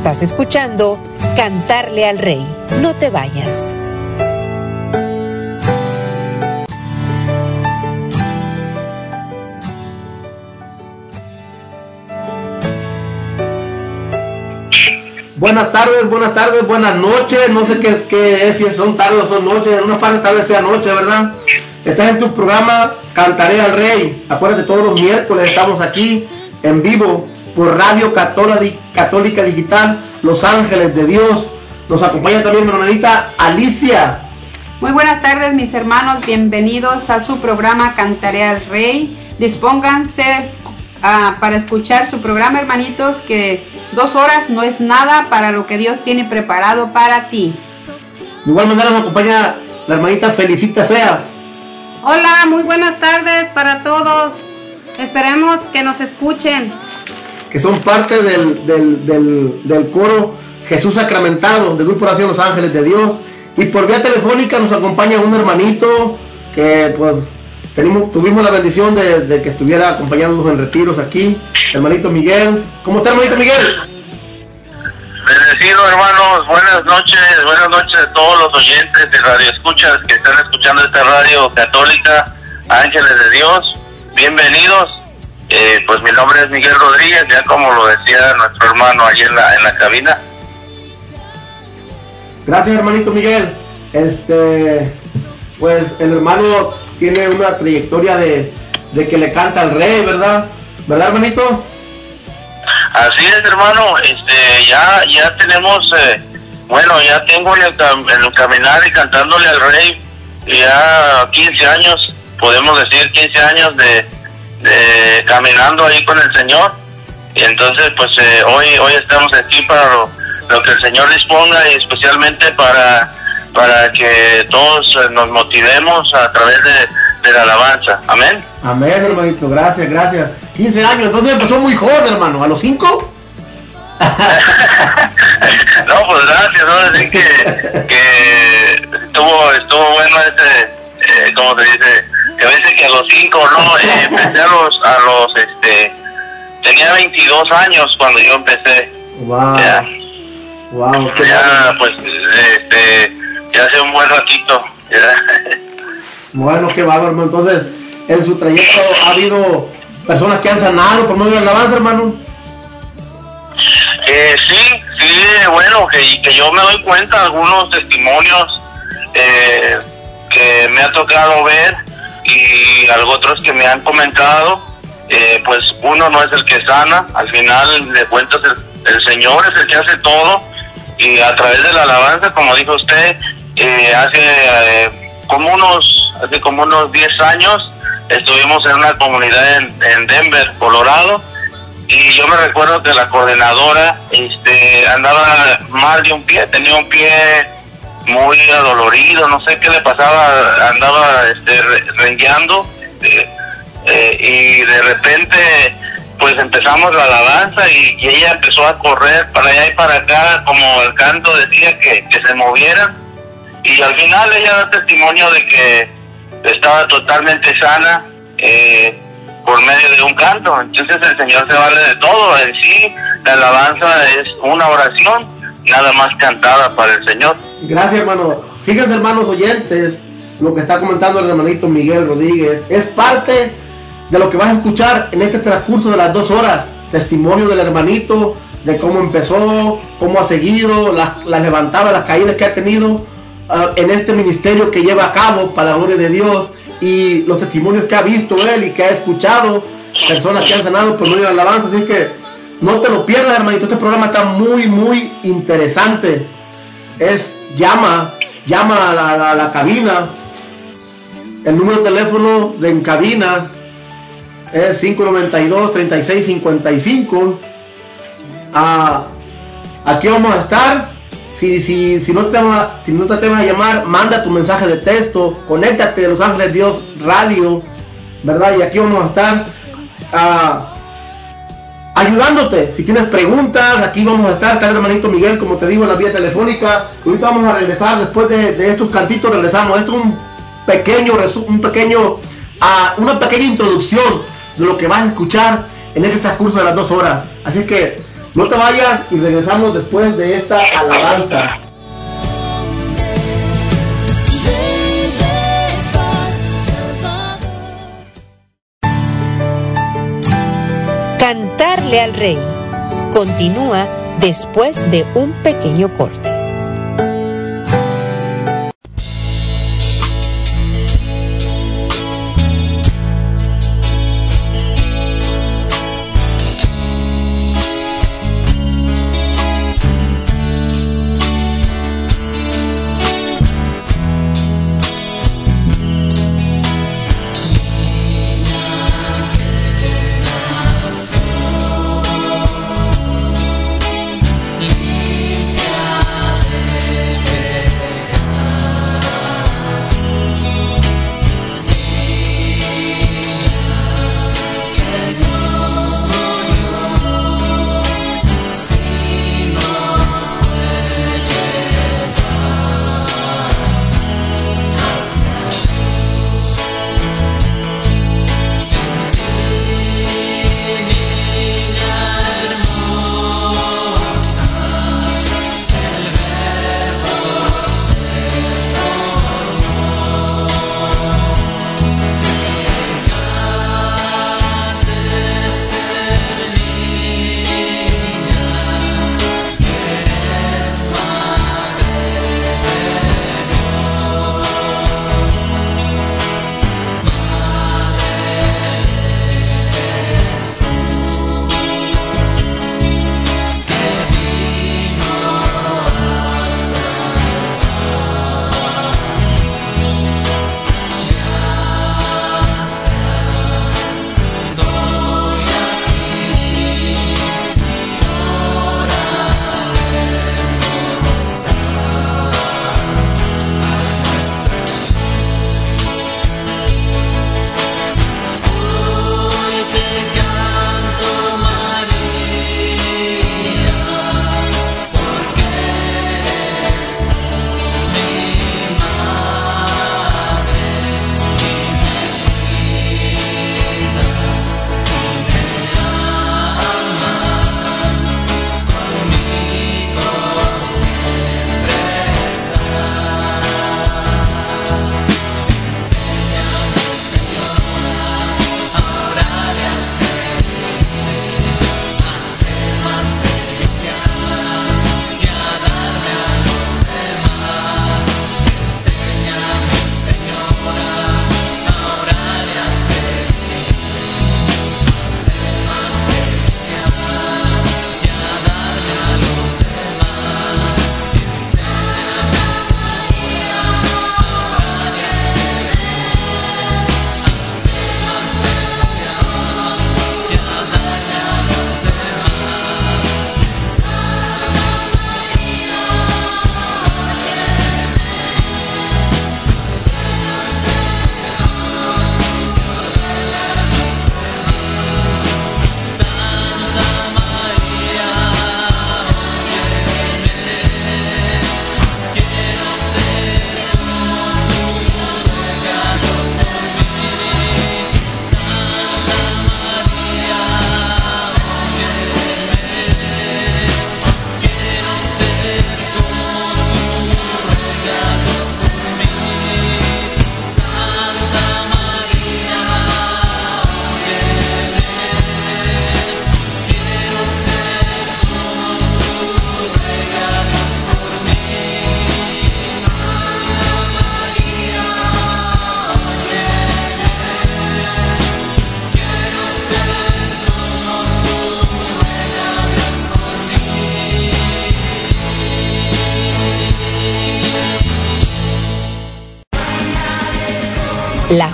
Estás escuchando Cantarle al Rey. No te vayas. Buenas tardes, buenas tardes, buenas noches. No sé qué, es, si son tardes o son noches. En una parte tal vez sea noche, ¿verdad? Estás en tu programa Cantaré al Rey. Acuérdate, todos los miércoles estamos aquí en vivo por Radio Católica, Católica Digital Los Ángeles de Dios. Nos acompaña también mi hermanita Alicia. Muy buenas tardes mis hermanos, bienvenidos a su programa Cantaré al Rey. Dispónganse ah, para escuchar su programa hermanitos que dos horas no es nada para lo que Dios tiene preparado para ti. De igual manera nos acompaña la hermanita Felicita Sea. Hola, muy buenas tardes para todos. Esperemos que nos escuchen. Que son parte del, del, del, coro Jesús Sacramentado, del Grupo Oración Los Ángeles de Dios. Y por vía telefónica nos acompaña un hermanito que pues tenemos, tuvimos la bendición de, de que estuviera acompañándonos en retiros aquí, hermanito Miguel. ¿Cómo está hermanito Miguel? Bendecido hermanos, buenas noches, buenas noches a todos los oyentes de Radio Escuchas que están escuchando esta radio católica, Ángeles de Dios, bienvenidos. Eh, pues mi nombre es Miguel Rodríguez, ya como lo decía nuestro hermano allí en la, en la cabina. Gracias hermanito Miguel. Este, pues el hermano tiene una trayectoria de, de que le canta al rey, ¿verdad? ¿Verdad hermanito? Así es hermano, este, ya, ya tenemos, eh, bueno, ya tengo en el, cam- en el caminar y cantándole al rey ya 15 años, podemos decir 15 años de, de caminando ahí con el Señor. Y entonces, pues eh, hoy hoy estamos aquí para lo, lo que el Señor disponga y especialmente para, para que todos eh, nos motivemos a través de, de la alabanza. Amén. Amén hermanito, gracias, gracias. 15 años, entonces empezó muy joven hermano, ¿a los 5? no, pues gracias, ¿no? Decir que, que estuvo, estuvo bueno ese, eh, como se dice, que a veces que a los cinco, ¿no? Eh, empecé a los, a los, este, tenía 22 años cuando yo empecé. Wow, Ya, wow, qué ya, pues, este, ya hace un buen ratito. ya. Bueno, qué bárbaro, hermano. Entonces, en su trayecto ha habido personas que han sanado por medio de la alabanza, hermano. Eh, sí, sí, bueno, que, que yo me doy cuenta algunos testimonios eh, que me ha tocado ver y algo otros que me han comentado, eh, pues uno no es el que sana, al final de cuentas el, Señor es el que hace todo y a través de la alabanza, como dijo usted, eh, hace eh, como unos hace como unos 10 años estuvimos en una comunidad en, en Denver, Colorado, y yo me recuerdo que la coordinadora este andaba mal de un pie, tenía un pie muy adolorido, no sé qué le pasaba, andaba este re- rengueando este, eh, y de repente pues empezamos la alabanza y, ella empezó a correr para allá y para acá como el canto decía que, se movieran y al final ella da testimonio de que estaba totalmente sana eh, por medio de un canto. Entonces el Señor se vale de todo. En sí, la alabanza es una oración, nada más cantada para el Señor. Gracias, hermano. Fíjense, hermanos oyentes, lo que está comentando el hermanito Miguel Rodríguez. Es parte de lo que vas a escuchar en este transcurso de las dos horas. Testimonio del hermanito, de cómo empezó, cómo ha seguido, las, las levantadas, las caídas que ha tenido ah, en este ministerio que lleva a cabo para la gloria de Dios y los testimonios que ha visto él y que ha escuchado, personas que han sanado por medio de la alabanza. Así que no te lo pierdas, hermanito. Este programa está muy, muy interesante es llama, llama a la, la cabina. El número de teléfono de en cabina es 592-3655. Ah, aquí vamos a estar. Si, si, si, no te si no te atreves a llamar, manda tu mensaje de texto, conéctate a Los Ángeles Dios Radio, ¿verdad? Y aquí vamos a estar ah, ayudándote. Si tienes preguntas, aquí vamos a estar. Está el hermanito Miguel, como te digo, en la vía telefónica. Ahorita vamos a regresar después de, estos cantitos. Regresamos. Esto es un pequeño, un pequeño, ah, una pequeña introducción de lo que vas a escuchar en este transcurso de las dos horas. Así que no te vayas y regresamos después de esta alabanza. Cantarle al Rey continúa después de un pequeño corte.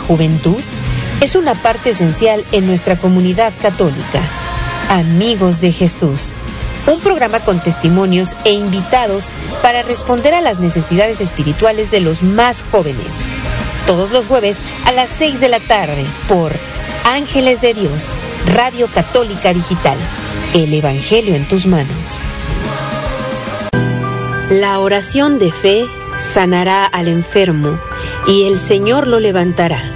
Juventud es una parte esencial en nuestra comunidad católica. Amigos de Jesús, un programa con testimonios e invitados para responder a las necesidades espirituales de los más jóvenes. Todos los jueves a las 6 de la tarde por Ángeles de Dios, Radio Católica Digital. El Evangelio en tus manos. La oración de fe sanará al enfermo y el Señor lo levantará.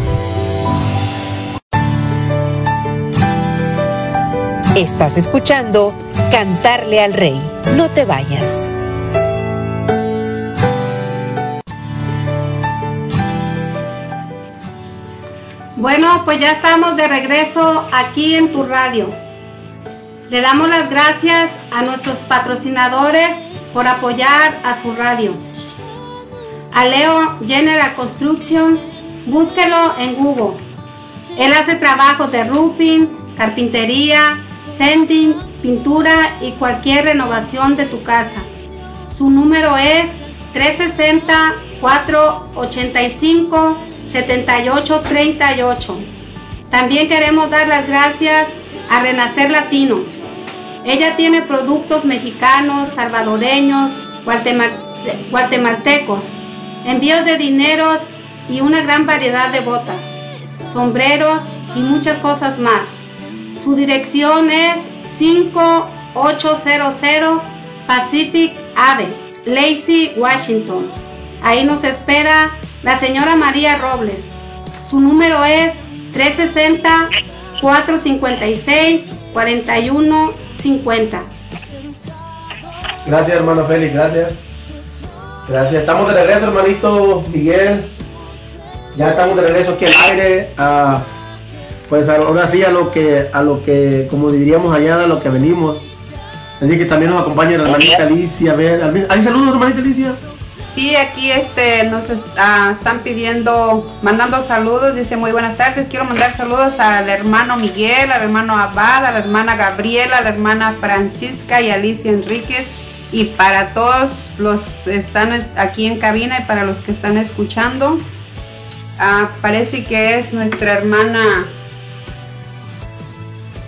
Estás escuchando Cantarle al Rey. No te vayas. Bueno, pues ya estamos de regreso aquí en tu radio. Le damos las gracias a nuestros patrocinadores por apoyar a su radio. A Leo General Construction, búsquelo en Google. Él hace trabajos de roofing, carpintería, sanding, pintura y cualquier renovación de tu casa. Su número es 360-485-7838. También queremos dar las gracias a Renacer Latinos. Ella tiene productos mexicanos, salvadoreños, guatemal- guatemaltecos, envíos de dineros y una gran variedad de botas, sombreros y muchas cosas más. Su dirección es 5800 Pacific Ave, Lacey, Washington. Ahí nos espera la señora María Robles. Su número es 360-456-4150. Gracias, hermano Félix, gracias. Gracias. Estamos de regreso, hermanito Miguel. Ya estamos de regreso aquí al aire. Pues ahora sí a lo que, a lo que, como diríamos allá, a lo que venimos. Así que también nos acompaña la hermanita Alicia. A ver, ¿al- ¿hay saludos, hermanita Alicia? Sí, aquí este nos est- ah, están pidiendo, mandando saludos, dice muy buenas tardes, quiero mandar saludos al hermano Miguel, al hermano Abad, a la hermana Gabriela, a la hermana Francisca y Alicia Enríquez y para todos los están es- aquí en cabina y para los que están escuchando, ah, parece que es nuestra hermana,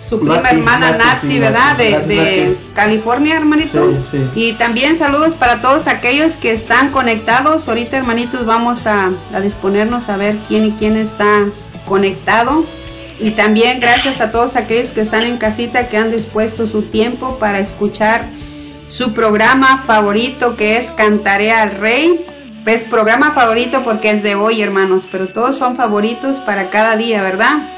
su prima Nati, hermana Nati, Nati, sí, ¿verdad? Nati, De, de. California, hermanito. Sí, sí. Y también saludos para todos aquellos que están conectados. Ahorita, hermanitos, vamos a, a disponernos a ver quién y quién está conectado. Y también gracias a todos aquellos que están en casita, que han dispuesto su tiempo para escuchar su programa favorito, que es Cantaré al Rey. Pues programa favorito porque es de hoy, hermanos, pero todos son favoritos para cada día, ¿verdad?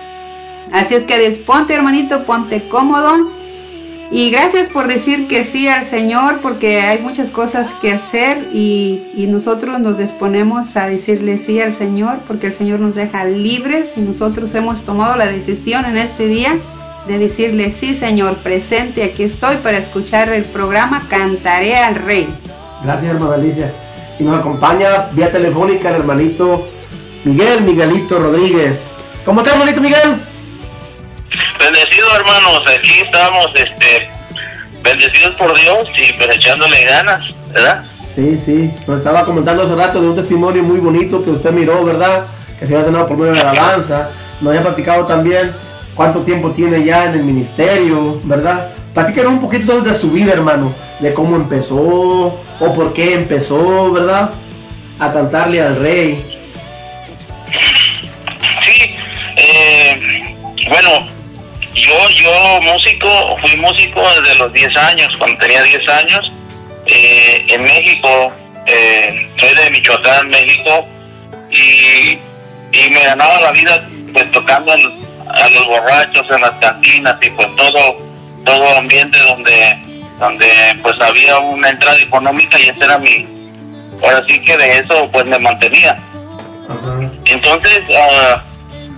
Así es que disponte, hermanito, ponte cómodo. Y gracias por decir que sí al Señor, porque hay muchas cosas que hacer y, y nosotros nos disponemos a decirle sí al Señor, porque el Señor nos deja libres y nosotros hemos tomado la decisión en este día de decirle sí, Señor, presente, aquí estoy para escuchar el programa Cantaré al Rey. Gracias, hermana Alicia. Y nos acompaña vía telefónica el hermanito Miguel Miguelito Rodríguez. ¿Cómo estás, hermanito Miguel? Bendecidos hermanos, aquí estamos este, bendecidos por Dios y pues echándole ganas, ¿verdad? Sí, sí. Nos estaba comentando hace rato de un testimonio muy bonito que usted miró, ¿verdad? Que se había sanado por medio de la alabanza. Nos había platicado también cuánto tiempo tiene ya en el ministerio, ¿verdad? Platícanos un poquito de su vida, hermano. De cómo empezó o por qué empezó, ¿verdad? A cantarle al rey. Sí, eh, bueno, yo, yo músico, fui músico desde los 10 años, cuando tenía 10 años, eh, en México, eh, soy de Michoacán, México, y, y me ganaba la vida pues tocando en- a los borrachos en las cantinas y pues todo, todo ambiente donde, donde pues había una entrada económica y ese era mi, ahora sí que de eso pues me mantenía. Entonces, ah,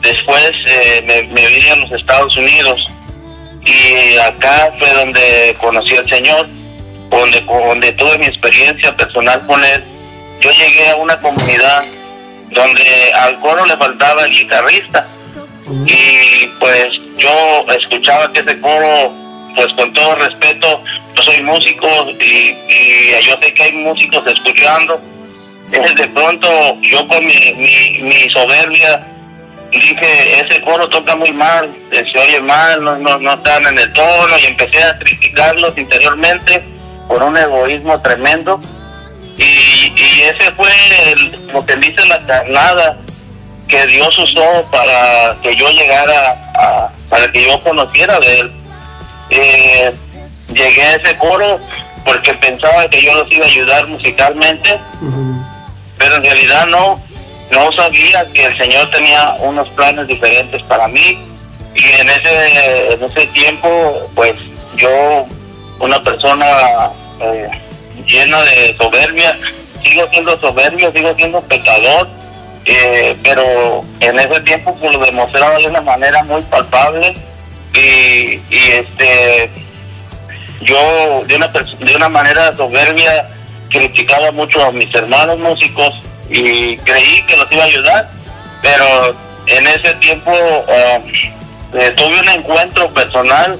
después eh, me, me vine a los Estados Unidos y acá fue donde conocí al Señor donde, donde tuve mi experiencia personal con él, yo llegué a una comunidad donde al coro le faltaba el guitarrista y pues yo escuchaba que ese coro, pues con todo respeto, yo soy músico y, y yo sé que hay músicos escuchando, es de pronto yo con mi, mi soberbia dije, ese coro toca muy mal, eh, se oye mal, no, no, no están en el tono y empecé a criticarlos interiormente por un egoísmo tremendo. Y, y ese fue el, como que dice la carnada que Dios usó para que yo llegara a, para que yo conociera de él. Eh, llegué a ese coro porque pensaba que yo los iba a ayudar musicalmente, pero en realidad no, no sabía que el Señor tenía unos planes diferentes para mí. Y en ese, en ese tiempo pues yo, una persona eh, llena de soberbia, sigo siendo soberbio, sigo siendo pecador, eh, pero en ese tiempo pues lo demostraba de una manera muy palpable. Y, este yo de una de una manera soberbia criticaba mucho a mis hermanos músicos y creí que los iba a ayudar pero en ese tiempo eh, tuve un encuentro personal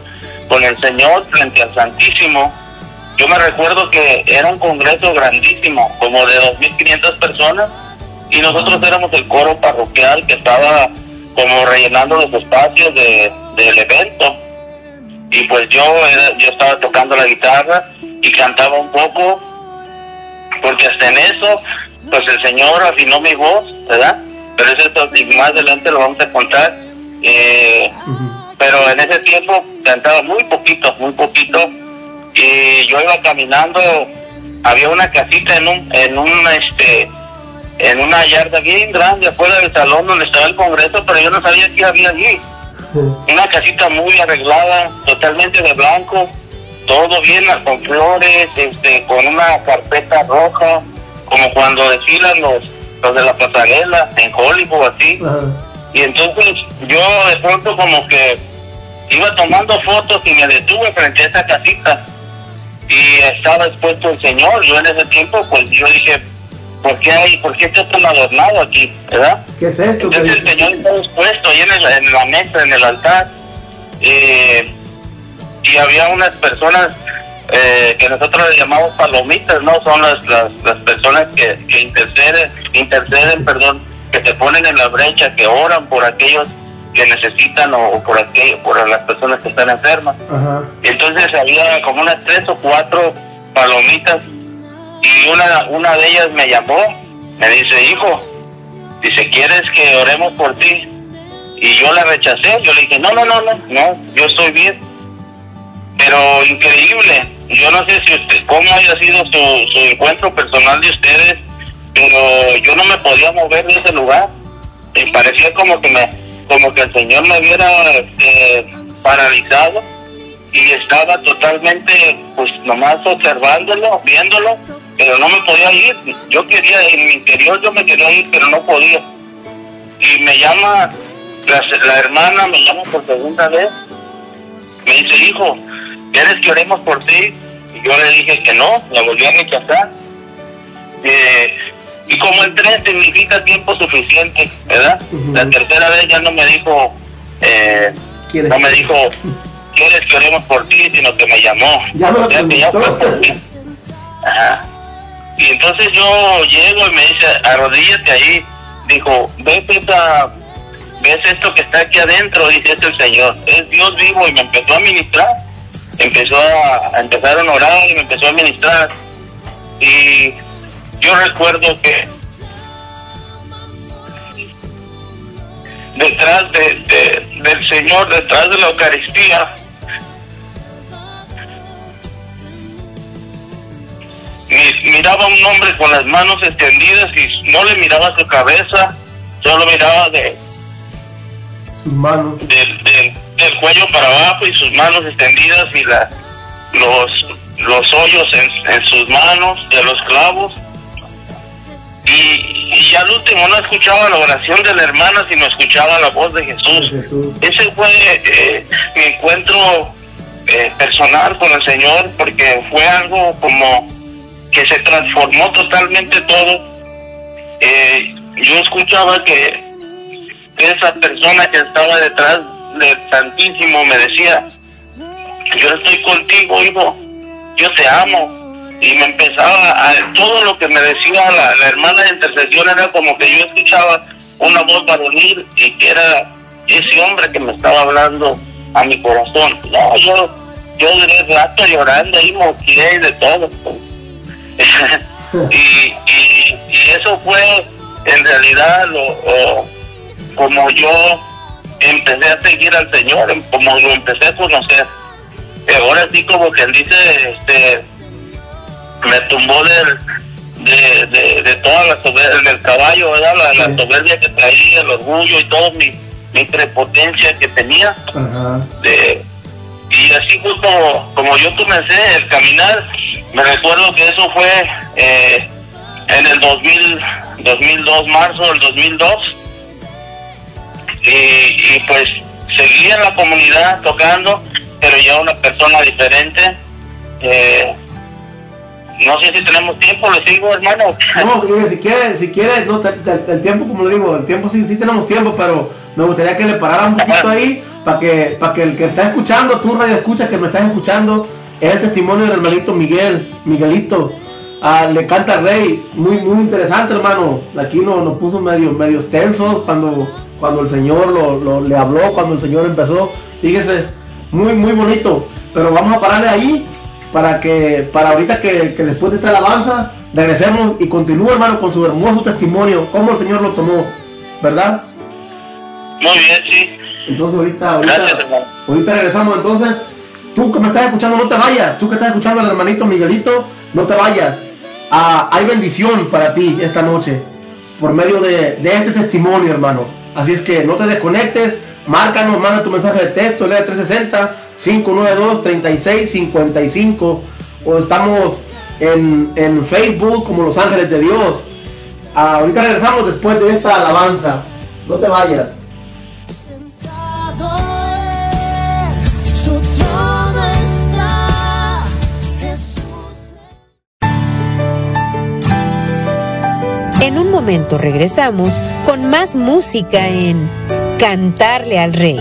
con el Señor frente al Santísimo. Yo me recuerdo que era un congreso grandísimo como de 2.500 personas y nosotros éramos el coro parroquial que estaba como rellenando los espacios de, del evento. Y pues yo yo estaba tocando la guitarra y cantaba un poco porque hasta en eso pues el señor afinó mi voz verdad pero eso y más adelante lo vamos a contar. Eh, pero en ese tiempo cantaba muy poquito muy poquito y yo iba caminando había una casita en un en un este en una yarda bien grande afuera del salón donde estaba el congreso pero yo no sabía qué había allí. Una casita muy arreglada, totalmente de blanco, todo bien con flores, este, con una carpeta roja, como cuando desfilan los, los de la pasarela en Hollywood así. Y entonces yo de pronto como que iba tomando fotos y me detuve frente a esa casita y estaba expuesto el Señor. Yo en ese tiempo pues yo dije, ¿por qué hay, por qué está tan adornado aquí? ¿Verdad? ¿Qué es esto? Entonces el Señor está expuesto ahí en, el- en la mesa, en el altar. eh, y había unas personas eh, que nosotros le llamamos palomitas, ¿no? Son las, las, las personas que, que interceden, interceden, perdón, que se ponen en la brecha, que oran por aquellos que necesitan o, o por aquellos, por las personas que están enfermas. Ajá. Entonces había como unas tres o cuatro palomitas y una, una de ellas me llamó, me dice, hijo, dice, ¿quieres que oremos por ti? Y yo la rechacé, yo le dije, no, no, no, no, no, yo estoy bien. Pero increíble, yo no sé si usted, cómo haya sido su, su encuentro personal de ustedes, pero yo no me podía mover de ese lugar. Y parecía como que me, como que el Señor me hubiera este, paralizado y estaba totalmente pues nomás observándolo, viéndolo, pero no me podía ir. Yo quería, en mi interior yo me quería ir, pero no podía. Y me llama, la, la hermana me llama por segunda vez, me dice, hijo, ¿quieres que oremos por ti? Y yo le dije que no, la volví a rechazar. Eh, y como el tres significa tiempo suficiente, ¿verdad? La tercera vez ya no me dijo, eh, no me dijo, ¿quieres que oremos por ti? Sino que me llamó. Ya me lo O sea, que ya fue por mí. Ajá. Y entonces yo llego y me dice, arrodíllate ahí. Dijo, ¿ves esa, ves esto que está aquí adentro? Dice, es el Señor. Es Dios vivo y me empezó a ministrar. Empezó a, a empezar a orar y me empezó a ministrar. Y yo recuerdo que detrás de, de- del Señor, detrás de la Eucaristía, mi- miraba un hombre con las manos extendidas y no le miraba su cabeza, solo miraba de, Sus manos. del, del- del cuello para abajo y sus manos extendidas y la, los, los hoyos en, en sus manos de los clavos. Y, y al último no escuchaba la oración de la hermana, sino escuchaba la voz de Jesús. Jesús. Ese fue eh, mi encuentro eh, personal con el Señor porque fue algo como que se transformó totalmente todo. Eh, yo escuchaba que esa persona que estaba detrás del Santísimo me decía, yo estoy contigo, hijo, yo te amo. Y me empezaba a, todo lo que me decía la, la hermana de intercesión era como que yo escuchaba una voz varonil y que era ese hombre que me estaba hablando a mi corazón. No, yo, yo duré rato llorando y moqué y de todo. y, y, y eso fue en realidad lo, o- como yo empecé a seguir al Señor, como lo empecé a conocer. Ahora sí como quien dice, este, me tumbó del, de, de, de toda la soberbia, del caballo, ¿verdad? La, soberbia que traía, el orgullo y todo mi, mi prepotencia que tenía. Ajá. de- y así como, como yo comencé el caminar. Me recuerdo que eso fue eh, en el 2000, 2002, marzo del 2002. Y, y pues seguí en la comunidad tocando, pero ya una persona diferente. Eh, no sé si tenemos tiempo, le sigo, hermano. No, dime, si quieres, si quieres, no, el tiempo, como le digo, el tiempo sí, sí tenemos tiempo, pero me gustaría que le parara un poquito ahí para que, para que el que está escuchando, tú radio escucha que me estás escuchando, es el testimonio del hermanito Miguel, Miguelito. Ah, le canta al rey, muy muy interesante hermano. Aquí nos, nos puso medio medio tenso cuando cuando el Señor lo, lo- le habló, cuando el Señor empezó. Fíjese, muy muy bonito. Pero vamos a pararle ahí para que para ahorita que, que después de esta alabanza regresemos y continúe hermano con su hermoso testimonio, cómo el Señor lo tomó, ¿verdad? Muy bien, sí. Entonces ahorita, ahorita, Gracias, ahorita regresamos entonces. Tú que me estás escuchando, no te vayas. Tú que estás escuchando al hermanito Miguelito, no te vayas. Ah, hay bendición para ti esta noche por medio de, de este testimonio, hermanos. Así es que no te desconectes. Márcanos, manda tu mensaje de texto, lea 360-592-3655. O estamos en, en Facebook como Los Ángeles de Dios. Ah, ahorita regresamos después de esta alabanza. No te vayas. Regresamos con más música en Cantarle al Rey.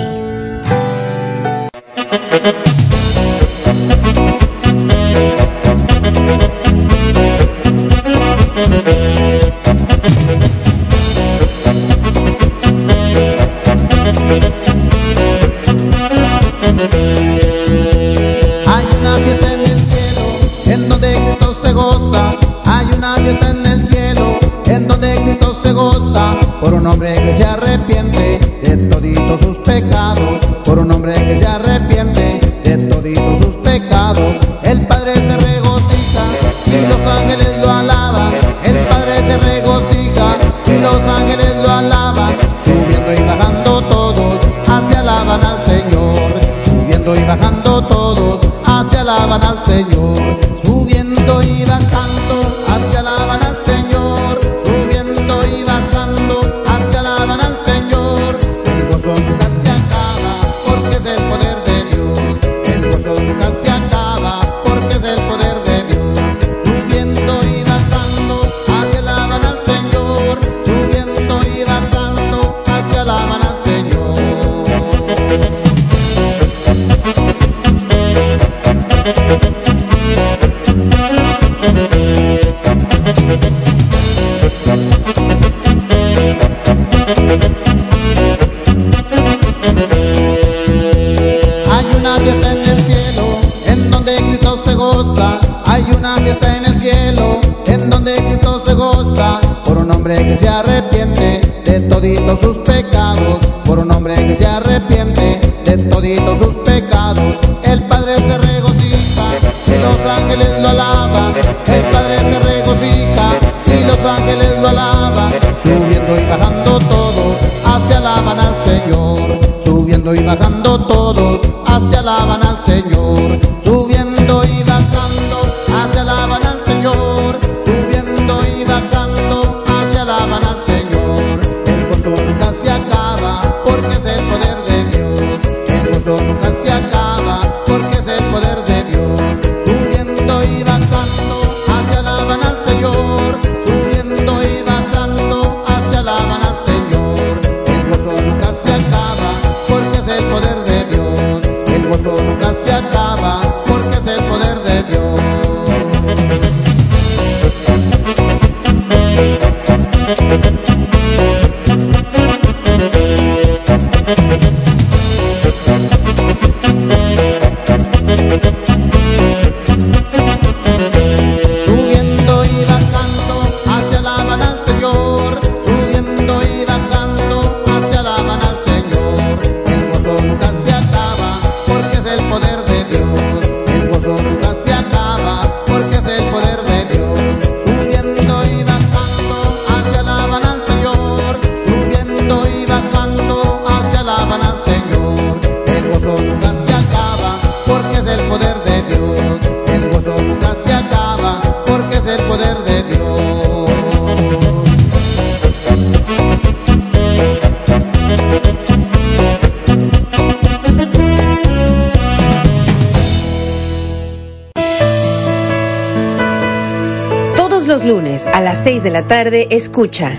De la tarde escucha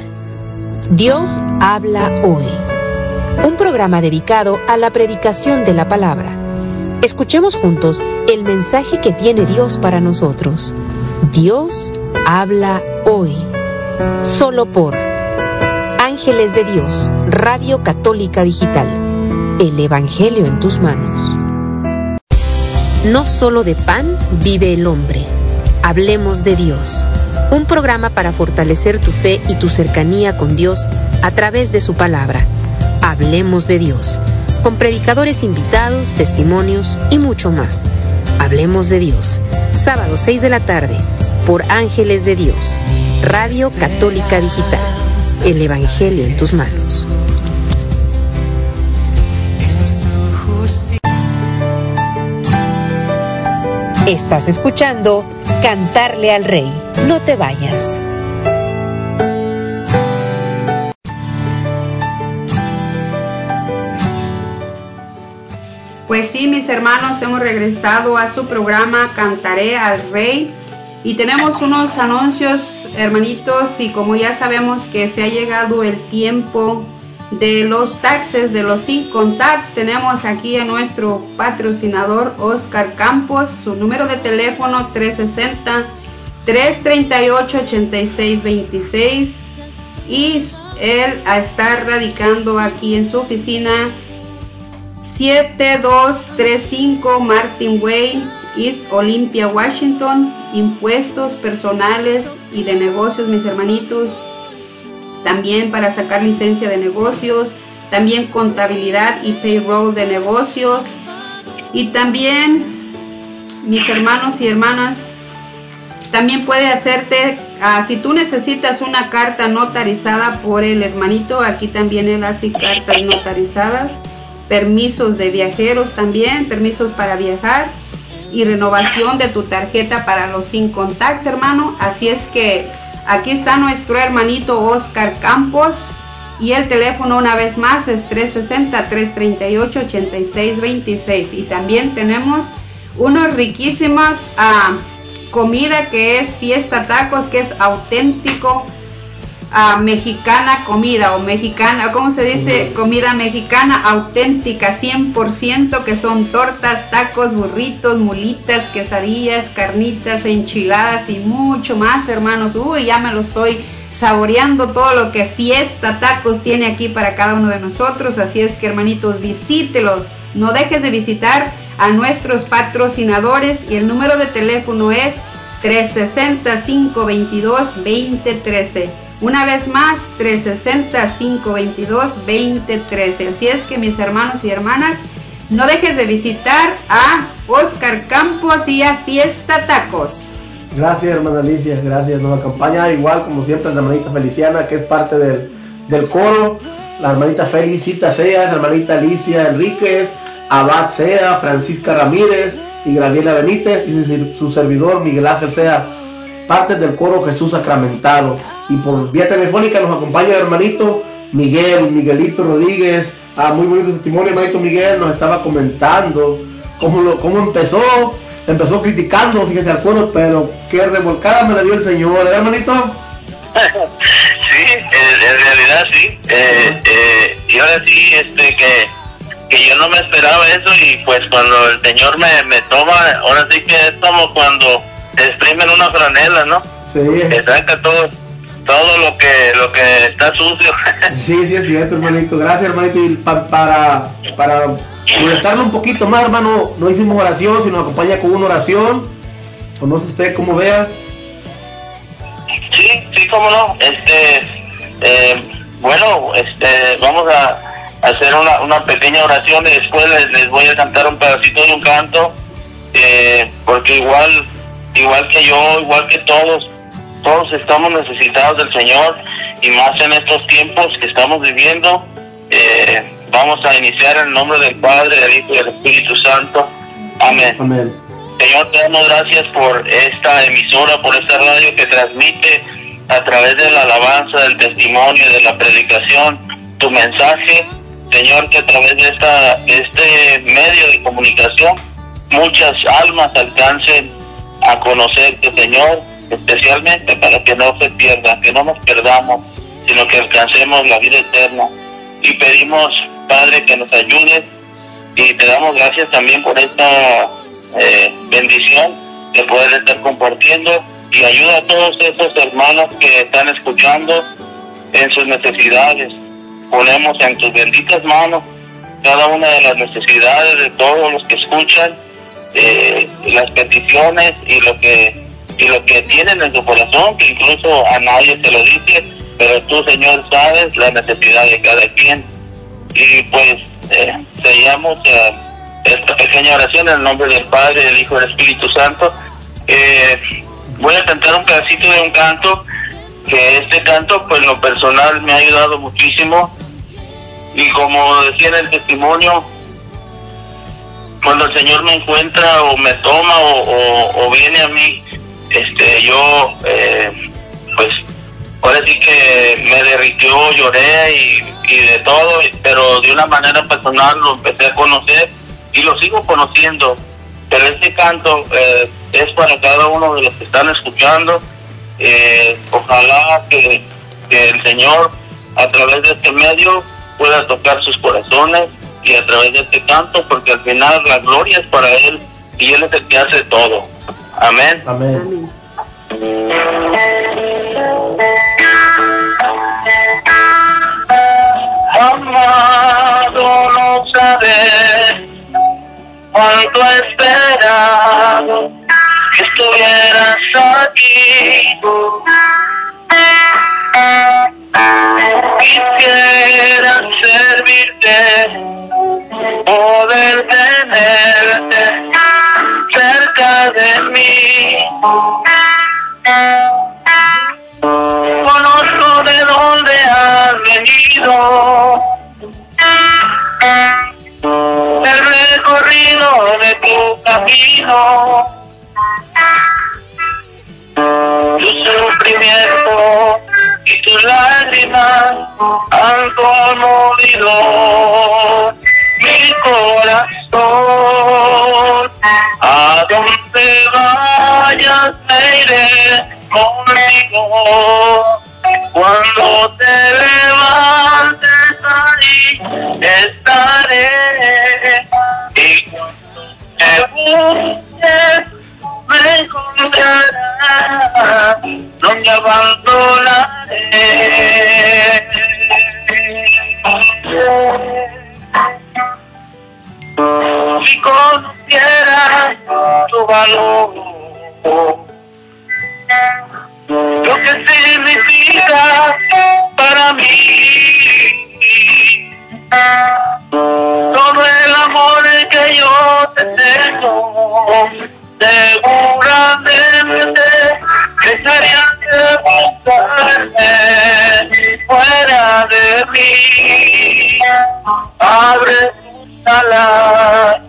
Dios habla hoy. Un programa dedicado a la predicación de la palabra. Escuchemos juntos el mensaje que tiene Dios para nosotros. Dios habla hoy. Solo por Ángeles de Dios, Radio Católica Digital. El Evangelio en tus manos. No solo de pan vive el hombre. Hablemos de Dios. Un programa para fortalecer tu fe y tu cercanía con Dios a través de su palabra. Hablemos de Dios. Con predicadores invitados, testimonios y mucho más. Hablemos de Dios. Sábado 6 de la tarde por Ángeles de Dios. Radio Católica Digital. El Evangelio en tus manos. Estás escuchando Cantarle al Rey. No te vayas. Pues sí, mis hermanos, hemos regresado a su programa Cantaré al Rey y tenemos unos anuncios, hermanitos, y como ya sabemos que se ha llegado el tiempo de los taxes, de los Income Tax, tenemos aquí a nuestro patrocinador Oscar Campos, su número de teléfono 360 338 8626 y él está radicando aquí en su oficina 7235 Martin Way, East Olympia, Washington. Impuestos personales y de negocios, mis hermanitos. También para sacar licencia de negocios. También contabilidad y payroll de negocios. Y también, mis hermanos y hermanas, también puede hacerte, ah, si tú necesitas una carta notarizada por el hermanito, aquí también él hace cartas notarizadas permisos de viajeros también, permisos para viajar y renovación de tu tarjeta para los sin contacts, hermano. Así es que aquí está nuestro hermanito Oscar Campos y el teléfono una vez más es 360-338-8626 y también tenemos unos riquísimos ah, comida que es fiesta tacos que es auténtico ah, mexicana comida o mexicana, ¿cómo se dice? Comida mexicana auténtica, 100%, que son tortas, tacos, burritos, mulitas, quesadillas, carnitas, enchiladas y mucho más, hermanos. Uy, ya me lo estoy saboreando todo lo que Fiesta Tacos tiene aquí para cada uno de nosotros. Así es que, hermanitos, visítelos. No dejes de visitar a nuestros patrocinadores y el número de teléfono es 360-522-2013. Una vez más, 360-522-2013. Así es que mis hermanos y hermanas, no dejes de visitar a Oscar Campos y a Fiesta Tacos. Gracias, hermana Alicia, gracias. Nos acompaña igual, como siempre, la hermanita Feliciana, que es parte del, del coro. La hermanita Felicita Sea, la hermanita Alicia Enríquez, Abad Sea, Francisca Ramírez y Graviela Benítez y su, su servidor Miguel Ángel Sea, parte del coro Jesús Sacramentado. Y por vía telefónica nos acompaña el hermanito Miguel, Miguelito Rodríguez. Ah, muy bonito testimonio, hermanito Miguel nos estaba comentando cómo, lo, cómo empezó. Empezó criticando, fíjese, al coro, pero qué revolcada me la dio el Señor, ¿eh, hermanito? Sí, en, en realidad sí. Eh, eh, y ahora sí, este, que, que yo no me esperaba eso y pues cuando el Señor me, me toma, ahora sí que es como cuando exprimen una franela, ¿no? Sí, Que saca todo, todo lo que, lo que está sucio. sí, sí, es cierto, hermanito. Gracias, hermanito. Y pa- para, para molestarlo un poquito más, hermano, no hicimos oración, sino acompaña con una oración. O no sé usted cómo vea. Sí, sí, cómo no. Este, eh, bueno, este, vamos a hacer una, una pequeña oración y después les, les voy a cantar un pedacito de un canto, eh, porque igual, igual que yo, igual que todos, todos estamos necesitados del Señor y más en estos tiempos que estamos viviendo. eh, vamos a iniciar en el nombre del Padre, del Hijo y del Espíritu Santo. Amén. Amén. Señor, te damos gracias por esta emisora, por esta radio que transmite a través de la alabanza, del testimonio, de la predicación, tu mensaje. Señor, que a través de esta, de este medio de comunicación muchas almas alcancen a conocerte, Señor, especialmente para que no se pierdan, que no nos perdamos, sino que alcancemos la vida eterna. Y pedimos, Padre, que nos ayudes y te damos gracias también por esta eh, bendición de poder estar compartiendo y ayuda a todos esos hermanos que están escuchando en sus necesidades. Ponemos en tus benditas manos cada una de las necesidades de todos los que escuchan, eh, las peticiones y lo que y lo que tienen en su corazón, que incluso a nadie se lo dice, pero tú, Señor, sabes la necesidad de cada quien. Y pues eh, sellamos esta pequeña oración en el nombre del Padre, del Hijo y del Espíritu Santo. Eh, voy a cantar un pedacito de un canto, que este canto, pues lo personal me ha ayudado muchísimo. Y como decía en el testimonio, cuando el Señor me encuentra o me toma o, viene a mí, este, yo, eh, pues, ahora sí que me derritió, lloré y, de todo, pero de una manera personal lo empecé a conocer y lo sigo conociendo. Pero este canto eh, es para cada uno de los que están escuchando. Eh, ojalá que el Señor a través de este medio pueda tocar sus corazones y a través de este canto, porque al final la gloria es para Él y Él es el que hace todo. Amén. Amén. Amén. Amado, no sabes cuánto he esperado que estuvieras aquí. Quisiera servirte, poder tenerte cerca de mí. Conozco de dónde has venido, el recorrido de tu camino, tu sufrimiento y tus lágrimas han conmovido mi corazón. A donde vayas me iré contigo. Cuando te levantes ahí estaré. Y cuando te busques me encontrarás. No te abandonaré. Si conocieras tu valor, lo que significa para mí. Todo el amor que yo te tengo, seguramente dejaría de buscarme fuera de mí. Abre tus alas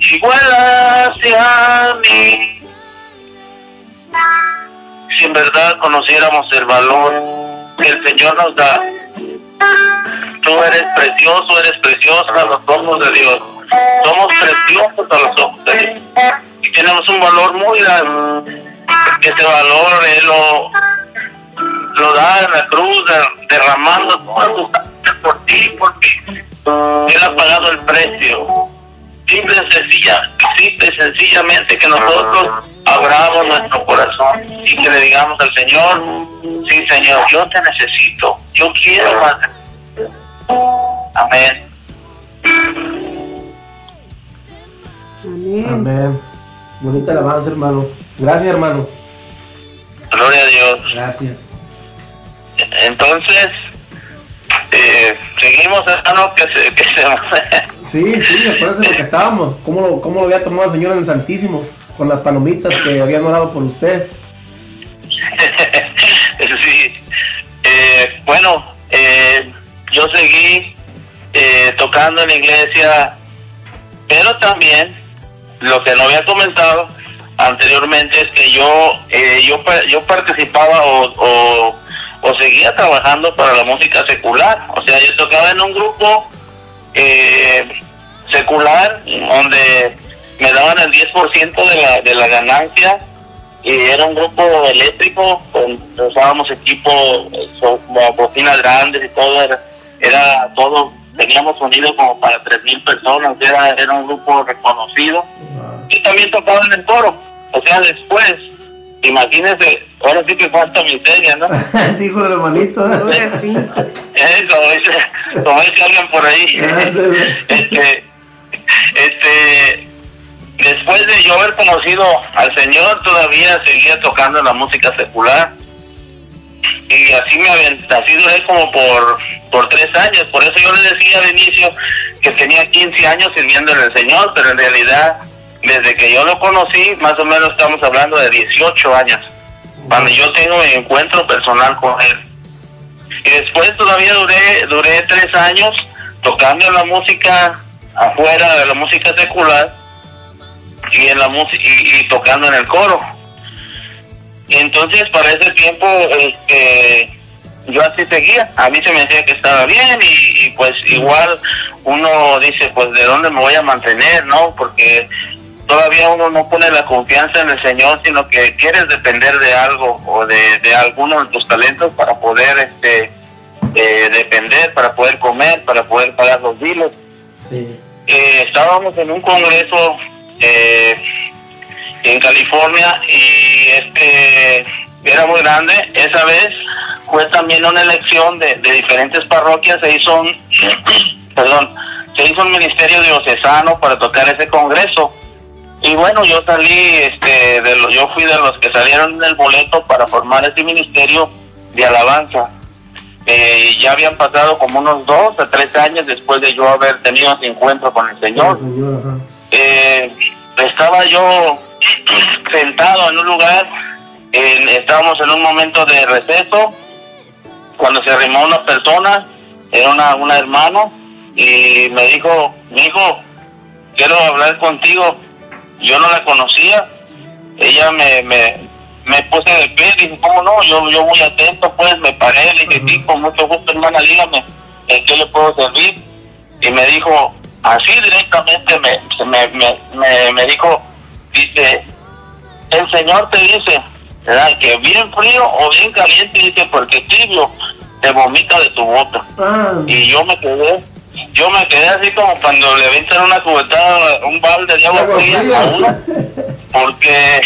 y vuela hacia mí. Si en verdad conociéramos el valor que el Señor nos da, tú eres precioso, eres preciosa a los ojos de Dios. Somos preciosos a los ojos de Dios. Y tenemos un valor muy grande. Ese valor Él lo, lo da en la cruz, de- derramando toda su sangre por ti y por mí. Él ha pagado el precio. Simple y sencilla, simple y sencillamente que nosotros abramos nuestro corazón y que le digamos al Señor, sí Señor, yo te necesito, yo quiero más. de ti". Amén. Amén. Amén. Bonita alabanza, hermano. Gracias, hermano. Gloria a Dios. Gracias. Entonces, eh, seguimos, hermano, que se, que se Sí, sí, acuérdense lo que estábamos. ¿Cómo lo, cómo lo había tomado el Señor en el Santísimo? Con las palomitas que habían orado por usted. sí. Eh, bueno, eh, yo seguí eh, tocando en la iglesia, pero también lo que no había comentado anteriormente es que yo eh, yo yo participaba o, o, seguía trabajando para la música secular, o sea, yo tocaba en un grupo eh, secular donde me daban el 10% de la, de la ganancia y era un grupo eléctrico, con, usábamos equipo, eh, so- bocinas grandes y todo, era, era todo, teníamos sonido como para 3.000 personas, era, era un grupo reconocido y también tocaba en el coro, o sea, después, imagínense, ahora sí que falta miseria, ¿no? Dijo el hermanito. Sí. Eh, como dice, como dice alguien por ahí. Este, este, después de yo haber conocido al Señor, todavía seguía tocando la música secular. Y así me avent- así duré como por, por tres años. Por eso yo le decía al inicio que tenía 15 años sirviéndole al Señor, pero en realidad, desde que yo lo conocí, más o menos estamos hablando de 18 años. Cuando yo tengo mi encuentro personal con Él. Y después todavía duré, duré tres años tocando la música afuera de la música secular y en la y, y tocando en el coro. Y entonces para ese tiempo este yo así seguía, a mí se me decía que estaba bien y, y pues igual uno dice pues de dónde me voy a mantener, ¿no? Porque todavía uno no pone la confianza en el Señor, sino que quieres depender de algo o de, de alguno de tus talentos para poder este eh, depender, para poder comer, para poder pagar los biles. Sí. Eh, estábamos en un congreso eh, en California y este era muy grande. Esa vez fue también una elección de, de diferentes parroquias. Se hizo un, perdón, se hizo un ministerio diocesano para tocar ese congreso. Y bueno, yo salí, este, de lo- yo fui de los que salieron en el boleto para formar ese ministerio de alabanza. Eh, ya habían pasado como unos dos a tres años después de yo haber tenido ese encuentro con el Señor. Eh, estaba yo sentado en un lugar, en- estábamos en un momento de receso, cuando se arrimó una persona, era una, una hermano, y me dijo, mi hijo, quiero hablar contigo. Yo no la conocía, ella me, me, me puse de pie, dije, ¿cómo no? Yo, yo muy atento, pues me paré, le dije, sí, con mucho gusto, hermana, dígame, ¿en qué le puedo servir? Y me dijo, así directamente me, me, me, me dijo, dice, el Señor te dice, ¿verdad? Que bien frío o bien caliente, dice, porque tibio te vomita de tu boca. Ah, Y yo me quedé, yo me quedé así como cuando le aventan una cubetada, un balde de agua fría fría. a uno, porque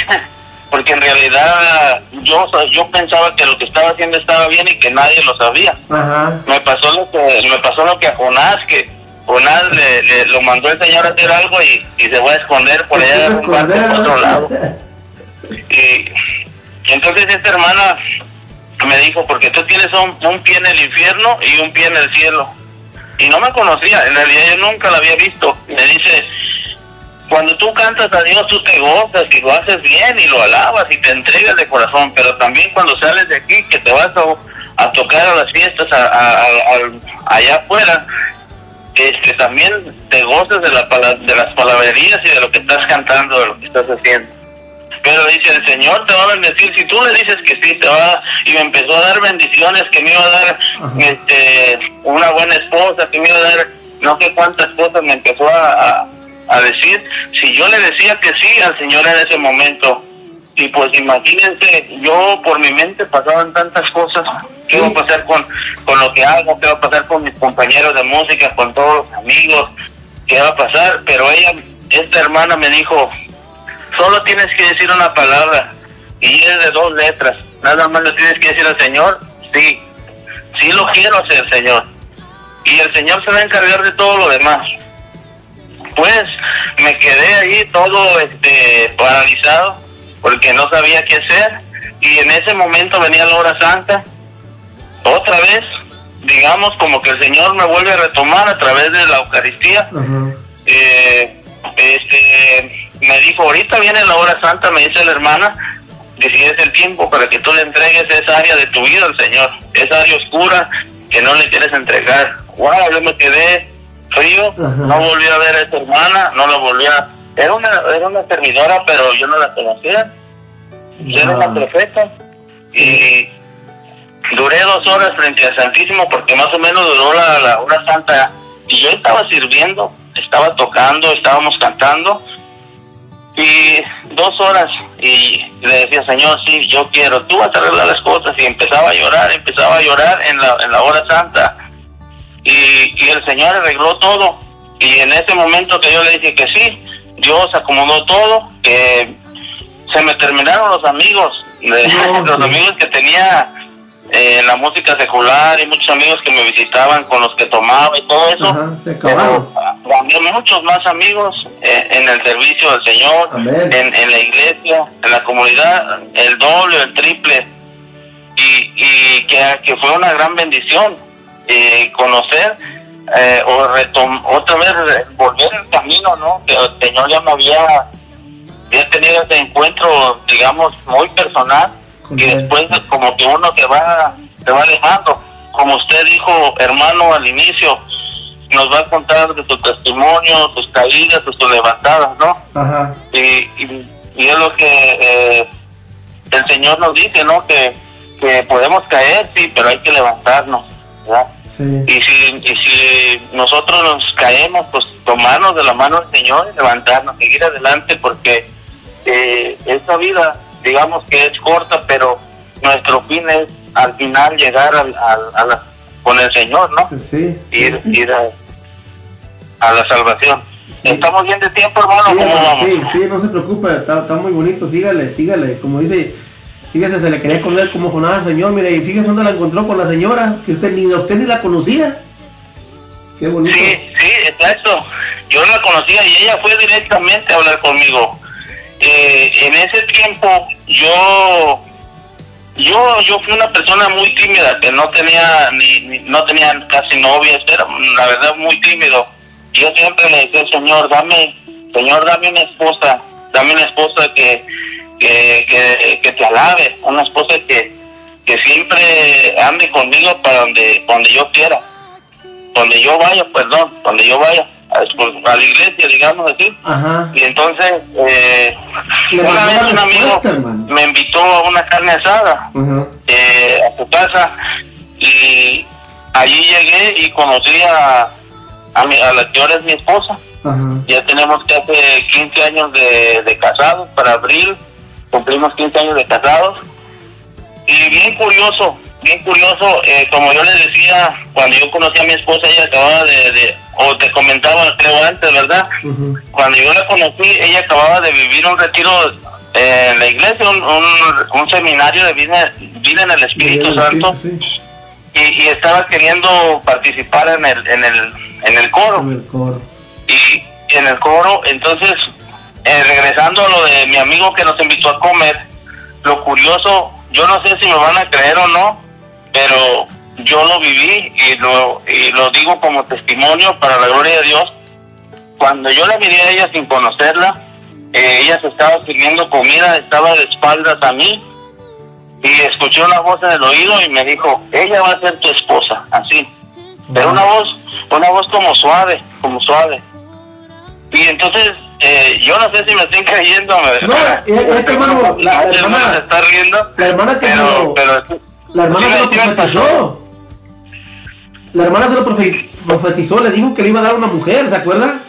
porque en realidad yo yo pensaba que lo que estaba haciendo estaba bien y que nadie lo sabía. Ajá. Me pasó lo que me pasó lo que a Jonás que Jonás le, le- lo mandó el Señor a hacer algo y, y se fue a esconder por allá en un barco por otro lado. Y, y entonces esta hermana me dijo, porque tú tienes un, un pie en el infierno y un pie en el cielo. Y no me conocía, en realidad yo nunca la había visto. Me dice, cuando tú cantas a Dios, tú te gozas y lo haces bien y lo alabas y te entregas de corazón, pero también cuando sales de aquí, que te vas a, a tocar a las fiestas a- a- a- al- allá afuera, este, también te gozas de, la, de las palabrerías y de lo que estás cantando, de lo que estás haciendo. Pero dice, el Señor te va a bendecir. Si tú le dices que sí, te va Y me empezó a dar bendiciones, que me iba a dar Ajá. este, una buena esposa, que me iba a dar no sé cuántas cosas me empezó a, a, a decir. Si yo le decía que sí al Señor en ese momento, y pues imagínense, yo por mi mente pasaban tantas cosas. ¿Qué va a pasar con, con lo que hago? ¿Qué va a pasar con mis compañeros de música, con todos los amigos? ¿Qué va a pasar? Pero ella, esta hermana me dijo, solo tienes que decir una palabra y es de dos letras. Nada más le tienes que decir al Señor, sí, sí lo quiero hacer, Señor. Y el Señor se va a encargar de todo lo demás. Pues me quedé ahí todo este paralizado porque no sabía qué hacer y en ese momento venía la hora santa. Otra vez digamos como que el Señor me vuelve a retomar a través de la Eucaristía. Eh, este, me dijo, ahorita viene la hora santa, me dice la hermana, es el tiempo para que tú le entregues esa área de tu vida al Señor, esa área oscura que no le quieres entregar. Wow, yo me quedé frío, no volví a ver a esa hermana, no la volví a... Era una, era una servidora, pero yo no la conocía, yo era una Ah. profeta, y duré dos horas frente al Santísimo porque más o menos duró la, la hora santa. Y yo estaba sirviendo, estaba tocando, estábamos cantando. Y dos horas y le decía, Señor, sí, yo quiero, tú vas a arreglar las cosas y empezaba a llorar, empezaba a llorar en la, en la hora santa. Y, y el Señor arregló todo. Y en ese momento que yo le dije que sí, Dios acomodó todo, que se me terminaron los amigos, de- No, los amigos que tenía eh, en la música secular y muchos amigos que me visitaban con los que tomaba y todo eso. Ajá, se. Pero gané muchos más amigos eh, en el servicio del Señor, en la iglesia, en la comunidad, el doble, el triple. Y, y que, que fue una gran bendición eh, conocer eh, o retom otra vez re- volver el camino, ¿no? Que el Señor ya me había, había tenido ese encuentro, digamos, muy personal y después como que uno se va, se va alejando. Como usted dijo, hermano, al inicio, nos va a contar de su testimonio, sus caídas, sus levantadas, ¿no? Ajá. Y, y, y es lo que eh, el Señor nos dice, ¿no? Que, que podemos caer, sí, pero hay que levantarnos, ¿verdad? Sí. Y si, y si nosotros nos caemos, pues tomarnos de la mano del Señor y levantarnos, seguir adelante, porque eh, esta vida, digamos que es corta, pero nuestro fin es al final llegar al, al- a la- con el Señor, ¿no? Sí. Ir, ir a, a la salvación. ¿Estamos bien de tiempo, hermano? Sí, sí, sí, no se preocupe, está, está muy bonito, sígale, sígale, como dice, fíjese, se le quería esconder como Jonás al señor, mire, y fíjese dónde la encontró con la señora, que usted ni, usted ni la conocía. Qué bonito. Sí, sí, exacto. Yo la conocía y ella fue directamente a hablar conmigo. Eh, en ese tiempo yo yo yo fui una persona muy tímida que no tenía ni, ni- no tenía casi novias, era la verdad muy tímido. Yo siempre le decía, Señor, dame, Señor, dame una esposa, dame una esposa que que, que, que te alabe, una esposa que, que siempre ande conmigo para donde donde yo quiera donde yo vaya, perdón, donde yo vaya, a, a la iglesia, digamos así. Ajá. Y entonces, eh, una vez un amigo hermano. me invitó a una carne asada eh, a su casa y allí llegué y conocí a, a, mi, a la que ahora es mi esposa. Ya tenemos casi 15 años de, de casados, para abril cumplimos 15 años de casados. Y bien curioso, bien curioso, eh, como yo le decía, cuando yo conocí a mi esposa, ella acababa de, de- o te comentaba, creo antes, ¿verdad? Cuando yo la conocí, ella acababa de vivir un retiro eh, en la iglesia, un, un, un seminario de vida, vida en el Espíritu Santo, sí, y, y estaba queriendo participar en el, en el, en el coro con el coro. y en el coro, entonces, eh, regresando a lo de mi amigo que nos invitó a comer, lo curioso, yo no sé si me van a creer o no, pero yo lo viví y lo, y lo digo como testimonio para la gloria de Dios. Cuando yo la miré a ella sin conocerla, eh, ella se estaba sirviendo comida, estaba de espaldas a mí y escuché una voz en el oído y me dijo, ella va a ser tu esposa, así. Pero una voz, una voz como suave, como suave. Y entonces, eh, yo no sé si me estoy creyendo. No, es- es que, hermano, la- hermana- se está riendo. La hermana que Pero, lo- pero, La hermana sí se lo profetizó. La hermana se lo profe- profetizó, le dijo que le iba a dar una mujer, ¿se acuerda?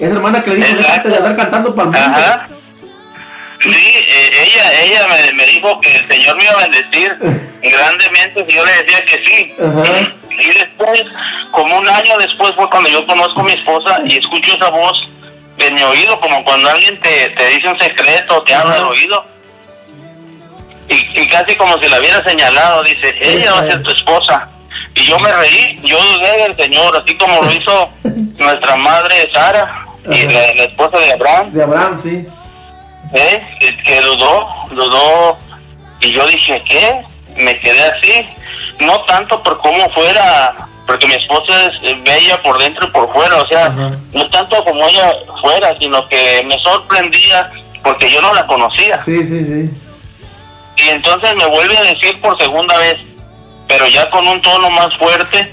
Esa hermana que le dijo antes de andar cantando para. Ajá. Sí, eh, ella, ella me, me dijo que el Señor me iba a bendecir grandemente si yo le decía que sí. Ajá. Y después, como un año después fue cuando yo conozco a mi esposa y escucho esa voz en mi oído, como cuando alguien te, te dice un secreto, te habla al oído. Y, y casi como si la hubiera señalado, dice, ella va a ser tu esposa. Y yo me reí, yo dudé del Señor, así como lo hizo nuestra madre Sara y la esposa de Abraham. De Abraham, sí. ¿eh? que, que dudó, dudó, y yo dije, ¿qué? Me quedé así, no tanto por cómo fuera, porque mi esposa es bella por dentro y por fuera, o sea, no tanto como ella fuera, sino que me sorprendía porque yo no la conocía. Sí, sí, sí. Y entonces me vuelve a decir por segunda vez, pero ya con un tono más fuerte,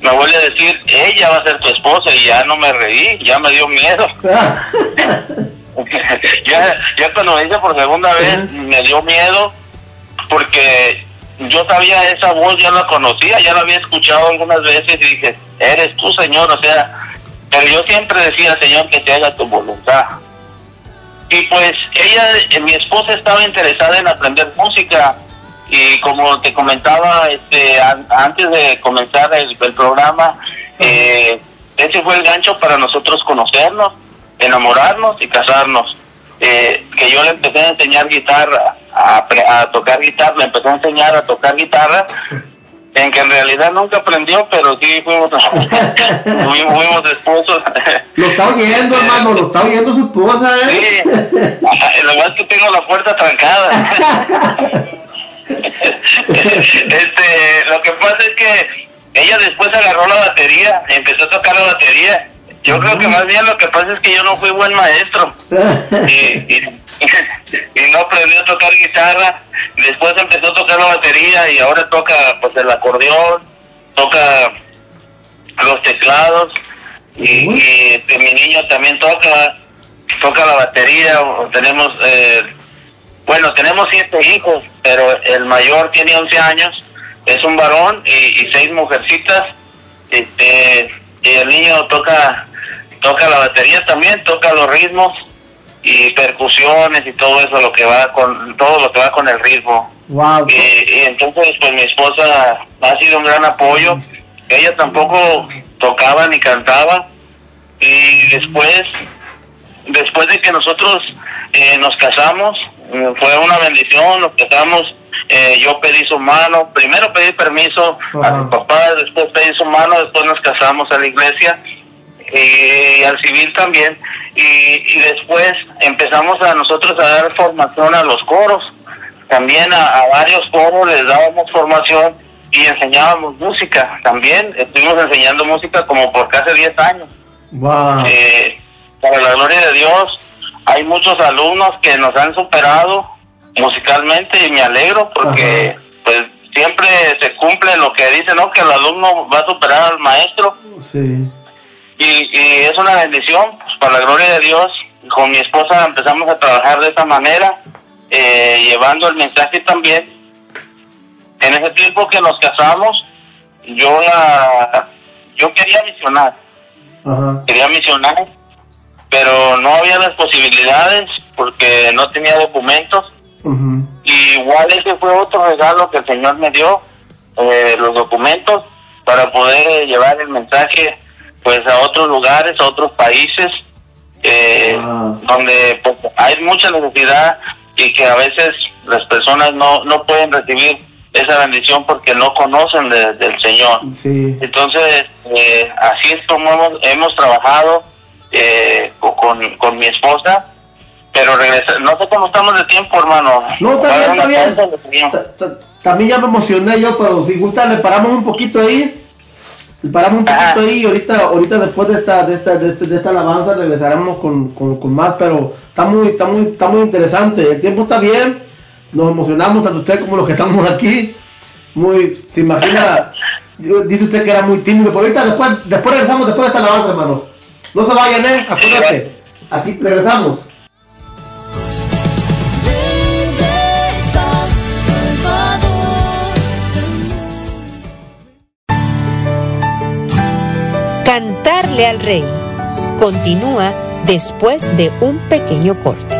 me vuelve a decir, ella va a ser tu esposa, y ya no me reí, ya me dio miedo. ya, ya cuando me dice por segunda vez me dio miedo porque yo sabía esa voz, ya la conocía, ya la había escuchado algunas veces y dije, eres tú Señor, o sea, pero yo siempre decía Señor que te haga tu voluntad. y pues ella, eh, mi esposa estaba interesada en aprender música y como te comentaba este, an- antes de comenzar el, el programa, eh, ese fue el gancho para nosotros conocernos, enamorarnos y casarnos. Eh, que yo le empecé a enseñar guitarra, a, tocar guitarra, le empecé a enseñar a tocar guitarra, en que en realidad nunca aprendió, pero sí fuimos, fuimos, fuimos esposos. Lo está oyendo, hermano, lo está oyendo su esposa, ¿eh? Sí, lo más que tengo la puerta trancada. este, lo que pasa es que ella después agarró la batería, empezó a tocar la batería. Yo creo que más bien lo que pasa es que yo no fui buen maestro y, y, y no aprendió a tocar guitarra. Después empezó a tocar la batería y ahora toca pues el acordeón, toca los teclados y, y, este, mi niño también toca toca la batería. Tenemos eh, bueno tenemos siete hijos, pero el mayor tiene 11 años, es un varón y, y seis mujercitas. Este y el niño toca toca la batería también, toca los ritmos y percusiones y todo eso lo que va con todo lo que va con el ritmo. Wow. y, y entonces pues mi esposa ha sido un gran apoyo. Ella tampoco tocaba ni cantaba. Y después después de que nosotros eh, nos casamos fue una bendición nos casamos eh, yo pedí su mano primero pedí permiso a mi papá después pedí su mano después nos casamos a la iglesia y, al civil también y, y después empezamos a nosotros a dar formación a los coros también a, a varios coros les dábamos formación y enseñábamos música también estuvimos enseñando música como por casi 10 años Wow. eh, para la gloria de Dios, hay muchos alumnos que nos han superado musicalmente y me alegro porque pues siempre se cumple lo que dice, ¿no? Que el alumno va a superar al maestro Sí. Y, y es una bendición, pues para la gloria de Dios. Con mi esposa empezamos a trabajar de esta manera, eh, llevando el mensaje también. En ese tiempo que nos casamos, yo la, yo quería misionar Ajá. quería misionar, pero no había las posibilidades porque no tenía documentos. Y igual ese fue otro regalo que el Señor me dio, eh, los documentos para poder llevar el mensaje pues a otros lugares, a otros países, eh, Ah. donde pues, hay mucha necesidad y que a veces las personas no, no pueden recibir esa bendición porque no conocen de- del Señor. Sí. Entonces, eh, así es como hemos, hemos trabajado eh, co- con, con mi esposa, pero regresa, no sé cómo estamos de tiempo, hermano. No, está bien, está bien. También ya me emocioné yo, pero si gusta le paramos un poquito ahí. Paramos un poquito Ajá. ahí ahorita, ahorita después de esta, de esta, de esta, de esta alabanza regresaremos con, con, con más, pero está muy, está muy, está muy interesante. El tiempo está bien, nos emocionamos tanto usted como los que estamos aquí. Muy, se imagina, dice usted que era muy tímido, pero ahorita después, después regresamos después de esta alabanza, hermano. No se vayan, eh, acuérdate. Aquí regresamos. Cantarle al Rey continúa después de un pequeño corte.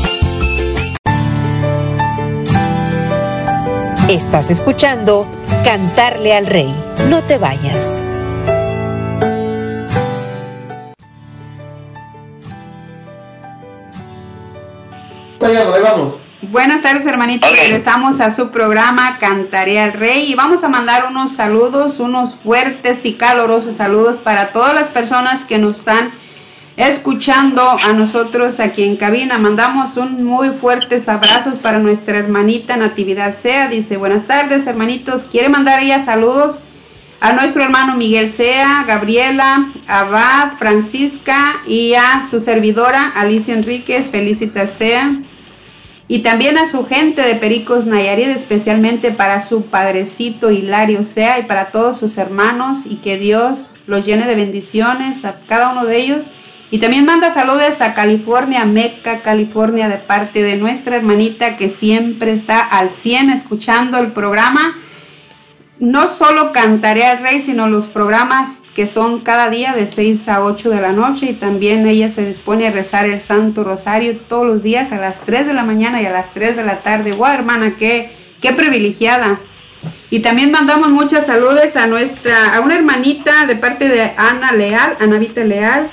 Estás escuchando Cantarle al Rey. No te vayas. Oigan, ahí vamos. Buenas tardes, hermanitos. Regresamos a su programa Cantaré al Rey y vamos a mandar unos saludos, unos fuertes y calurosos saludos para todas las personas que nos están escuchando a nosotros aquí en cabina. Mandamos un muy fuertes abrazos para nuestra hermanita Natividad Sea. Dice, buenas tardes, hermanitos. Quiere mandar ella saludos a nuestro hermano Miguel Sea, Gabriela, Abad, Francisca y a su servidora Alicia Enríquez. Felicitas Sea y también a su gente de Pericos Nayarit, especialmente para su padrecito Hilario Sea y para todos sus hermanos y que Dios los llene de bendiciones a cada uno de ellos. Y también manda saludos a California, Meca, California, de parte de nuestra hermanita que siempre está al 100 escuchando el programa. No solo cantaré al rey, sino los programas que son cada día de 6 a 8 de la noche y también ella se dispone a rezar el Santo Rosario todos los días a las 3 de la mañana y a las 3 de la tarde. ¡Wow, hermana! ¡Qué, privilegiada! Y también mandamos muchas saludos a nuestra, a una hermanita de parte de Ana Leal, Ana Vita Leal,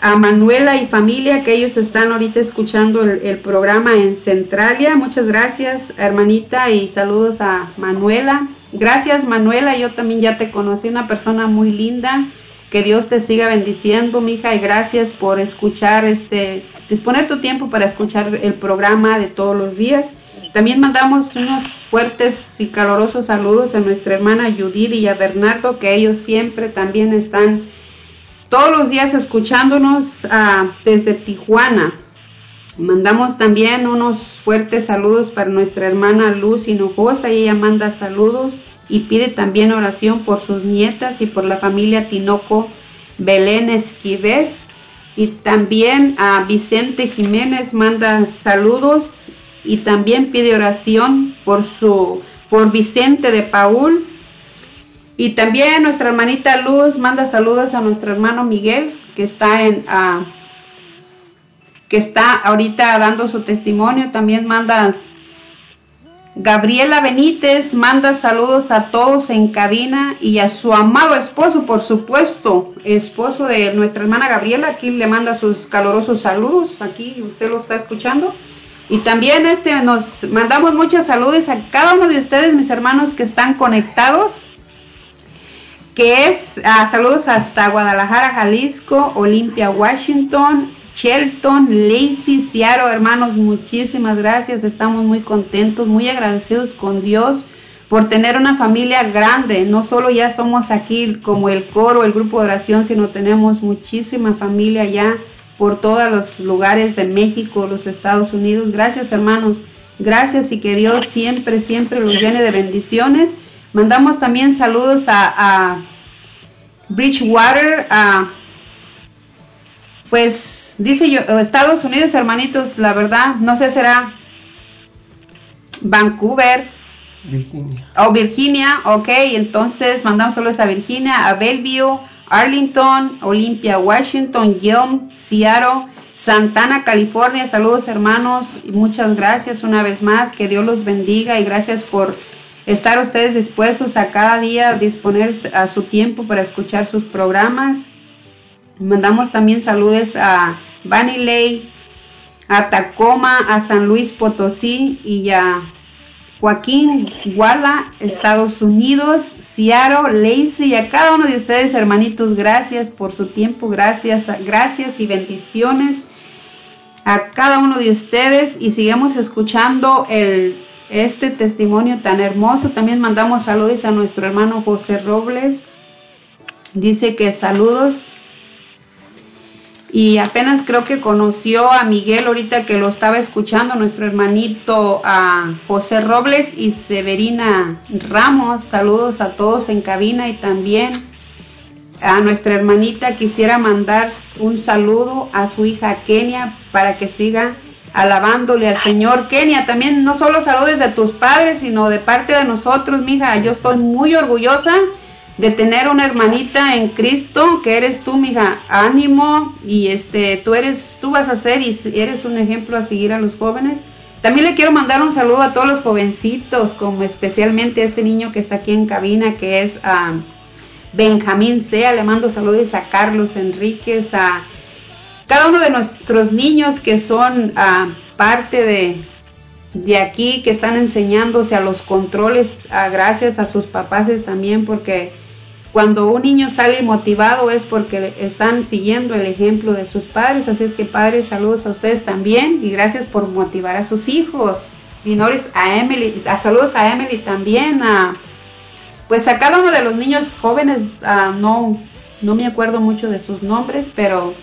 a Manuela y familia, que ellos están ahorita escuchando el, programa en Centralia. Muchas gracias, hermanita, y saludos a Manuela. Gracias, Manuela, yo también ya te conocí, una persona muy linda. Que Dios te siga bendiciendo, mija, y gracias por escuchar este, disponer tu tiempo para escuchar el programa de todos los días. También mandamos unos fuertes y calorosos saludos a nuestra hermana Judith y a Bernardo, que ellos siempre también están todos los días escuchándonos ah, desde Tijuana. Mandamos también unos fuertes saludos para nuestra hermana Luz Hinojosa ella manda saludos y pide también oración por sus nietas y por la familia Tinoco Belén Esquives. Y también a Vicente Jiménez manda saludos y también pide oración por su por Vicente de Paul. Y también nuestra hermanita Luz manda saludos a nuestro hermano Miguel que está en ah, que está ahorita dando su testimonio. También manda Gabriela Benítez manda saludos a todos en cabina y a su amado esposo, por supuesto, esposo de nuestra hermana Gabriela. Aquí le manda sus calurosos saludos. Aquí usted lo está escuchando. Y también este nos mandamos muchos saludos a cada uno de ustedes, mis hermanos que están conectados. Que es ah, saludos hasta Guadalajara, Jalisco, Olimpia, Washington, Shelton, Lacey, Seattle, hermanos, muchísimas gracias. Estamos muy contentos, muy agradecidos con Dios por tener una familia grande. No solo ya somos aquí como el coro, el grupo de oración, sino tenemos muchísima familia ya por todos los lugares de México, los Estados Unidos. Gracias, hermanos. Gracias y que Dios siempre, siempre los llene de bendiciones. Mandamos también saludos a, a Bridgewater, a pues dice yo, Estados Unidos, hermanitos, la verdad, no sé, será Vancouver. Virginia. o Virginia, ok, entonces mandamos saludos a Virginia, a Bellevue, Arlington, Olympia, Washington, Yelm, Seattle, Santana, California, saludos hermanos, y muchas gracias una vez más, que Dios los bendiga y gracias por estar ustedes dispuestos a cada día disponer a su tiempo para escuchar sus programas. Mandamos también saludos a Vanilley, a Tacoma, a San Luis Potosí y a Joaquín Guala, Estados Unidos, Ciaro, Lacey y a cada uno de ustedes, hermanitos, gracias por su tiempo, gracias, gracias y bendiciones a cada uno de ustedes y sigamos escuchando el, este testimonio tan hermoso. También mandamos saludos a nuestro hermano José Robles. Dice que saludos y apenas creo que conoció a Miguel ahorita que lo estaba escuchando, nuestro hermanito a José Robles y Severina Ramos. Saludos a todos en cabina y también a nuestra hermanita quisiera mandar un saludo a su hija Kenia para que siga alabándole al Señor. Kenia, también no solo saludes de tus padres, sino de parte de nosotros, mija. Yo estoy muy orgullosa de tener una hermanita en Cristo, que eres tú, mija, ánimo, y este, tú eres, tú vas a ser y eres un ejemplo a seguir a los jóvenes. También le quiero mandar un saludo a todos los jovencitos, como especialmente a este niño que está aquí en cabina, que es ah, Benjamín Sea, le mando saludos a Carlos Enríquez, a cada uno de nuestros niños que son ah, parte de, de aquí, que están enseñándose a los controles, ah, gracias a sus papás también, porque cuando un niño sale motivado es porque están siguiendo el ejemplo de sus padres. Así es que padres, saludos a ustedes también y gracias por motivar a sus hijos. Minores a Emily, a saludos a Emily también, a pues a cada uno de los niños jóvenes, ah, no, no me acuerdo mucho de sus nombres, pero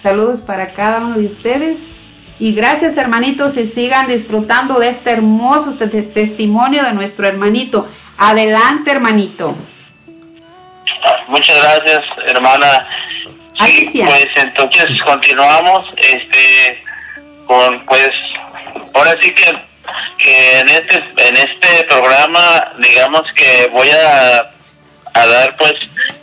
saludos para cada uno de ustedes. Y gracias hermanitos y sigan disfrutando de este hermoso te- te- testimonio de nuestro hermanito. Adelante hermanito. Muchas gracias, hermana. Alicia. pues entonces continuamos este con pues ahora sí que, que en este en este programa digamos que voy a, a dar pues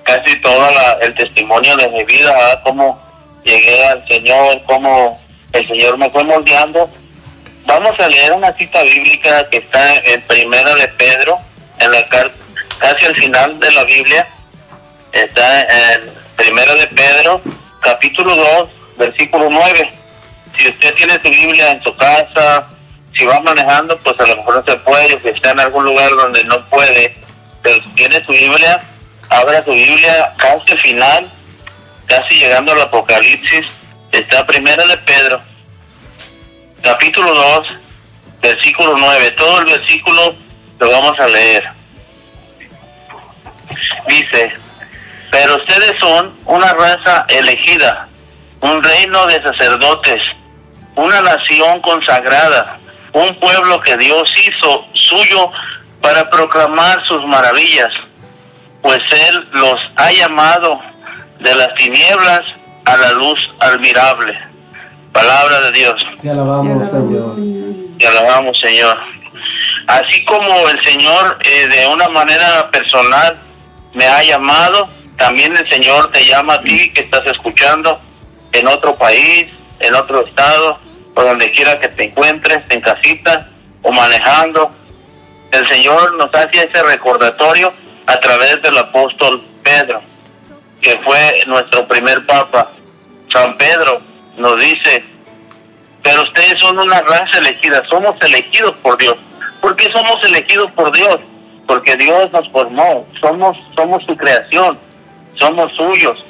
casi todo la- el testimonio de mi vida, ¿verdad? cómo llegué al Señor, cómo el Señor me fue moldeando. Vamos a leer una cita bíblica que está en Primera de Pedro, en la casi al final de la Biblia está en Primera de Pedro, capítulo 2, versículo 9. Si usted tiene su Biblia en su casa, si va manejando, pues a lo mejor no se puede, si está en algún lugar donde no puede, pero si tiene su Biblia, abra su Biblia casi al final, casi llegando al Apocalipsis, está Primera de Pedro, capítulo 2, versículo 9. Todo el versículo lo vamos a leer. Dice, pero ustedes son una raza elegida, un reino de sacerdotes, una nación consagrada, un pueblo que Dios hizo suyo para proclamar sus maravillas, pues Él los ha llamado de las tinieblas a la luz admirable. Palabra de Dios. Te alabamos, Señor. Te alabamos, Señor. Así como el Señor eh, de una manera personal me ha llamado, también el Señor te llama a ti que estás escuchando en otro país, en otro estado, o donde quiera que te encuentres, en casita o manejando. El Señor nos hace ese recordatorio a través del apóstol Pedro, que fue nuestro primer papa. San Pedro nos dice, pero ustedes son una raza elegida, somos elegidos por Dios. ¿Por qué somos elegidos por Dios? Porque Dios nos formó, somos, somos su creación, somos suyos.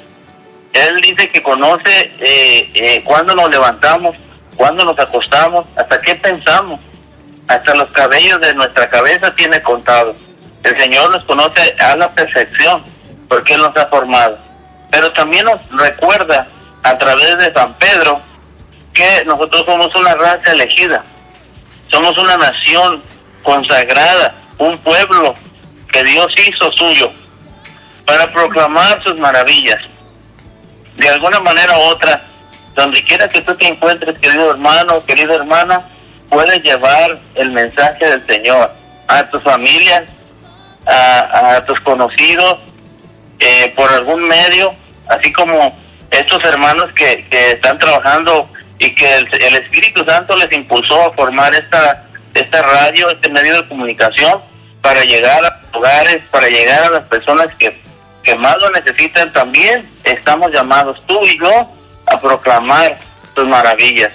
Él dice que conoce eh, eh, cuándo nos levantamos, cuándo nos acostamos, hasta qué pensamos, hasta los cabellos de nuestra cabeza tiene contado. El Señor nos conoce a la perfección, porque nos ha formado. Pero también nos recuerda a través de San Pedro que nosotros somos una raza elegida, somos una nación consagrada, un pueblo que Dios hizo suyo para proclamar sus maravillas. De alguna manera u otra, donde quiera que tú te encuentres, querido hermano, querida hermana, puedes llevar el mensaje del Señor a tu familia, a tus conocidos, eh, por algún medio, así como estos hermanos que, que están trabajando y que el, Espíritu Santo les impulsó a formar esta, esta radio, este medio de comunicación, para llegar a hogares, para llegar a las personas que, que más lo necesitan también. Estamos llamados tú y yo a proclamar sus maravillas.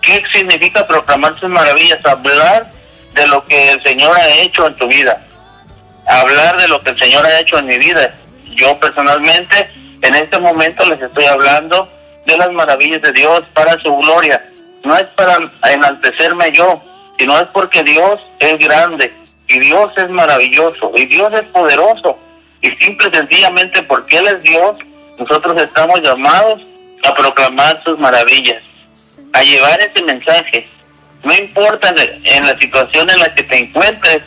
¿Qué significa proclamar sus maravillas? Hablar de lo que el Señor ha hecho en tu vida. Hablar de lo que el Señor ha hecho en mi vida. Yo personalmente, en este momento les estoy hablando de las maravillas de Dios para su gloria. No es para enaltecerme yo, sino es porque Dios es grande y Dios es maravilloso y Dios es poderoso. Y simple y sencillamente porque Él es Dios, nosotros estamos llamados a proclamar sus maravillas, a llevar ese mensaje. No importa en, la situación en la que te encuentres,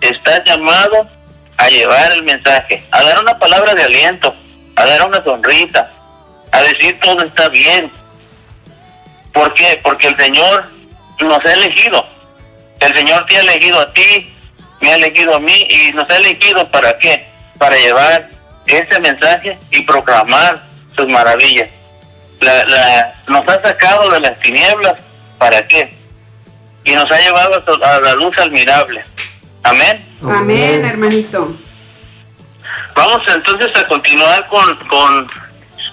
estás llamado a llevar el mensaje, a dar una palabra de aliento, a dar una sonrisa, a decir todo está bien. ¿Por qué? Porque el Señor nos ha elegido. El Señor te ha elegido a ti, me ha elegido a mí y nos ha elegido para qué? Para llevar ese mensaje y proclamar sus maravillas. La, la, nos ha sacado de las tinieblas, ¿para qué? Y nos ha llevado a, la luz admirable. Amén. Amén, hermanito. Vamos entonces a continuar con, con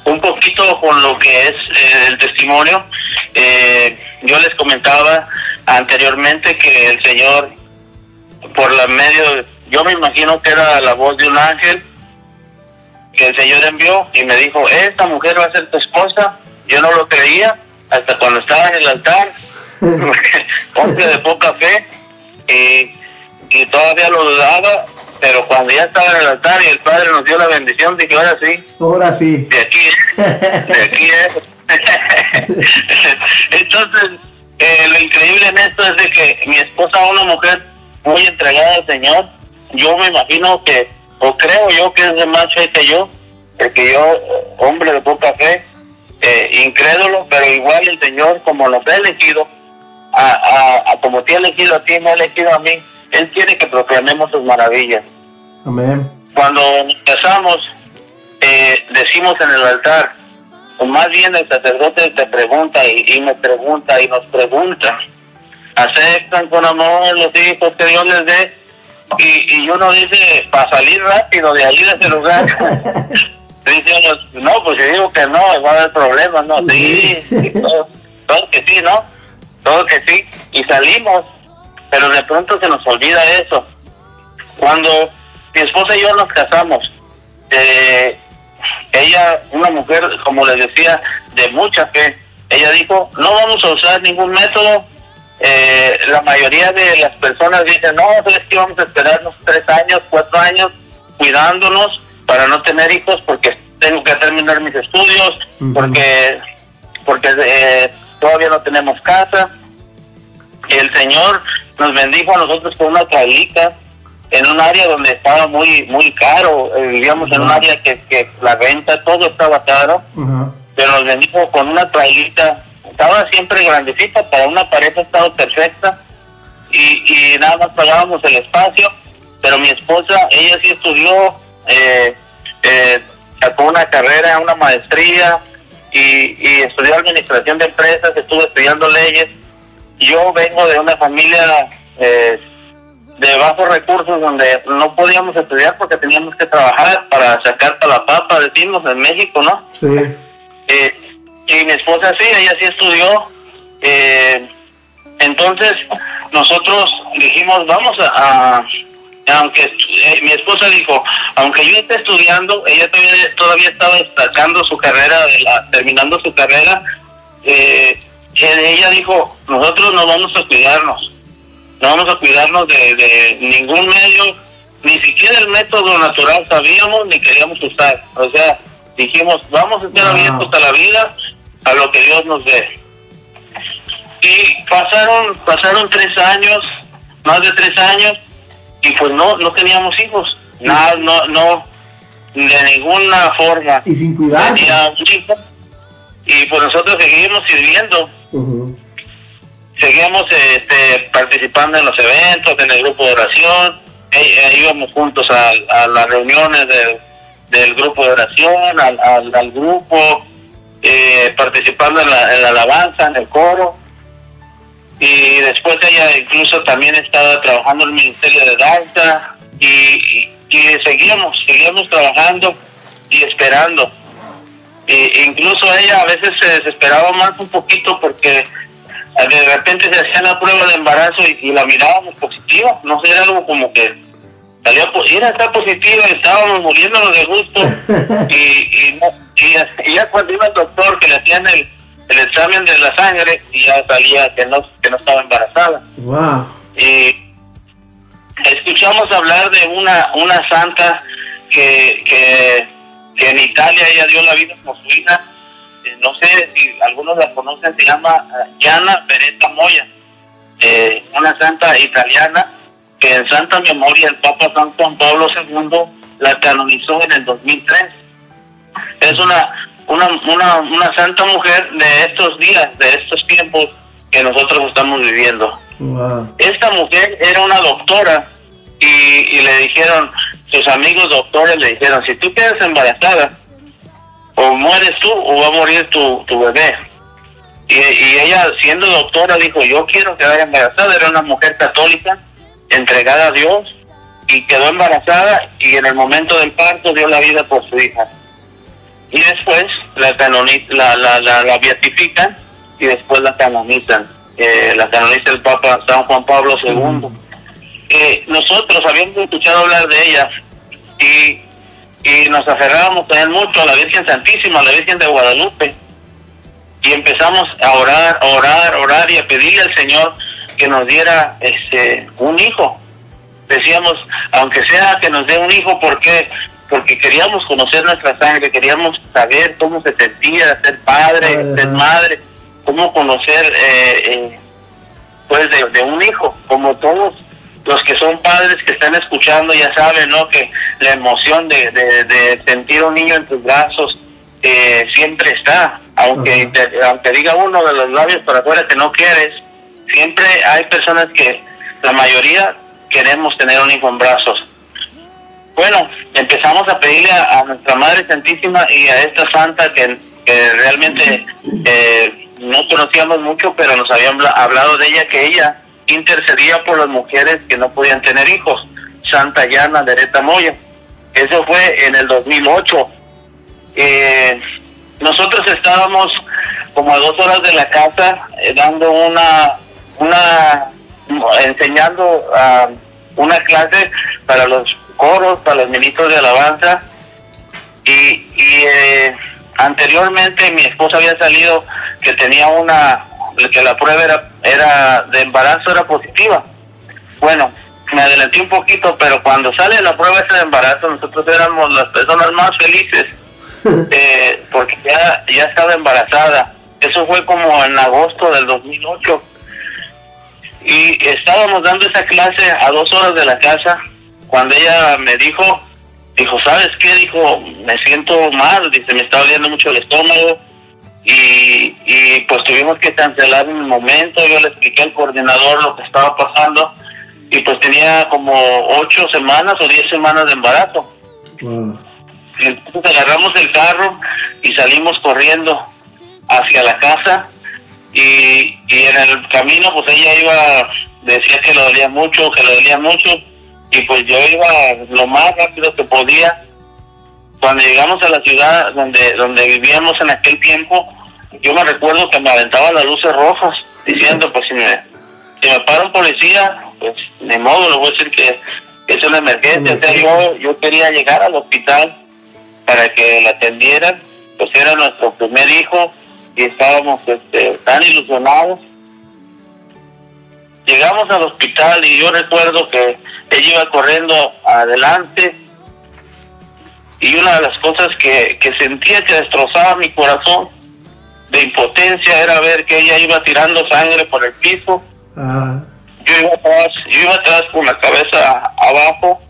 un poquito con lo que es eh, el testimonio. Eh, yo les comentaba anteriormente que el Señor, por la medio, yo me imagino que era la voz de un ángel que el Señor envió y me dijo, esta mujer va a ser tu esposa. Yo no lo creía hasta cuando estaba en el altar, hombre de poca fe, y, y todavía lo dudaba, pero cuando ya estaba en el altar y el Padre nos dio la bendición, dije, ahora sí, Ahora sí. de aquí es, de aquí es. Entonces, eh, lo increíble en esto es de que mi esposa es una mujer muy entregada al Señor. Yo me imagino que, o creo yo que es de más fe que yo, porque yo, hombre de poca fe, eh, incrédulo, pero igual el Señor, como nos ha elegido, a, a, a como te ha elegido a ti, me ha elegido a mí, Él quiere que proclamemos sus maravillas. Amén. cuando casamos, eh, decimos en el altar, o más bien el sacerdote te pregunta y, y me pregunta y nos pregunta, aceptan con amor los hijos que Dios les dé, y, y uno dice, para salir rápido de ahí de ese lugar, dice uno, no, pues yo digo que no, va a haber problemas, no, sí, sí, todo, todo que sí, ¿no? Todo que sí, y salimos, pero de pronto se nos olvida eso, cuando mi esposa y yo nos casamos, eh, ella, una mujer, como les decía, de mucha fe, ella dijo, no vamos a usar ningún método. Eh, la mayoría de las personas dicen, no, es que vamos a esperarnos tres años, cuatro años, cuidándonos para no tener hijos porque tengo que terminar mis estudios, porque porque eh, todavía no tenemos casa. El Señor nos bendijo a nosotros con una trailita en un área donde estaba muy muy caro, eh, vivíamos en un área que, que la renta, todo estaba caro, pero nos bendijo con una trailita, estaba siempre grandecita, para una pareja estaba perfecta. Y, y nada más pagábamos el espacio, pero mi esposa, ella sí estudió, eh, eh, sacó una carrera, una maestría y, y estudió administración de empresas, estuvo estudiando leyes. Yo vengo de una familia eh, de bajos recursos donde no podíamos estudiar porque teníamos que trabajar para sacar para la papa, decimos en México, ¿no? Sí. Eh, y mi esposa sí, ella sí estudió. eh, entonces nosotros dijimos, vamos a, a- aunque eh, mi esposa dijo, aunque yo esté estudiando, ella todavía, todavía estaba destacando su carrera, de la- terminando su carrera, eh, eh, ella dijo, nosotros no vamos a cuidarnos, no vamos a cuidarnos de, de ningún medio, ni siquiera el método natural sabíamos ni queríamos usar. O sea, dijimos, vamos a estar Wow. abiertos a la vida, a lo que Dios nos dé. Y pasaron, pasaron tres años, más de tres años, y pues no, no teníamos hijos, nada, no, no, de ninguna forma. Y sin cuidar. Tenía un hijo, y pues nosotros seguimos sirviendo Ujú. seguíamos este, participando en los eventos, en el grupo de oración, íbamos juntos a, a las reuniones del, del grupo de oración, al, al- al grupo, eh, participando en la, en la alabanza, en el coro. Y después ella incluso también estaba trabajando en el Ministerio de Danza y, y, y seguíamos, seguíamos trabajando y esperando. E incluso ella a veces se desesperaba más un poquito porque eh, de repente se hacía la prueba de embarazo y, y la mirábamos positiva, no sé, era algo como que salía, po- era estar positiva y estábamos muriéndonos de gusto y, y, no- y, y ya cuando iba el doctor que le hacían el, el examen de la sangre y ya salía que no, que no estaba embarazada. Wow. Y escuchamos hablar de una, una santa que, que, que en Italia ella dio la vida por su hija. Eh, no sé si algunos la conocen, se llama eh, Gianna Beretta Moya, eh, una santa italiana que en santa memoria el Papa San Juan Pablo II la canonizó en el 2003. Es una, una, una, una santa mujer de estos días, de estos tiempos que nosotros estamos viviendo Wow. esta mujer era una doctora y, y le dijeron, sus amigos doctores le dijeron, si tú quedas embarazada, o mueres tú o va a morir tu, tu bebé. Y, y ella, siendo doctora, dijo, yo quiero quedar embarazada. Era una mujer católica, entregada a Dios, y quedó embarazada y en el momento del parto dio la vida por su hija. Y después la, canoni- la, la, la, la beatifican y después la canonizan. Eh, la canoniza el Papa San Juan Pablo II. Eh, nosotros habíamos escuchado hablar de ella y, y nos aferrábamos también mucho a la Virgen Santísima, a la Virgen de Guadalupe. Y empezamos a orar, a orar, a orar y a pedirle al Señor que nos diera este un hijo. Decíamos, aunque sea que nos dé un hijo, ¿por qué? Porque queríamos conocer nuestra sangre, queríamos saber cómo se sentía ser padre, ser madre, cómo conocer eh, eh, pues de, de un hijo, como todos los que son padres que están escuchando ya saben, ¿no? Que la emoción de, de, de sentir un niño en tus brazos eh, siempre está, aunque te- aunque diga uno de los labios para afuera que no quieres, siempre hay personas que la mayoría queremos tener un hijo en brazos. Bueno, empezamos a pedirle a, a nuestra Madre Santísima y a esta santa que, que realmente eh, no conocíamos mucho, pero nos habían habla- hablado de ella, que ella intercedía por las mujeres que no podían tener hijos, Santa Llana Dereta Moya. Eso fue en el 2008. Eh, nosotros estábamos como a dos horas de la casa eh, dando una, una, enseñando ah, una clase para los coros, para los ministros de alabanza y, y eh, anteriormente mi esposa había salido que tenía una, que la prueba era, era de embarazo era positiva. Bueno, me adelanté un poquito, pero cuando sale la prueba esa de embarazo, nosotros éramos las personas más felices eh, porque ya, ya estaba embarazada. Eso fue como en agosto del 2008. Y estábamos dando esa clase a dos horas de la casa cuando ella me dijo, dijo, ¿sabes qué? Dijo, me siento mal, dice, me está doliendo mucho el estómago y, y pues tuvimos que cancelar en el momento, yo le expliqué al coordinador lo que estaba pasando y pues tenía como ocho semanas o diez semanas de embarazo. Wow. Y entonces agarramos el carro y salimos corriendo hacia la casa y, y en el camino pues ella iba, decía que le dolía mucho, que le dolía mucho y pues yo iba lo más rápido que podía. Cuando llegamos a la ciudad donde, donde vivíamos en aquel tiempo, yo me recuerdo que me aventaba las luces rojas diciendo pues si me, si me para un policía, pues de modo le voy a decir que es una emergencia. O sea, yo, yo quería llegar al hospital para que la atendieran, pues era nuestro primer hijo y estábamos este, tan ilusionados. Llegamos al hospital y yo recuerdo que ella iba corriendo adelante y una de las cosas que, que sentía que destrozaba mi corazón de impotencia era ver que ella iba tirando sangre por el piso yo iba atrás, yo iba atrás con la cabeza abajo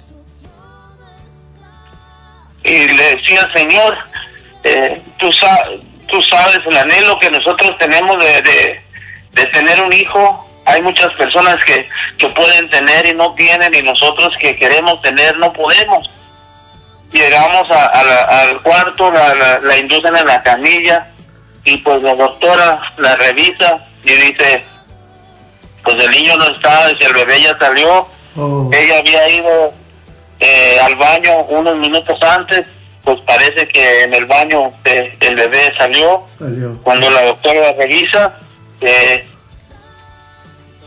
y le decía Señor, eh, tú, sa- tú sabes el anhelo que nosotros tenemos de, de, de tener un hijo. Hay muchas personas que, que pueden tener y no tienen y nosotros que queremos tener no podemos. Llegamos a- a la- al cuarto, la, la, la inducen en la camilla y pues la doctora la revisa y dice, pues el niño no está, dice, el bebé ya salió, oh, ella había ido eh, al baño unos minutos antes, pues parece que en el baño eh, el bebé salió. salió. Cuando la doctora revisa, eh,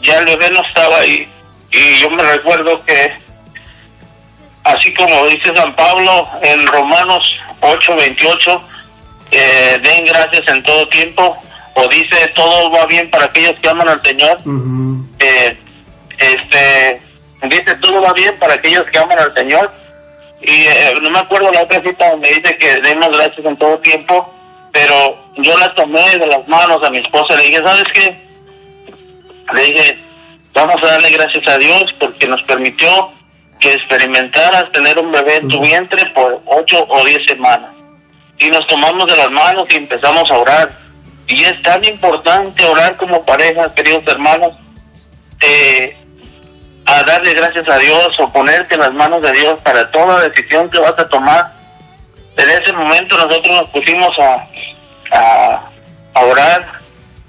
ya el bebé no estaba ahí. Y yo me recuerdo que, así como dice San Pablo en Romanos 8, 28, eh, den gracias en todo tiempo, o dice todo va bien para aquellos que aman al Señor. Eh, este, dice todo va bien para aquellos que aman al Señor. Y eh, no me acuerdo la otra cita donde dice que demos gracias en todo tiempo, pero yo la tomé de las manos a mi esposa y le dije, ¿sabes qué? Le dije, vamos a darle gracias a Dios porque nos permitió que experimentaras tener un bebé en tu vientre por ocho o diez semanas. Y nos tomamos de las manos y empezamos a orar. Y es tan importante orar como pareja, queridos hermanos, eh, a darle gracias a Dios o ponerte en las manos de Dios para toda decisión que vas a tomar. En ese momento nosotros nos pusimos a, a, a orar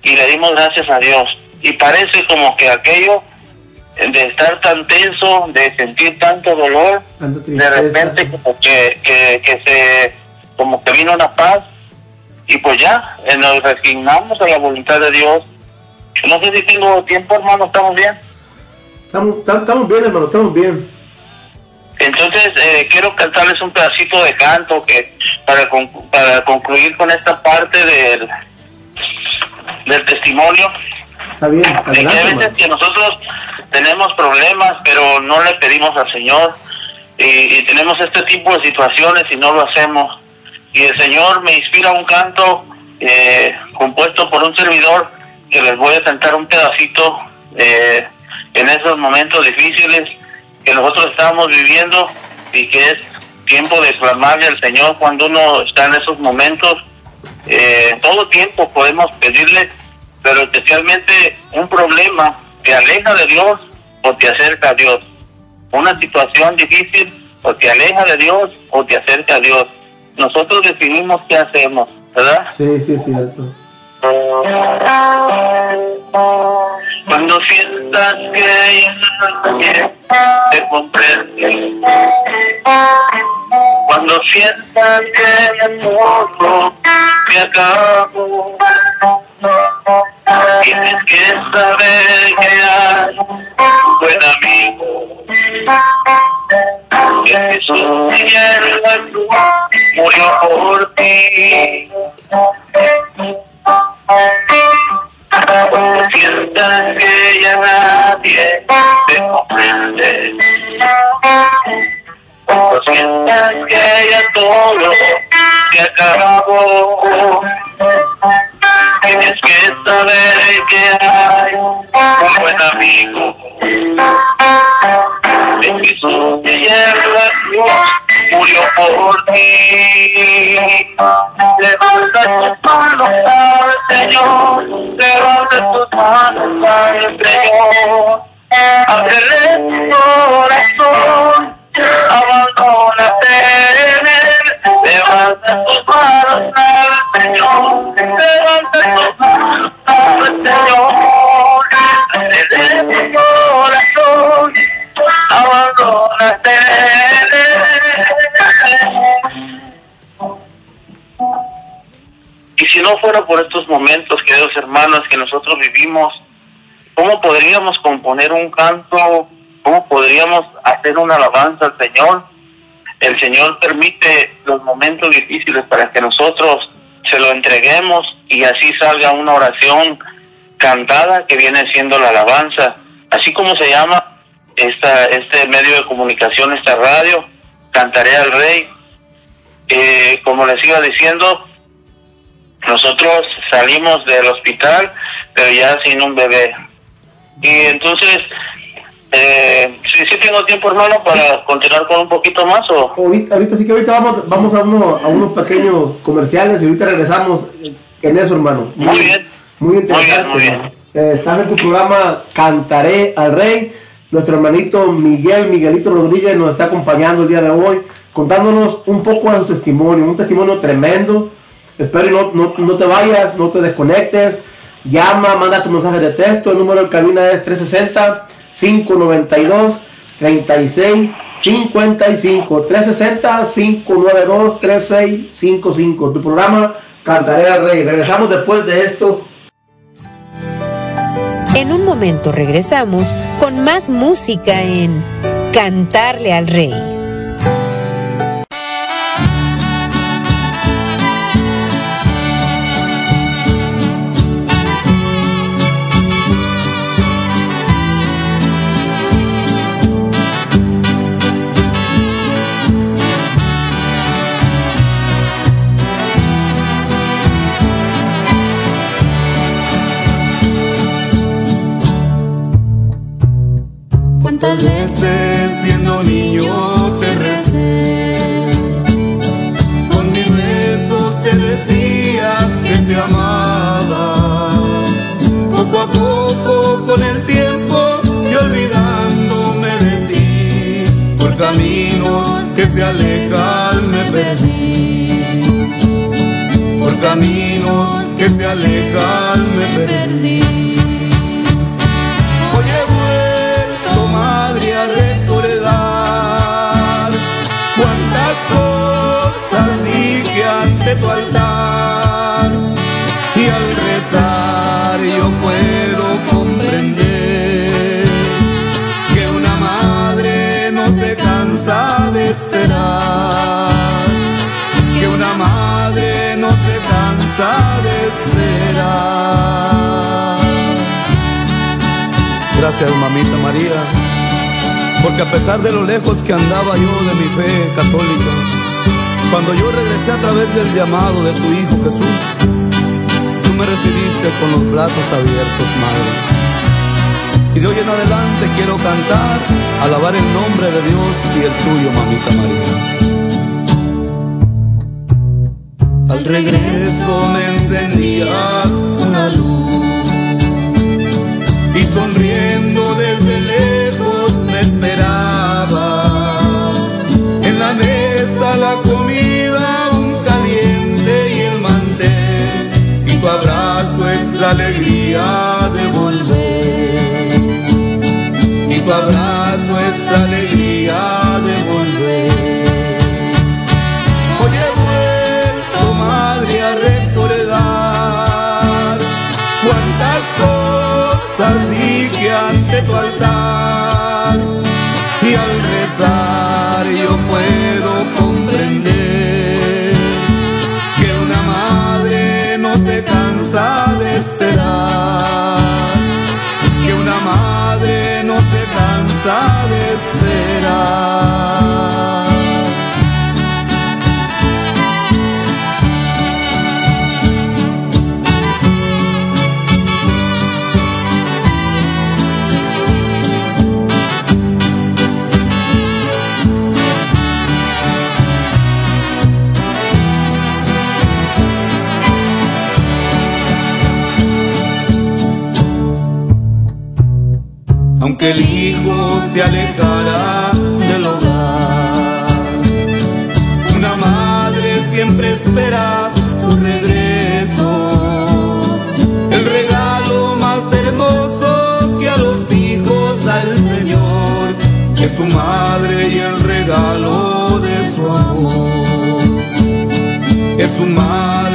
y le dimos gracias a Dios. Y parece como que aquello de estar tan tenso, de sentir tanto dolor, de repente como que, que, que se como que vino una paz. Y pues ya nos resignamos a la voluntad de Dios. No sé si tengo tiempo hermano estamos bien Estamos, tam- estamos bien, hermano, estamos bien. entonces eh, quiero cantarles un pedacito de canto que para con- para concluir con esta parte del del testimonio. Está bien, de que hay veces hermano. que nosotros tenemos problemas, pero no le pedimos al Señor y, tenemos este tipo de situaciones y no lo hacemos. Y el Señor me inspira un canto eh, compuesto por un servidor que les voy a cantar un pedacito eh, en esos momentos difíciles que nosotros estamos viviendo y que es tiempo de clamarle al Señor cuando uno está en esos momentos. Eh, todo tiempo podemos pedirle, pero especialmente un problema te aleja de Dios o te acerca a Dios. Una situación difícil o te aleja de Dios o te acerca a Dios. Nosotros decidimos qué hacemos, ¿verdad? Sí, sí, es cierto. Cuando sientas que nadie te comprende, cuando sientas que todo se acabó, tienes que saber que hay un buen amigo, que Jesús en la murió por ti. Sientas que ya nadie te comprende, cuando sientas que ya todo se acabó, tienes que saber que hay un buen amigo. De Jesús en la cruz murió por ti. Levanta tus manos al Señor, levanta tus manos al Señor. Ábrele tu corazón, abandónate en él. Levanta tus manos al Señor, levanta tus manos al Señor. Ábrele tu corazón, Y si no fuera por estos momentos, queridos hermanos, que nosotros vivimos, ¿cómo podríamos componer un canto? ¿Cómo podríamos hacer una alabanza al Señor? El Señor permite los momentos difíciles para que nosotros se lo entreguemos y así salga una oración cantada que viene siendo la alabanza. Así como se llama esta, este medio de comunicación, esta radio, Cantaré al Rey. Eh, como les iba diciendo, nosotros salimos del hospital, pero ya sin un bebé. Y entonces, eh, sí, sí tengo tiempo, hermano, para continuar con un poquito más o... Ahorita, ahorita sí que ahorita vamos, vamos a, uno- a unos pequeños comerciales y ahorita regresamos en eso, hermano. Muy bien. Muy interesante. Muy bien, muy bien. Eh, estás en tu programa Cantaré al Rey. Nuestro hermanito Miguel, Miguelito Rodríguez, nos está acompañando el día de hoy, contándonos un poco de su testimonio, un testimonio tremendo. Espero no, no, no te vayas, no te desconectes. Llama, manda tu mensaje de texto. El número de cabina es 360-592-3655. 360-592-3655. Tu programa Cantaré al Rey. Regresamos después de estos En un momento regresamos con más música en Cantarle al Rey. Que se alejan me perdí. Por caminos que se alejan me perdí. Gracias, mamita María, porque a pesar de lo lejos que andaba yo de mi fe católica, cuando yo regresé a través del llamado de tu Hijo Jesús, tú me recibiste con los brazos abiertos, Madre. Y de hoy en adelante quiero cantar, alabar el nombre de Dios y el tuyo, mamita María. Al regreso me encendías una luz la comida, un caliente y el mantel, y tu abrazo es la alegría de volver. Y tu abrazo es la alegría el hijo se alejara del hogar. Una madre siempre espera su regreso, el regalo más hermoso que a los hijos da el Señor, es su madre y el regalo de su amor. Es su madre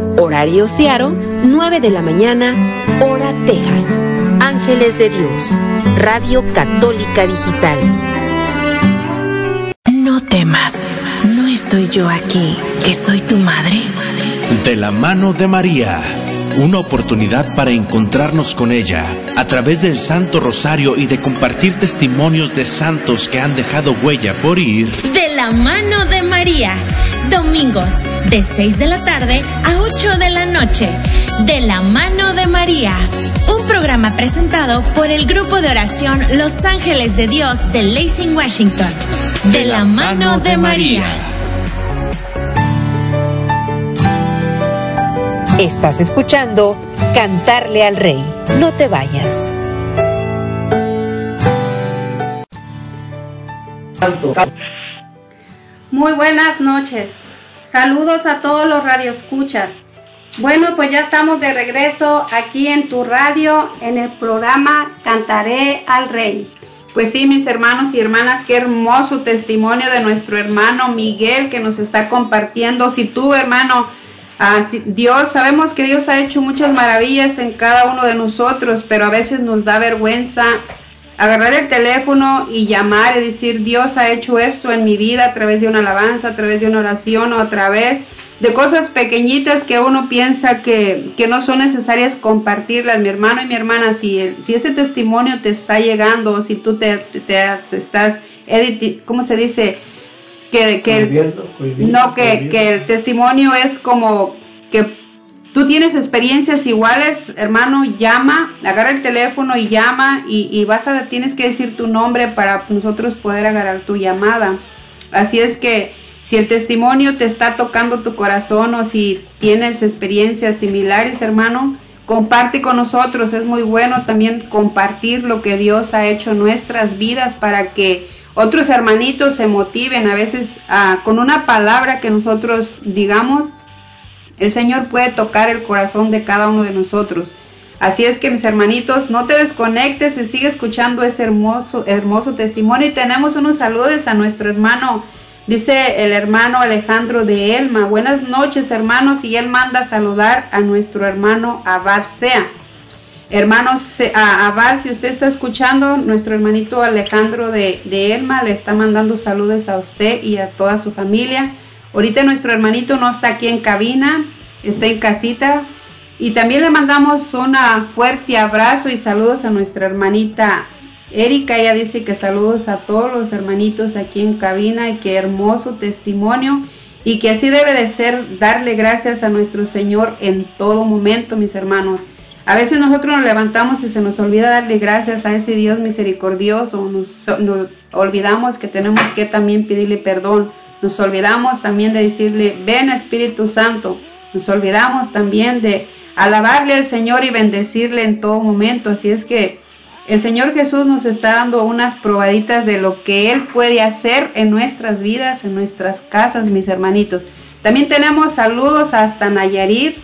horario Seattle, 9 de la mañana, hora Texas. Ángeles de Dios, Radio Católica Digital. No temas, no estoy yo aquí, que soy tu madre. De la mano de María, una oportunidad para encontrarnos con ella a través del Santo Rosario y de compartir testimonios de santos que han dejado huella por ir. De la mano de María, domingos de 6 de la tarde a 8 de la noche. De la mano de María, un programa presentado por el grupo de oración Los Ángeles de Dios de Lacing, Washington. De la mano de María. Estás escuchando Cantarle al Rey. No te vayas. Muy buenas noches. Saludos a todos los radioescuchas. Bueno, pues ya estamos de regreso aquí en tu radio en el programa Cantaré al Rey. Pues sí, mis hermanos y hermanas, qué hermoso testimonio de nuestro hermano Miguel que nos está compartiendo. Si tú, hermano, ah, Dios, sabemos que Dios ha hecho muchas maravillas en cada uno de nosotros, pero a veces nos da vergüenza agarrar el teléfono y llamar y decir, Dios ha hecho esto en mi vida a través de una alabanza, a través de una oración o a través de cosas pequeñitas que uno piensa que, que no son necesarias compartirlas. Mi hermano y mi hermana, si, el- si este testimonio te está llegando, si tú te, te- te estás, editi- ¿cómo se dice? Que, que el- no, que, que el testimonio es como que tú tienes experiencias iguales, hermano, llama, agarra el teléfono y llama y, y vas a, tienes que decir tu nombre para nosotros poder agarrar tu llamada. Así es que si el testimonio te está tocando tu corazón o si tienes experiencias similares, hermano, comparte con nosotros. Es muy bueno también compartir lo que Dios ha hecho en nuestras vidas para que otros hermanitos se motiven. A veces ah, con una palabra que nosotros digamos, el Señor puede tocar el corazón de cada uno de nosotros. Así es que mis hermanitos, no te desconectes y sigue escuchando ese hermoso, testimonio. Y tenemos unos saludos a nuestro hermano, dice el hermano Alejandro de Elma. Buenas noches hermanos y él manda saludar a nuestro hermano Abad Sea. Hermanos, Abad, si usted está escuchando, nuestro hermanito Alejandro de, de Elma le está mandando saludos a usted y a toda su familia. Ahorita nuestro hermanito no está aquí en cabina, está en casita. Y también le mandamos un fuerte abrazo y saludos a nuestra hermanita Erika. Ella dice que saludos a todos los hermanitos aquí en cabina y qué hermoso testimonio. Y que así debe de ser darle gracias a nuestro Señor en todo momento, mis hermanos. A veces nosotros nos levantamos y se nos olvida darle gracias a ese Dios misericordioso, nos, nos olvidamos que tenemos que también pedirle perdón, nos olvidamos también de decirle, ven Espíritu Santo, nos olvidamos también de alabarle al Señor y bendecirle en todo momento, así es que el Señor Jesús nos está dando unas probaditas de lo que Él puede hacer en nuestras vidas, en nuestras casas, mis hermanitos. También tenemos saludos hasta Nayarit,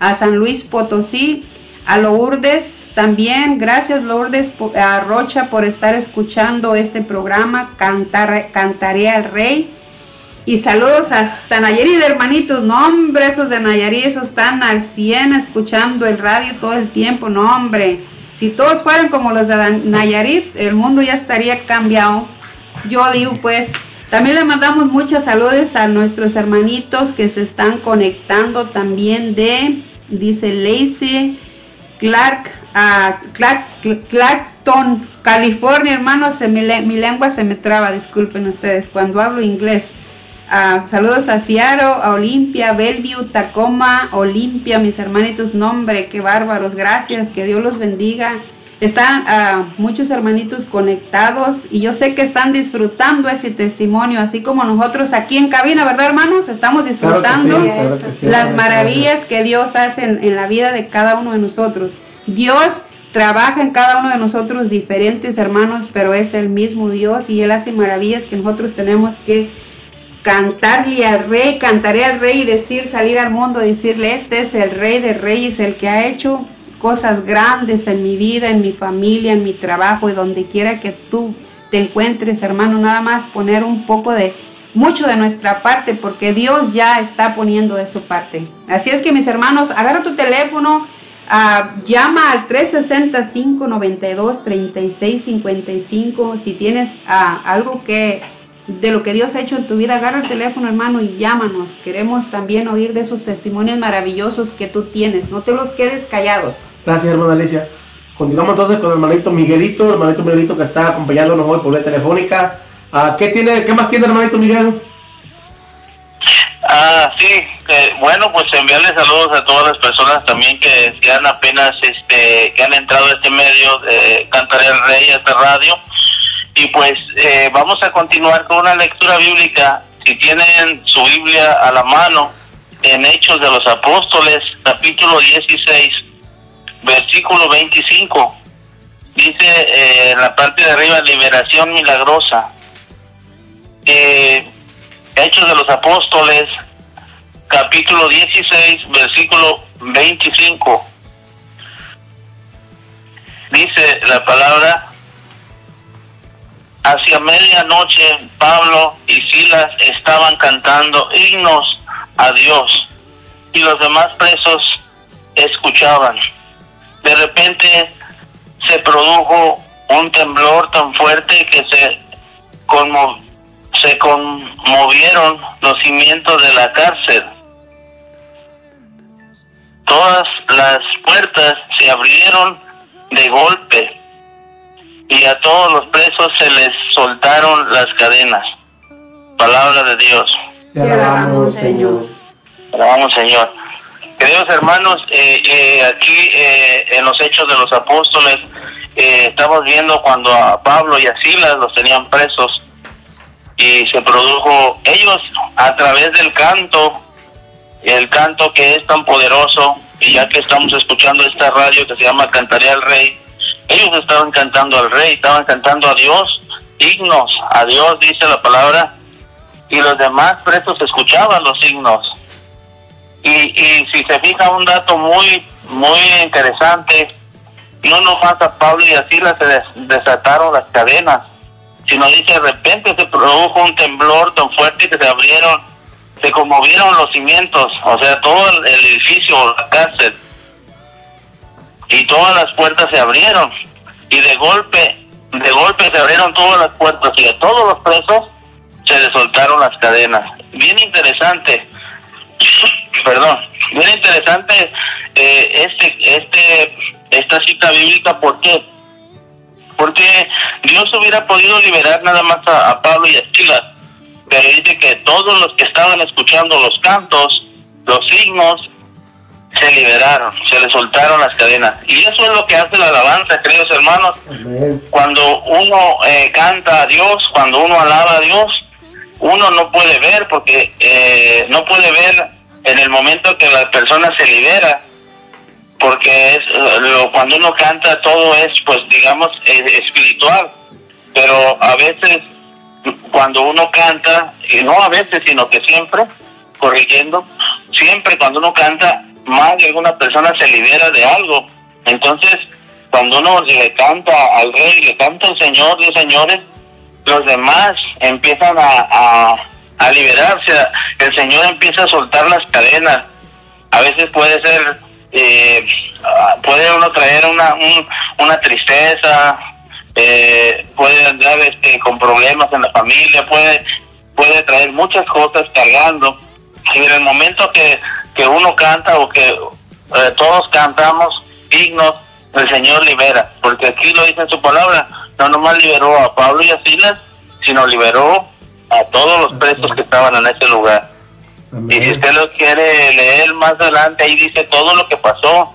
a San Luis Potosí, a Lourdes también. Gracias Lourdes a Rocha por estar escuchando este programa, Cantar, Cantaré al Rey. Y saludos hasta Nayarit, hermanitos. No, hombre, esos de Nayarit, esos están al 100 escuchando el radio todo el tiempo. No, hombre. Si todos fueran como los de Nayarit, el mundo ya estaría cambiado. Yo digo, pues, también le mandamos muchas saludos a nuestros hermanitos que se están conectando también de, dice Lacey, Clark, a Clark, Cl- Clarkton, California, hermanos, se me mi lengua se me traba, disculpen ustedes, cuando hablo inglés. Ah, saludos a Seattle, a Olimpia, Bellevue, Tacoma, Olimpia, mis hermanitos, nombre, qué bárbaros, gracias, que Dios los bendiga. Están ah, muchos hermanitos conectados y yo sé que están disfrutando ese testimonio, así como nosotros aquí en cabina, ¿verdad hermanos? Estamos Claro que sí, disfrutando claro que sí. las maravillas que Dios hace en, en la vida de cada uno de nosotros. Dios trabaja en cada uno de nosotros diferentes hermanos, pero es el mismo Dios y Él hace maravillas que nosotros tenemos que cantarle al rey, cantaré al rey y decir, salir al mundo, decirle, este es el rey de reyes, el que ha hecho cosas grandes en mi vida, en mi familia, en mi trabajo y donde quiera que tú te encuentres, hermano, nada más poner un poco de mucho de nuestra parte porque Dios ya está poniendo de su parte. Así es que mis hermanos, agarra tu teléfono, ah, llama al 365-92-3655 si tienes ah, algo que de lo que Dios ha hecho en tu vida, agarra el teléfono hermano y llámanos. Queremos también oír de esos testimonios maravillosos que tú tienes. No te los quedes callados. Gracias, hermana Alicia. Continuamos entonces con el hermanito Miguelito, hermanito Miguelito que está acompañándonos hoy por vía telefónica. Ah, ¿qué, tiene, ¿Qué más tiene hermanito Miguel? Ah, sí, bueno, pues enviarle saludos a todas las personas también que, que han apenas, este, que han entrado a este medio de Cantaré al Rey, a esta radio. Y pues eh, vamos a continuar con una lectura bíblica. Si tienen su Biblia a la mano, en Hechos de los Apóstoles, capítulo 16, versículo 25. Dice eh, en la parte de arriba, liberación milagrosa. Hechos de los Apóstoles, capítulo 16, versículo 25. Dice la palabra, hacia medianoche Pablo y Silas estaban cantando himnos a Dios y los demás presos escuchaban. De repente se produjo un temblor tan fuerte que se conmo- se conmovieron los cimientos de la cárcel. Todas las puertas se abrieron de golpe y a todos los presos se les soltaron las cadenas. Palabra de Dios. Te alabamos, Señor. Alabamos, Señor. Queridos hermanos, eh, eh, aquí eh, en los Hechos de los Apóstoles eh, estamos viendo cuando a Pablo y a Silas los tenían presos y se produjo ellos a través del canto, el canto que es tan poderoso y ya que estamos escuchando esta radio que se llama Cantaré al Rey, ellos estaban cantando al Rey, estaban cantando a Dios, himnos a Dios, dice la palabra, y los demás presos escuchaban los himnos. Y, y si se fija un dato muy, muy interesante, no nomás a Pablo y a Silas se des- desataron las cadenas, sino dice de repente se produjo un temblor tan fuerte que se abrieron, se conmovieron los cimientos, o sea, todo el, el edificio, la cárcel, y todas las puertas se abrieron, y de golpe, de golpe se abrieron todas las puertas, y a todos los presos se les soltaron las cadenas. Bien interesante, perdón, bien interesante eh, este, este, esta cita bíblica, ¿por qué? Porque Dios hubiera podido liberar nada más a, a Pablo y a Silas, pero dice que todos los que estaban escuchando los cantos, los signos, se liberaron, se les soltaron las cadenas. Y eso es lo que hace la alabanza, queridos hermanos, cuando uno eh, canta a Dios, cuando uno alaba a Dios, uno no puede ver porque eh, no puede ver en el momento que la persona se libera porque es lo- cuando uno canta todo es pues digamos espiritual pero a veces cuando uno canta y no a veces sino que siempre corrigiendo siempre cuando uno canta más de alguna persona se libera de algo entonces cuando uno le canta al rey le canta al señor de señores los demás empiezan a, liberarse, el Señor empieza a soltar las cadenas. A veces puede ser, eh, puede uno traer una, un- una tristeza, eh, puede andar este, con problemas en la familia, puede, puede traer muchas cosas cargando. Y en el momento que, que uno canta o que eh, todos cantamos himnos, el Señor libera, porque aquí lo dice en su palabra, no nomás liberó a Pablo y a Silas, sino liberó a todos los presos que estaban en ese lugar. Y si usted lo quiere leer más adelante, ahí dice todo lo que pasó.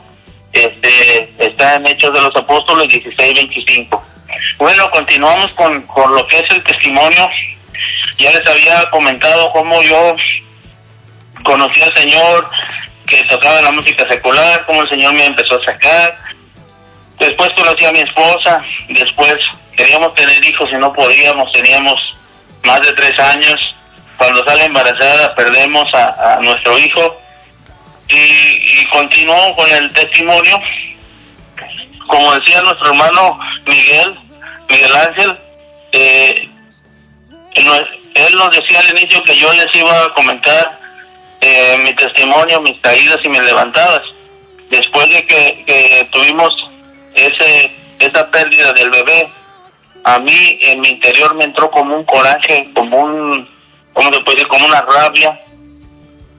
Este, está está en Hechos de los Apóstoles 16-25. Bueno, continuamos con, con lo que es el testimonio. Ya les había comentado cómo yo conocí al Señor, que tocaba la música secular, cómo el Señor me empezó a sacar. Después conocí a mi esposa, después queríamos tener hijos y no podíamos, teníamos más de tres años. Cuando sale embarazada perdemos a, nuestro hijo y, continuó con el testimonio. Como decía nuestro hermano Miguel, Miguel Ángel, eh, él nos- él nos decía al inicio que yo les iba a comentar eh, mi testimonio, mis caídas y mis levantadas. Después de que, que tuvimos ese esa pérdida del bebé, a mí en mi interior me entró como un coraje, como un, ¿cómo se puede decir? Como una rabia.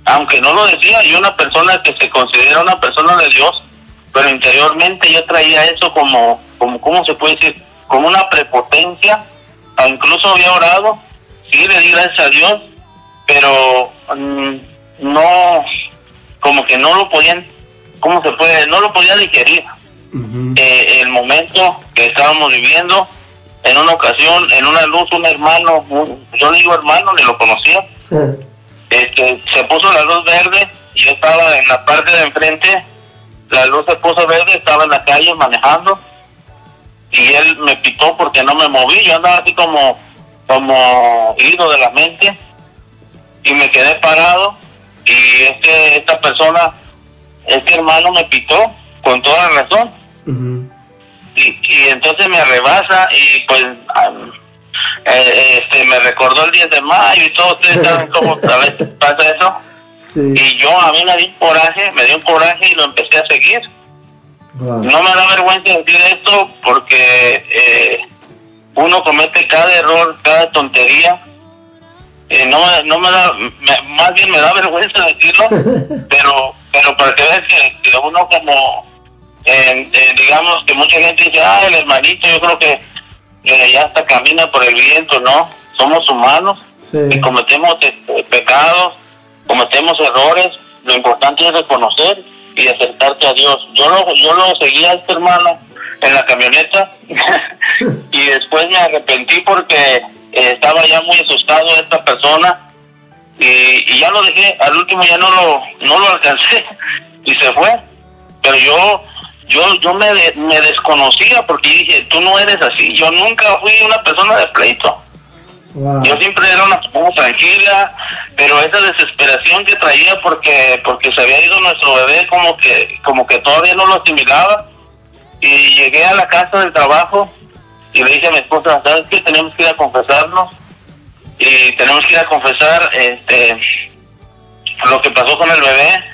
Aunque no lo decía, yo una persona que se considera una persona de Dios, pero interiormente yo traía eso como, como ¿cómo se puede decir? Como una prepotencia, incluso había orado, sí, le di gracias a Dios, pero mm, no, como que no lo podían, ¿cómo se puede? No lo podía digerir. Eh, el momento que estábamos viviendo, en una ocasión, en una luz, un hermano, un- yo le digo hermano, ni lo conocía, este, se puso la luz verde, yo estaba en la parte de enfrente, la luz se puso verde, estaba en la calle manejando, y él me pitó porque no me moví, yo andaba así como, como ido de la mente, y me quedé parado, y este, esta persona, este hermano me pitó con toda razón, y, y entonces me rebasa y pues eh, este me recordó el 10 de mayo y todo ustedes saben cómo a veces pasa eso. Y yo a mí me dio un coraje me dio un coraje y lo empecé a seguir. No me da vergüenza decir esto porque eh, uno comete cada error cada tontería. Eh, no, no me da me- más bien me da vergüenza decirlo pero pero para que veas que, que uno como eh, eh, digamos que mucha gente dice, ah, el hermanito, yo creo que eh, ya hasta camina por el viento, ¿no? Somos humanos y cometemos este, pecados, cometemos errores, lo importante es reconocer y acercarte a Dios. Yo lo, yo lo seguía a este hermano en la camioneta y después me arrepentí porque eh, estaba ya muy asustado de esta persona y, y ya lo dejé, al último ya no lo, no lo alcancé y se fue. Pero yo yo yo me, de- me desconocía porque dije, tú no eres así, yo nunca fui una persona de pleito. Yo siempre era una persona tranquila, pero esa desesperación que traía porque porque se había ido nuestro bebé como que como que todavía no lo asimilaba. Y llegué a la casa del trabajo y le dije a mi esposa, ¿sabes qué? Tenemos que ir a confesarnos. Y tenemos que ir a confesar este lo que pasó con el bebé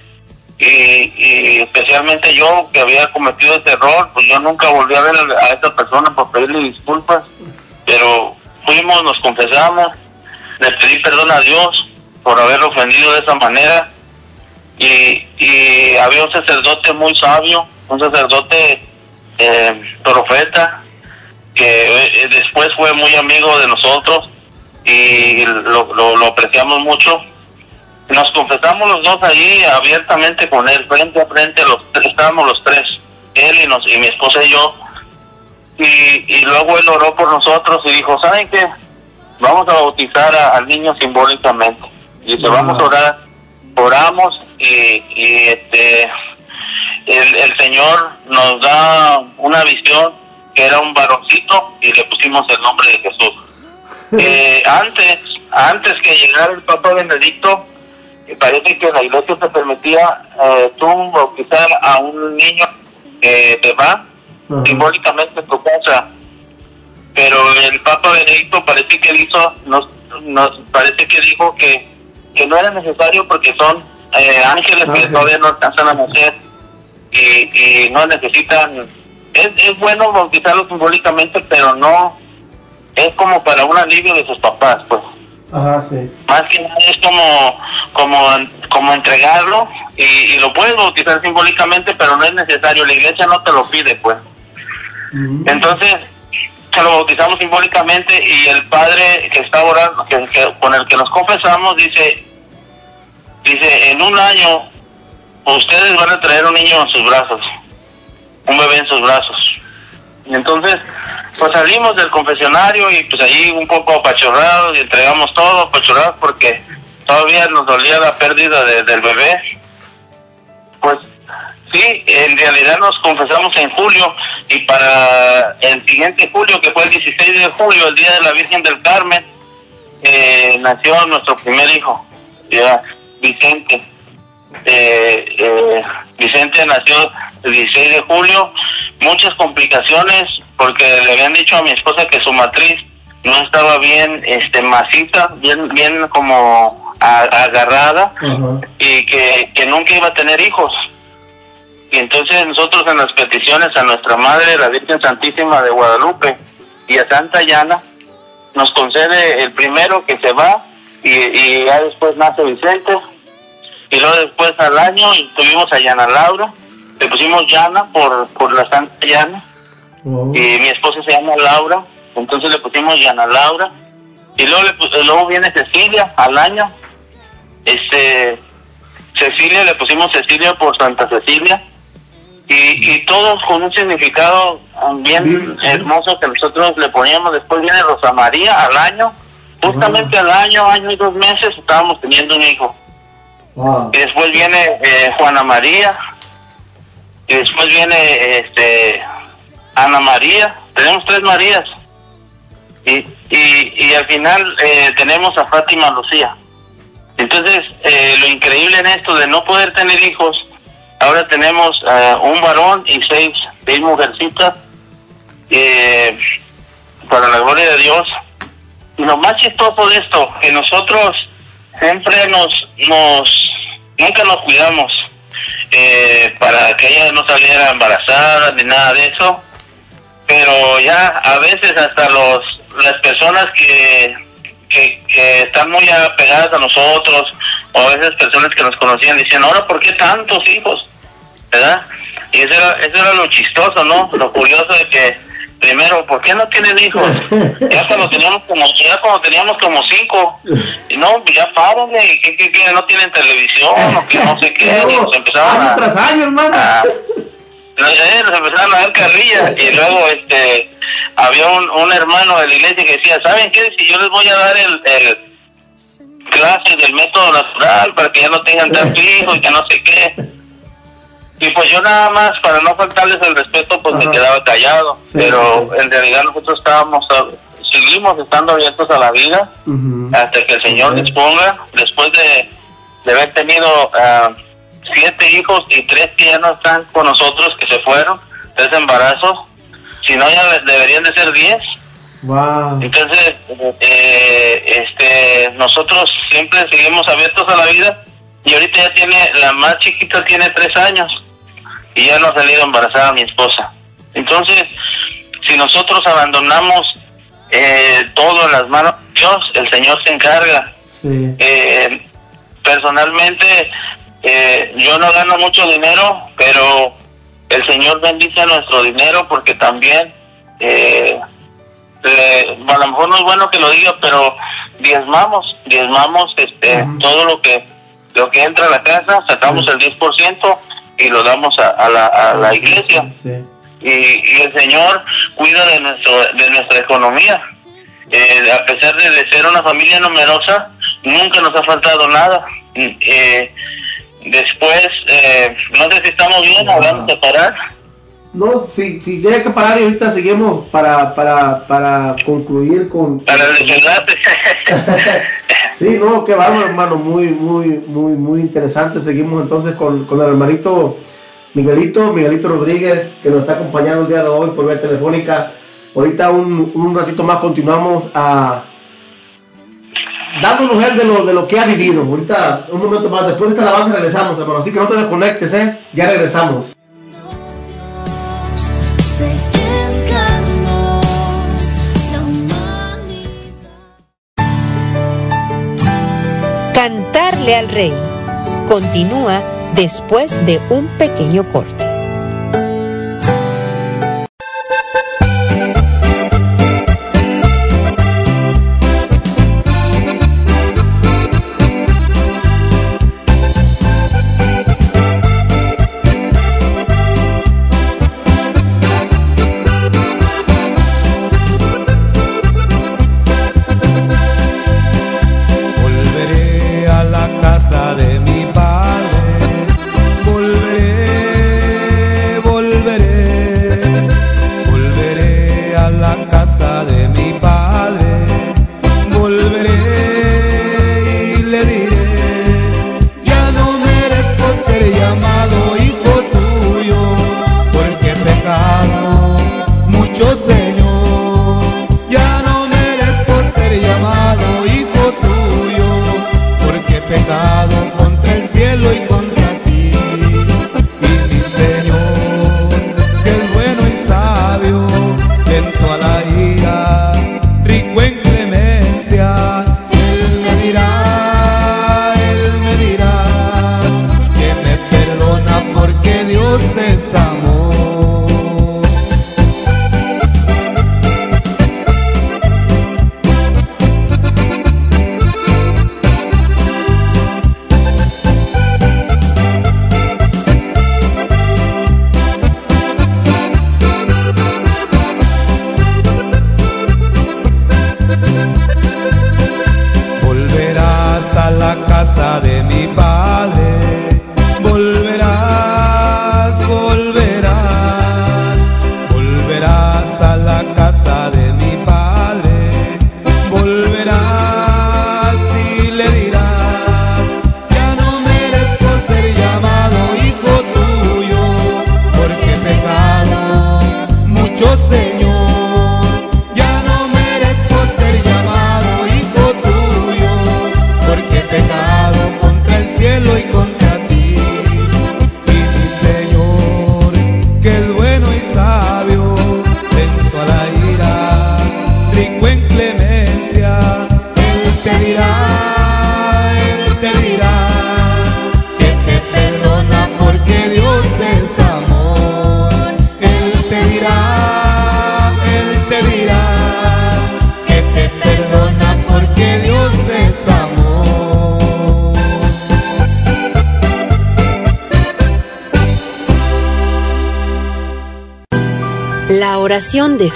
y, y especialmente yo que había cometido ese error, pues yo nunca volví a ver a esa persona por pedirle disculpas, pero fuimos, nos confesamos, le pedí perdón a Dios por haberlo ofendido de esa manera y, había un sacerdote muy sabio, un sacerdote eh, profeta que eh, después fue muy amigo de nosotros y lo, lo apreciamos mucho nos confesamos los dos allí abiertamente con él, frente a frente, los tres, estábamos los tres, él y, nos, y mi esposa y yo. Y, y luego él oró por nosotros y dijo, ¿saben qué? Vamos a bautizar a- al niño simbólicamente. Y dice, vamos a orar. Oramos y, y este el, el Señor nos da una visión que era un varoncito y le pusimos el nombre de Jesús. Eh, antes, antes que llegara el Papa Benedicto, parece que la iglesia se permitía eh, tú bautizar a un niño que te va simbólicamente en tu casa. Pero el Papa Benedicto parece que él hizo, nos, nos parece que dijo que, que no era necesario porque son eh, ángeles que todavía no alcanzan a nacer y, y no necesitan. Es, es bueno bautizarlo simbólicamente, pero no es como para un alivio de sus papás, pues Ajá, sí. más que nada es como como como entregarlo y, y lo puedes bautizar simbólicamente pero no es necesario la iglesia no te lo pide pues entonces se lo bautizamos simbólicamente y el padre que está orando que, que- con el que nos confesamos dice dice en un año ustedes van a traer un niño en sus brazos un bebé en sus brazos. Y entonces, pues salimos del confesionario y pues ahí un poco apachurrados y entregamos todo apachurrados porque todavía nos dolía la pérdida de- del bebé. Pues sí, en realidad nos confesamos en julio y para el siguiente julio, que fue el 16 de julio, el Día de la Virgen del Carmen, eh, nació nuestro primer hijo, ya, Vicente. Eh, eh, Vicente nació el 16 de julio, muchas complicaciones porque le habían dicho a mi esposa que su matriz no estaba bien este masita, bien bien como a- agarrada y que, que nunca iba a tener hijos. Y entonces nosotros en las peticiones a nuestra Madre, la Virgen Santísima de Guadalupe y a Santa Llana, nos concede el primero que se va y, y ya después nace Vicente y luego después al año tuvimos a Llana Laura, le pusimos Llana por, por la Santa Llana y mi esposa se llama Laura, entonces le pusimos Llana Laura y luego, le luego viene Cecilia al año, este Cecilia le pusimos Cecilia por Santa Cecilia y, y todos con un significado bien hermoso que nosotros le poníamos. Después viene Rosa María al año, justamente al año, año y dos meses estábamos teniendo un hijo. Y después viene eh, Juana María, y después viene este Ana María, tenemos tres Marías. Y, y, y al final eh, tenemos a Fátima Lucía. Entonces, eh, lo increíble en esto de no poder tener hijos, ahora tenemos eh, un varón y seis, seis mujercitas, eh, para la gloria de Dios. Y lo más chistoso de esto, que nosotros siempre nos, nos nunca nos cuidamos eh, para que ella no saliera embarazada ni nada de eso, pero ya a veces hasta los las personas que que, que están muy apegadas a nosotros, o a veces personas que nos conocían dicen, ahora, ¿por qué tantos hijos? ¿Verdad? Y eso era, eso era lo chistoso, ¿no? Lo curioso de que, primero, ¿por qué no tienen hijos? Ya cuando teníamos como, ya cuando teníamos como cinco, y no, pues ya párenle, y que, que, que no tienen televisión, o que no sé qué, y nos empezaban Año a, tras año, hermano. eh, nos empezaron a dar carrilla y luego este había un, un hermano de la iglesia que decía, ¿saben qué? Si yo les voy a dar el, el clases del método natural para que ya no tengan tanto hijo y que no sé qué. Y pues yo nada más, para no faltarles el respeto, pues me quedaba callado. Pero en realidad nosotros estábamos, seguimos estando abiertos a la vida hasta que el Señor disponga, después de, de haber tenido ah, siete hijos y tres que ya no están con nosotros, que se fueron, tres embarazos, si no ya deberían de ser diez. Wow. Entonces, eh, este, nosotros siempre seguimos abiertos a la vida. Y ahorita ya tiene, la más chiquita tiene tres años y ya no ha salido embarazada mi esposa. Entonces, si nosotros abandonamos eh, todo en las manos de Dios, el Señor se encarga. Sí. Eh, personalmente, eh, yo no gano mucho dinero, pero el Señor bendice nuestro dinero porque también, eh, le- a lo mejor no es bueno que lo diga, pero diezmamos, diezmamos este, todo lo que lo que entra a la casa, sacamos el 10% y lo damos a, a la, a la iglesia. Y, y el Señor cuida de, nuestro, de nuestra economía. Eh, a pesar de, de ser una familia numerosa, nunca nos ha faltado nada. Mm, eh, después, eh, no sé si estamos bien, hablamos de parar. No, si, si tiene que parar y ahorita seguimos para, para, para concluir con... Para. Sí, no, qué bárbaro, hermano, muy, muy, muy, muy interesante. Seguimos entonces con, con el hermanito Miguelito, Miguelito Rodríguez, que nos está acompañando el día de hoy por vía telefónica. Ahorita un, un ratito más continuamos a dándonos él de lo, de lo que ha vivido. Ahorita, un momento más, después de esta alabanza regresamos, hermano. Así que no te desconectes, ¿eh? Ya regresamos. Al Rey continúa después de un pequeño corte.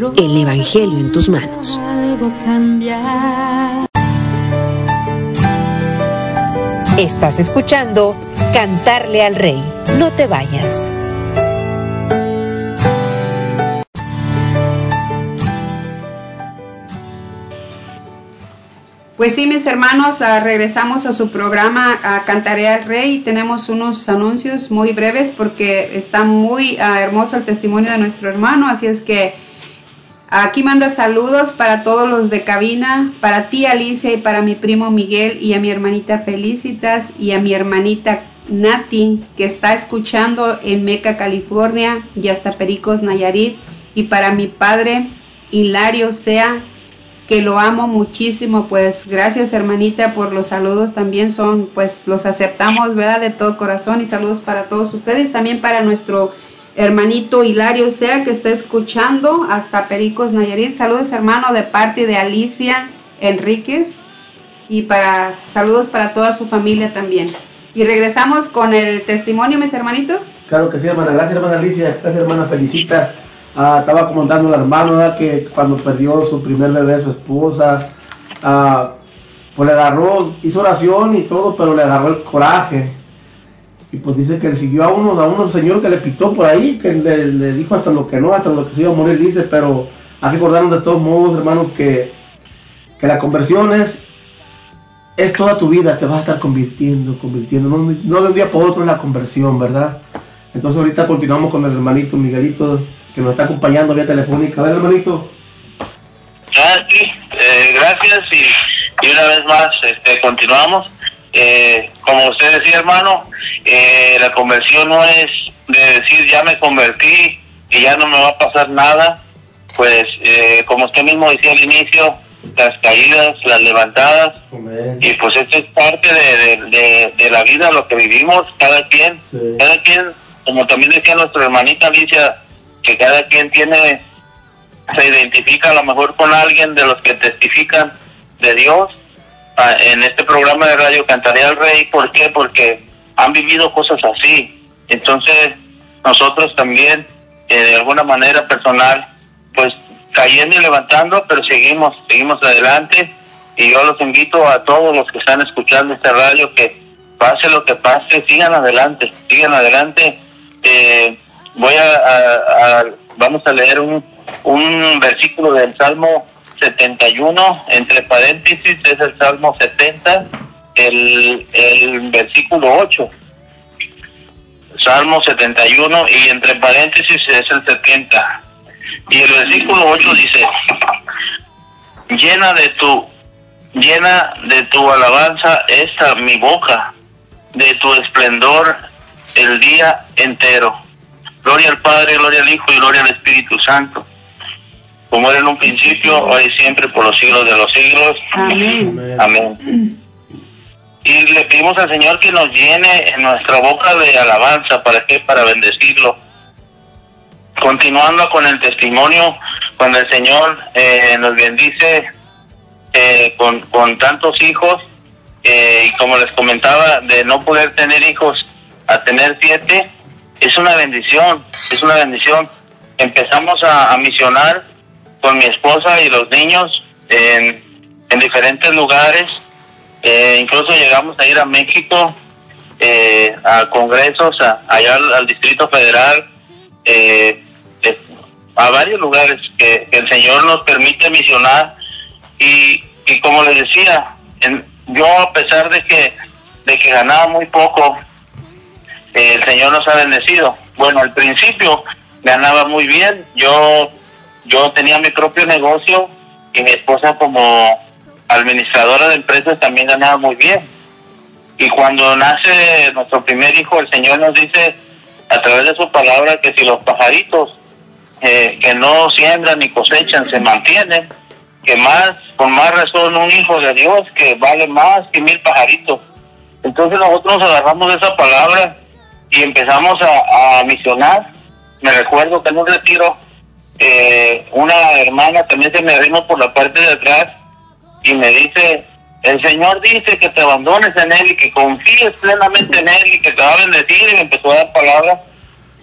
El Evangelio en tus manos. algo cambiar. Estás escuchando Cantarle al Rey. No te vayas. Pues sí, mis hermanos, ah, regresamos a su programa a Cantaré al Rey. Tenemos unos anuncios muy breves porque está muy ah, hermoso el testimonio de nuestro hermano. Así es que aquí manda saludos para todos los de cabina, para ti Alicia y para mi primo Miguel y a mi hermanita Felicitas y a mi hermanita Nati que está escuchando en Meca, California y hasta Pericos, Nayarit. Y para mi padre Hilario Sea que lo amo muchísimo, pues gracias hermanita por los saludos también son, pues los aceptamos, ¿verdad? De todo corazón y saludos para todos ustedes, también para nuestro hermanito Hilario Sea que está escuchando hasta Pericos Nayarit, saludos hermano de parte de Alicia Enríquez y para saludos para toda su familia también. Y regresamos con el testimonio, mis hermanitos. Claro que sí, hermana. Gracias, hermana Alicia. Gracias, hermana Felicitas. Ah, estaba comentando el hermano ¿verdad? que cuando perdió su primer bebé, su esposa, ah, pues le agarró, hizo oración y todo, pero le agarró el coraje. Y pues dice que le siguió a uno, a uno señor que le pitó por ahí, que le, le dijo hasta lo que no, hasta lo que se iba a morir, dice, pero hay que acordarnos de todos modos, hermanos, que, que la conversión es, es toda tu vida, te vas a estar convirtiendo, convirtiendo, no, no de un día para otro es la conversión, ¿verdad? Entonces ahorita continuamos con el hermanito Miguelito, que nos está acompañando vía telefónica. A ver, hermanito. Ah, sí, eh, gracias y, y una vez más este, continuamos. Eh, como usted decía, hermano, eh, la conversión no es de decir ya me convertí y ya no me va a pasar nada. Pues eh, como usted mismo decía al inicio, las caídas, las levantadas, y pues esto es parte de, de, de- de la vida, lo que vivimos, cada quien, cada quien, como también decía nuestra hermanita Alicia, que cada quien tiene se identifica a lo mejor con alguien de los que testifican de Dios en este programa de radio Cantaré al Rey. ¿Por qué? Porque han vivido cosas así. Entonces, nosotros también, eh, de alguna manera personal, pues cayendo y levantando, pero seguimos, seguimos adelante. Y yo los invito a todos los que están escuchando este radio que pase lo que pase, sigan adelante, sigan adelante. Eh, voy a, a- a- vamos a leer un, un versículo del Salmo 71, entre paréntesis es el Salmo 70, el, el versículo 8. Salmo 71 y entre paréntesis es el 70. Y el versículo 8 dice, llena de tu, llena de tu alabanza esta mi boca, de tu esplendor el día entero. Gloria al Padre, gloria al Hijo y gloria al Espíritu Santo. Como era en un principio, hoy y siempre, por los siglos de los siglos. Amén. Amén. Y le pedimos al Señor que nos llene en nuestra boca de alabanza, ¿para qué? Para bendecirlo. Continuando con el testimonio, cuando el Señor eh, nos bendice eh, con, con tantos hijos, eh, y como les comentaba, de no poder tener hijos a tener siete, es una bendición, es una bendición. Empezamos a, a misionar con mi esposa y los niños en, en diferentes lugares, eh, incluso llegamos a ir a México, eh, a congresos, a- allá al, al Distrito Federal, eh, eh, a varios lugares que, que el Señor nos permite misionar y, y como les decía, en- yo a pesar de que, de que ganaba muy poco, eh, el Señor nos ha bendecido. Bueno, al principio ganaba muy bien, yo, yo tenía mi propio negocio y mi esposa como administradora de empresas también ganaba muy bien. Y cuando nace nuestro primer hijo, el Señor nos dice a través de su palabra que si los pajaritos eh, que no siembran ni cosechan se mantienen, que más, con más razón un hijo de Dios que vale más que mil pajaritos. Entonces nosotros nos agarramos de esa palabra y empezamos a, a misionar. Me recuerdo que en un retiro eh, una hermana también se me vino por la parte de atrás y me dice, el Señor dice que te abandones en Él y que confíes plenamente en Él y que te va a bendecir y me empezó a dar palabras.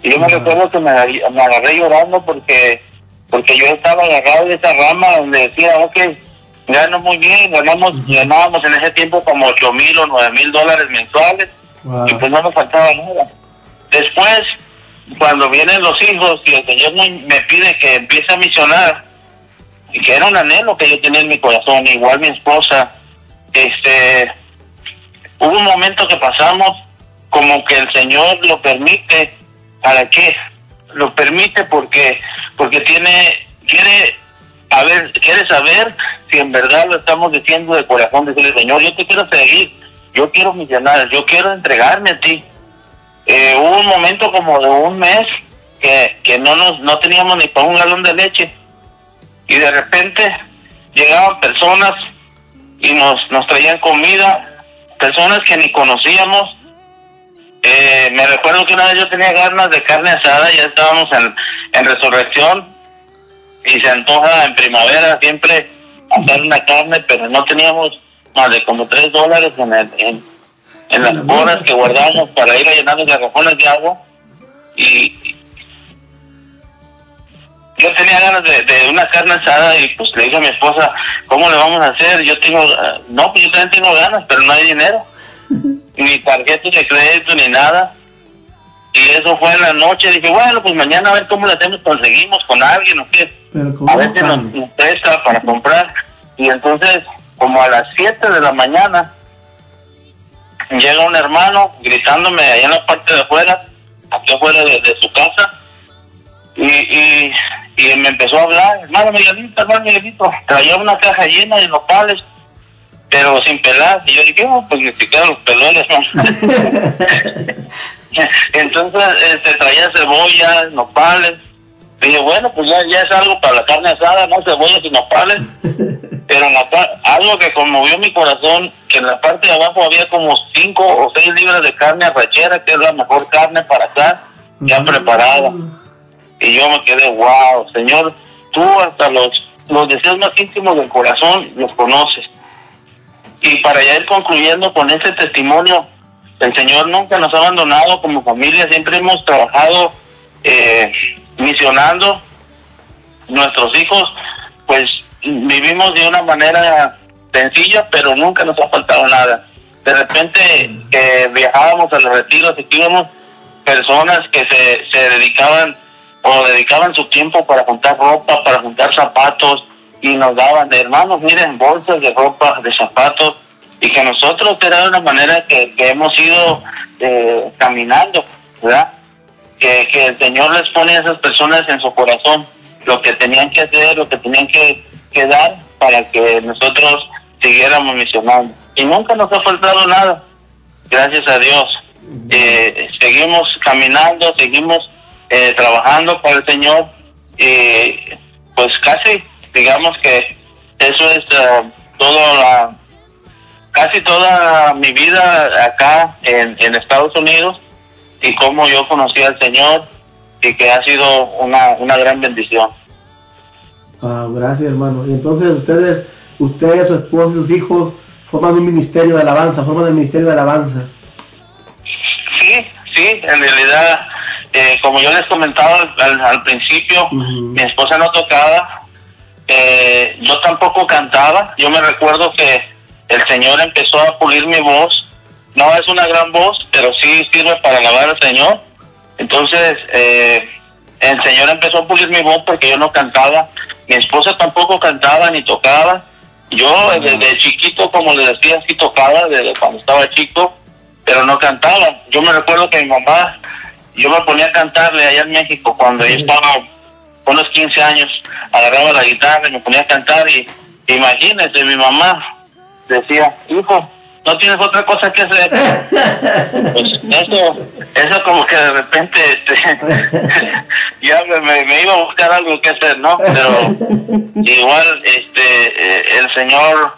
Y yo me recuerdo que me, agarré- me agarré llorando porque porque yo estaba agarrado de esa rama donde decía, ok, gano muy bien, ganamos, ganábamos en ese tiempo como ocho mil o nueve mil dólares mensuales y pues no nos faltaba nada. Después, cuando vienen los hijos y el Señor me, pide que empiece a misionar, y que era un anhelo que yo tenía en mi corazón, igual mi esposa, este, hubo un momento que pasamos como que el Señor lo permite, ¿para qué? Lo permite porque, porque tiene, quiere, a ver, quiere saber si en verdad lo estamos diciendo de corazón, decirle, Señor, yo te quiero seguir, yo quiero misionar, yo quiero entregarme a ti. Eh, hubo un momento como de un mes que, que no nos, no teníamos ni para un galón de leche y de repente llegaban personas y nos, nos traían comida, personas que ni conocíamos. Eh, me recuerdo que una vez yo tenía ganas de carne asada, ya estábamos en, en resurrección y se antoja en primavera siempre hacer una carne, pero no teníamos más de como tres dólares en, el- en, en las horas que guardamos para ir los garrafones de agua y yo tenía ganas de, de una carne asada y pues le dije a mi esposa, ¿cómo le vamos a hacer? Yo tengo, ah, no, pues yo también tengo ganas, pero no hay dinero, ni tarjetas de crédito ni nada. Y eso fue en la noche, dije, bueno, pues mañana a ver cómo le hacemos, conseguimos con alguien o qué. A ver si nos, nos presta para comprar. Y entonces, como a las 7 de la mañana, llega un hermano gritándome allá en la parte de afuera, aquí afuera de, de su casa, y, y, y me empezó a hablar, hermano Miguelito, hermano Miguelito, traía una caja llena de nopales, pero sin pelar, y yo dije, oh, pues ni siquiera los pelones, ¿no? Entonces, este, traía cebollas, nopales, dije, bueno, pues ya, ya es algo para la carne asada, no cebollas y nopales, pero en la algo que conmovió mi corazón, que en la parte de abajo había como cinco o seis libras de carne arrachera, que es la mejor carne para acá, ya preparada. Y yo me quedé, wow, Señor, tú hasta los, los deseos más íntimos del corazón los conoces. Y para ya ir concluyendo con este testimonio, el Señor nunca nos ha abandonado como familia, siempre hemos trabajado eh, misionando. Nuestros hijos, pues vivimos de una manera sencilla, pero nunca nos ha faltado nada. De repente que viajábamos a los retiros y íbamos personas que se, se dedicaban o dedicaban su tiempo para juntar ropa, para juntar zapatos y nos daban de hermanos, miren, bolsas de ropa, de zapatos y que nosotros era una manera que, que hemos ido eh, caminando, ¿verdad? Que, que el Señor les pone a esas personas en su corazón lo que tenían que hacer, lo que tenían que, dar para que nosotros siguiéramos misionando. Y nunca nos ha faltado nada, gracias a Dios. Eh, seguimos caminando, seguimos eh, trabajando para el Señor. Eh, pues casi digamos que eso es eh, toda la, casi toda mi vida acá en Estados Unidos y cómo yo conocí al Señor y que ha sido una, una gran bendición. Ah, gracias, hermano. Y entonces ustedes, ustedes, su esposa y sus hijos forman un ministerio de alabanza, forman el ministerio de alabanza. Sí, sí, en realidad, eh, como yo les comentaba al, principio, mi esposa no tocaba, eh, yo tampoco cantaba, yo me recuerdo que el Señor empezó a pulir mi voz, no es una gran voz, pero sí sirve para alabar al Señor, entonces eh, el Señor empezó a pulir mi voz porque yo no cantaba, mi esposa tampoco cantaba ni tocaba, yo desde chiquito, como le decía, sí tocaba, desde cuando estaba chico, pero no cantaba. Yo me recuerdo que mi mamá, yo me ponía a cantarle allá en México cuando yo estaba con unos 15 años, agarraba la guitarra y me ponía a cantar y imagínese, mi mamá decía, hijo, ¿no tienes otra cosa que hacer? Pues eso, eso como que de repente este, ya me, iba a buscar algo que hacer, ¿no? Pero igual este eh, el Señor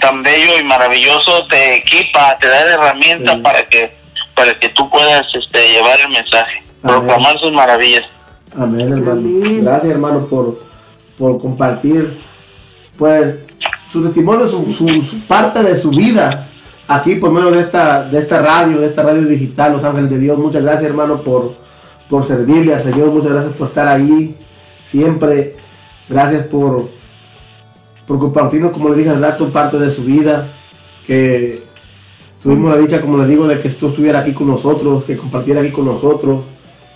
tan bello y maravilloso te equipa, te da herramientas para que para que tú puedas este llevar el mensaje, proclamar sus maravillas. Amén, hermano. Gracias, hermano, por, por compartir, pues, su testimonio, su, su- parte de su vida aquí por medio de esta, de esta radio, de esta radio digital, Los Ángeles de Dios. Muchas gracias, hermano, por, por servirle al Señor. Muchas gracias por estar ahí siempre. Gracias por, por compartirnos, como le dije al rato, parte de su vida. Que tuvimos la dicha, como le digo, de que tú estuviera aquí con nosotros, que compartiera aquí con nosotros.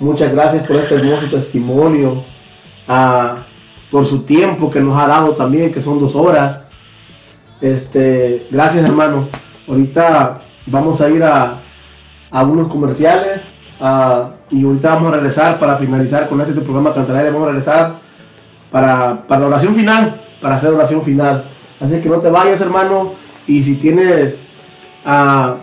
Muchas gracias por este hermoso testimonio, ah, por su tiempo que nos ha dado también, que son dos horas. Este, gracias hermano. Ahorita vamos a ir a, a unos comerciales y ahorita vamos a regresar para finalizar con este programa Cantaré. Vamos a regresar para, para la oración final, para hacer oración final. Así que no te vayas hermano y si tienes ah,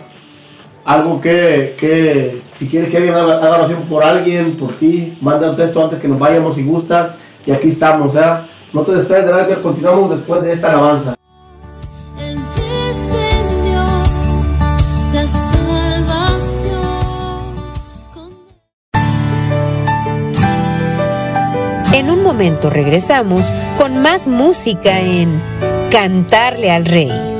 algo que, que, si quieres que alguien haga, haga oración por alguien, por ti, manda un texto antes que nos vayamos si gustas. Y aquí estamos, ¿eh? No te despegues de nadie, continuamos después de esta alabanza. La. En un momento regresamos con más música en Cantarle al Rey.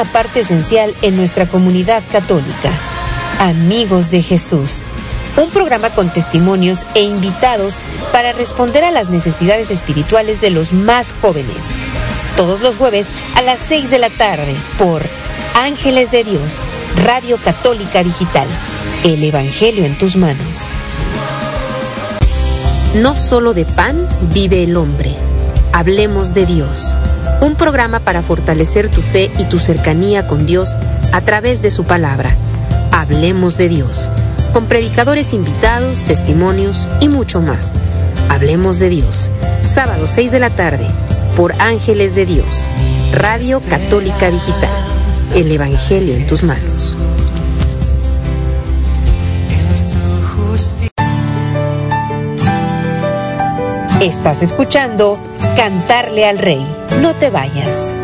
Una parte esencial en nuestra comunidad católica. Amigos de Jesús, un programa con testimonios e invitados para responder a las necesidades espirituales de los más jóvenes. Todos los jueves a las 6 de la tarde por Ángeles de Dios, Radio Católica Digital. El Evangelio en tus manos. No solo de pan vive el hombre. Hablemos de Dios. Un programa para fortalecer tu fe y tu cercanía con Dios a través de su palabra. Hablemos de Dios. Con predicadores invitados, testimonios y mucho más. Hablemos de Dios. Sábado 6 de la tarde por Ángeles de Dios. Radio Católica Digital. El Evangelio en tus manos. Estás escuchando Cantarle al Rey. No te vayas.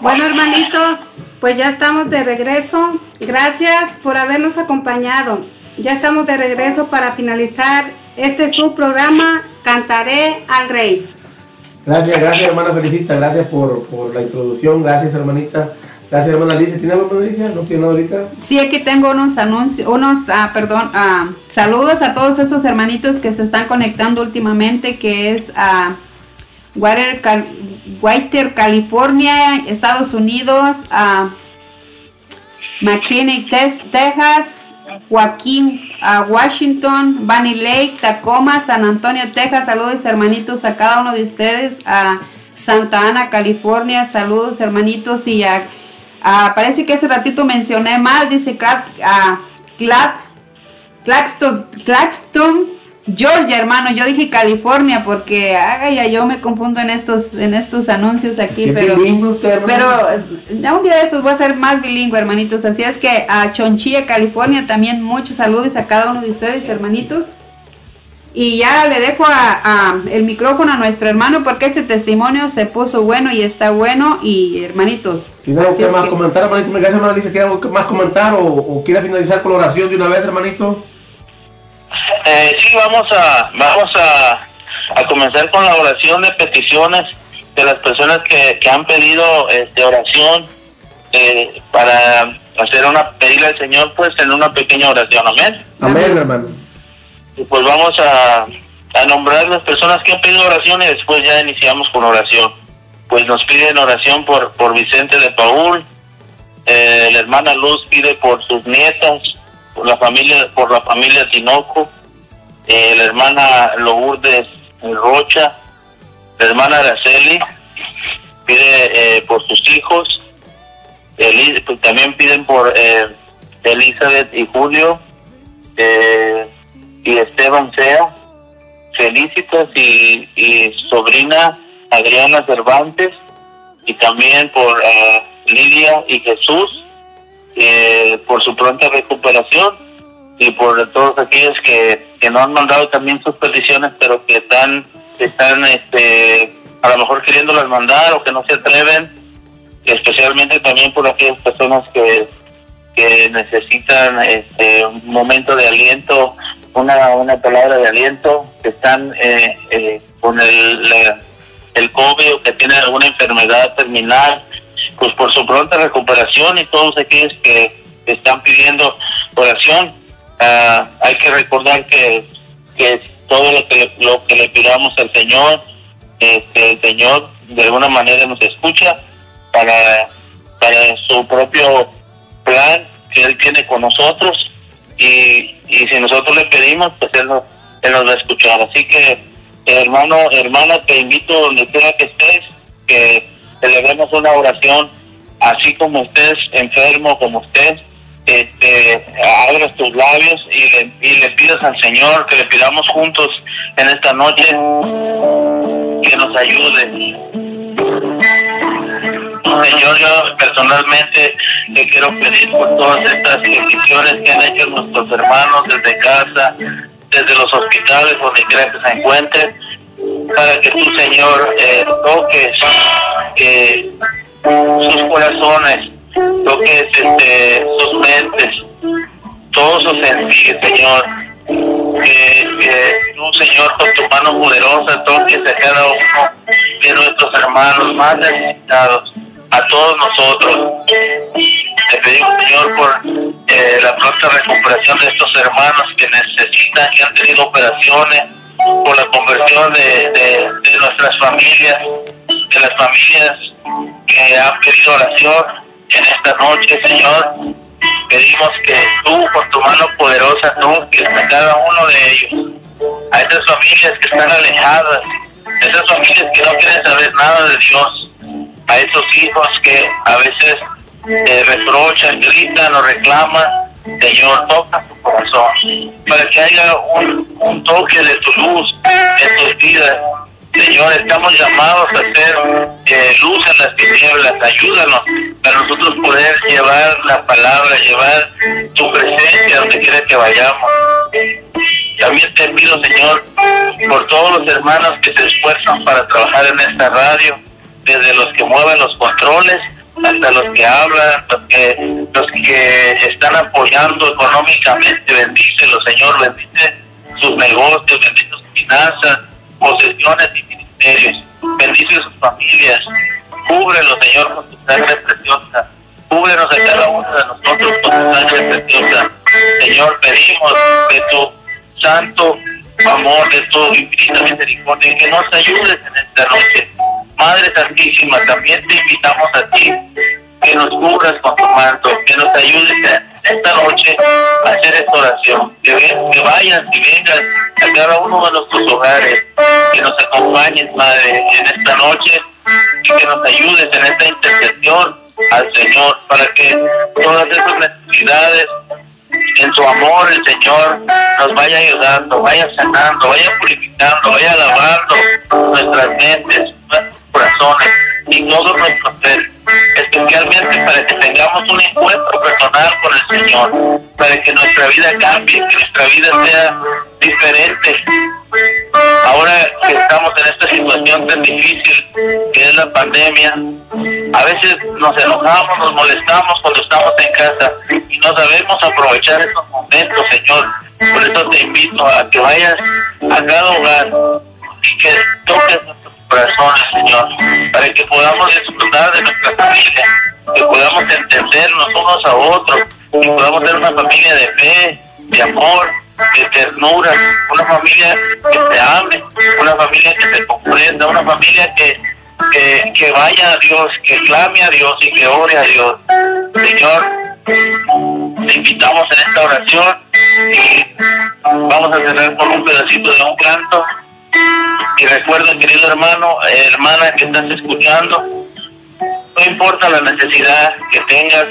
Bueno, hermanitos, pues ya estamos de regreso. Gracias por habernos acompañado. Ya estamos de regreso para finalizar este su programa Cantaré al Rey. Gracias, gracias hermana Felicita, gracias por, por la introducción, gracias hermanita. Gracias hermana Alicia. ¿Tiene algo hermana? ¿No tiene nada ahorita? Sí, aquí tengo unos anuncios, unos, ah, perdón, ah, saludos a todos estos hermanitos que se están conectando últimamente, que es a Cal- Whiter, California, Estados Unidos, a McKinney, Tes- Texas, Joaquín, a Washington, Bunny Lake, Tacoma, San Antonio, Texas. Saludos hermanitos a cada uno de ustedes, a Santa Ana, California. Saludos hermanitos y a, a- parece que hace ratito mencioné mal, dice Clad, a Clad, Claxton, Claxton, Georgia, hermano. Yo dije California porque ay, ya yo me confundo en estos en estos anuncios aquí, ¿Sí pero usted, pero eh, un día de estos voy a ser más bilingüe, hermanitos. Así es que a Chonchilla, California, también muchos saludos a cada uno de ustedes, hermanitos. Y ya le dejo a, a el micrófono a nuestro hermano porque este testimonio se puso bueno y está bueno. Y hermanitos, ¿Tiene algo que más que- comentar, hermanito? Me gracias, hermana Alicia. ¿Tiene algo que más comentar o, o quiere finalizar con la oración de una vez, hermanito? Eh, sí, vamos a vamos a, a comenzar con la oración de peticiones de las personas que, que han pedido este, oración eh, para hacer una pedirle al Señor pues en una pequeña oración, amén. Amén, hermano. Pues vamos a, a nombrar las personas que han pedido oración y después ya iniciamos con oración. Pues nos piden oración por, por Vicente de Paul, eh, la hermana Luz pide por sus nietas, por la familia, por la familia Tinoco, eh, la hermana Lourdes Rocha, la hermana Araceli pide eh, por sus hijos, Eli- pues también piden por eh, Elizabeth y Julio, eh, y Esteban Sea, Felicitas y, y sobrina Adriana Cervantes, y también por eh, Lidia y Jesús, eh, por su pronta recuperación, y por todos aquellos que, que no han mandado también sus peticiones, pero que están, están este, a lo mejor queriéndolas mandar o que no se atreven, especialmente también por aquellas personas que, que necesitan este, un momento de aliento, una, una palabra de aliento, que están eh, eh, con el, el COVID o que tienen alguna enfermedad terminal, pues por su pronta recuperación y todos aquellos que están pidiendo oración. Ah, hay que recordar que, que todo lo que, lo que le pidamos al Señor, este, el Señor de alguna manera nos escucha para, para su propio plan que Él tiene con nosotros y, y si nosotros le pedimos, pues Él nos, va a escuchar. Así que, hermano, hermana, te invito donde quiera que estés, que elevemos una oración, así como estés enfermo, como estés, este, abras tus labios y le, y le pidas al Señor que le pidamos juntos en esta noche que nos ayude. Señor, yo personalmente te quiero pedir por todas estas peticiones que han hecho nuestros hermanos desde casa, desde los hospitales donde quiera que se encuentren, para que tú, Señor, eh, toques sus corazones, toques este, sus mentes, todos sus sentidos, Señor. Que, que tú, Señor, con tu mano poderosa toques a cada uno de nuestros hermanos más necesitados, a todos nosotros. Te pedimos, Señor, por eh, la pronta recuperación de estos hermanos que necesitan, que han tenido operaciones, por la conversión de, de, nuestras familias, de las familias que han pedido oración en esta noche, Señor. Pedimos que tú, con tu mano poderosa, toques a cada uno de ellos, a esas familias que están alejadas, esas familias que no quieren saber nada de Dios, a esos hijos que a veces eh, reprochan, gritan o reclaman. Señor, toca su corazón para que haya un, un toque de tu luz en tus vidas. Señor, estamos llamados a ser eh, luz en las tinieblas. Ayúdanos para nosotros poder llevar la palabra, llevar tu presencia donde quiera que vayamos. También te pido, Señor, por todos los hermanos que se esfuerzan para trabajar en esta radio, desde los que mueven los controles hasta los que hablan, los que, los que están apoyando económicamente. Bendícelos, Señor, bendice sus negocios, bendice sus finanzas, posesiones y ministerios. Bendice sus familias. Cúbrelos, Señor, con tu sangre preciosa. Cúbrenos a cada uno de nosotros con tu sangre preciosa. Señor, pedimos de tu santo amor, de tu infinita misericordia, que nos ayudes en esta noche. Madre Santísima, también te invitamos a ti que nos cubras con tu manto, que nos ayudes en esta noche a hacer esta oración, que, ven- vayas y vengas a cada uno de nuestros hogares, que nos acompañes, Madre, en esta noche y que nos ayudes en esta intercesión al Señor para que todas esas necesidades en su amor el Señor nos vaya ayudando, vaya sanando, vaya purificando, vaya lavando nuestras mentes, corazones y todo nuestro ser, especialmente para que tengamos un encuentro personal con el Señor, para que nuestra vida cambie, que nuestra vida sea diferente. Ahora que estamos en esta situación tan difícil que es la pandemia, a veces nos enojamos, nos molestamos cuando estamos en casa y no sabemos aprovechar esos momentos, Señor. Por eso te invito a que vayas a cada hogar y que toques nuestros corazones, Señor, para que podamos disfrutar de nuestra familia, que podamos entendernos unos a otros y podamos ser una familia de fe, de amor, de ternura, una familia que se ame, una familia que se comprenda, una familia que, que, que vaya a Dios, que clame a Dios y que ore a Dios. Señor, te invitamos en esta oración y vamos a cerrar con un pedacito de un canto. Y recuerda, querido hermano, hermana que estás escuchando, no importa la necesidad que tengas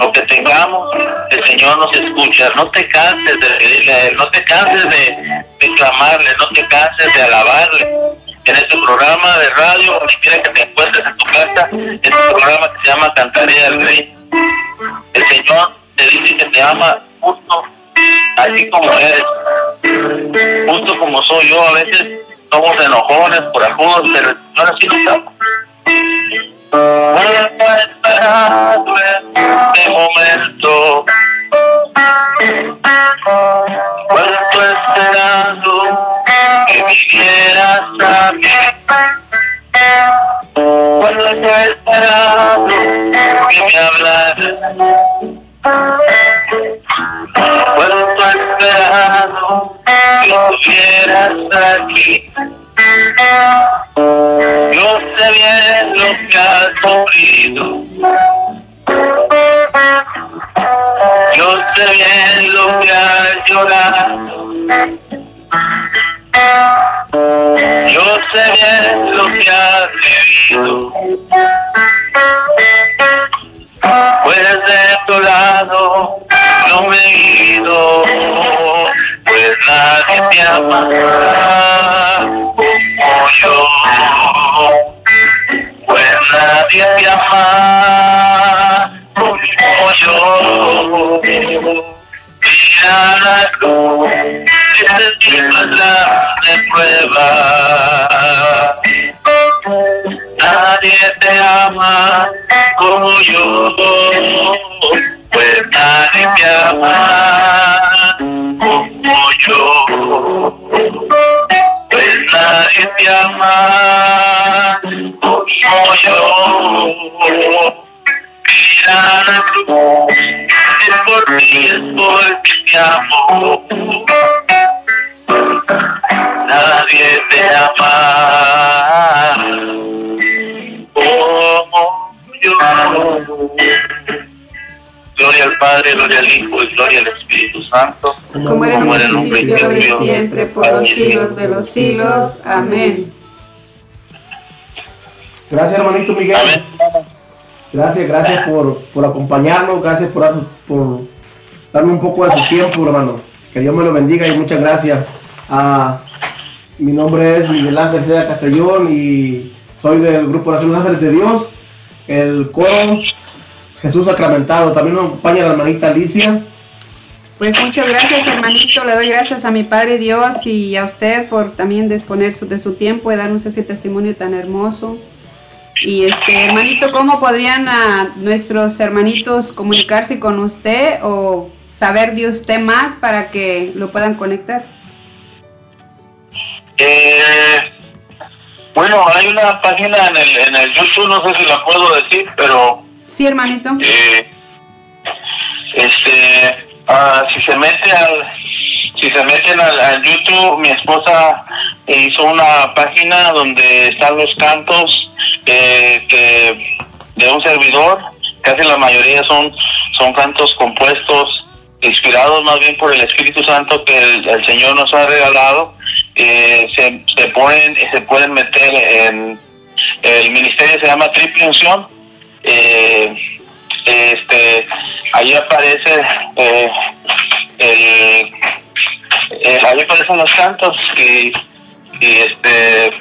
o que tengamos, el Señor nos escucha. No te canses de pedirle a Él, no te canses de, de clamarle, no te canses de alabarle. En este programa de radio, donde quiera que te encuentres en tu casa, este programa que se llama Cantaré al Rey. El Señor te dice que te ama justo así como eres, justo como soy yo. A veces somos enojones, corajudos, pero Señor así ama. Vuelvo esperando este momento. Vuelvo esperando que vinieras a mí. Vuelvo esperando que me hablaras. Que estuvieras aquí. Yo sé bien lo que has sufrido. Yo sé bien lo que has llorado. Yo sé bien lo que has vivido. Pues de tu lado no me he ido, pues nadie te ama como yo. Pues nadie te ama como yo. Mira cruz encima la de prueba. Nadie te ama como yo, pues nadie te ama como yo. Pues nadie te ama como yo. Mira la es por mí, es porque te amo. Nadie te ama como yo. Gloria al Padre, gloria al Hijo y gloria al Espíritu Santo. Como era en un principio, y siempre, por los siglos de los siglos. Amén. Gracias, hermanito Miguel. Gracias, gracias por, por acompañarnos, gracias por, por darme un poco de su tiempo, hermano. Que Dios me lo bendiga y muchas gracias. Ah, mi nombre es Miguel Ángel Seda Castellón y soy del grupo Los Ángeles de Dios, el coro Jesús Sacramentado. También nos acompaña la hermanita Alicia. Pues muchas gracias, hermanito. Le doy gracias a mi Padre Dios y a usted por también disponer de su tiempo y darnos ese testimonio tan hermoso. Y este, hermanito, ¿cómo podrían a nuestros hermanitos comunicarse con usted o saber de usted más para que lo puedan conectar? Eh, bueno, hay una página en el, en el YouTube, no sé si la puedo decir, pero Sí, hermanito. eh, este, ah, si se mete al, si se meten al, al YouTube, mi esposa hizo una página donde están los cantos eh, que de un servidor, casi la mayoría son, son cantos compuestos, inspirados más bien por el Espíritu Santo que el, Señor nos ha regalado, eh, se, se pueden, se pueden meter en, el ministerio se llama Triple Unción, eh, este, ahí aparece eh, el, eh, ahí aparecen los cantos y, y este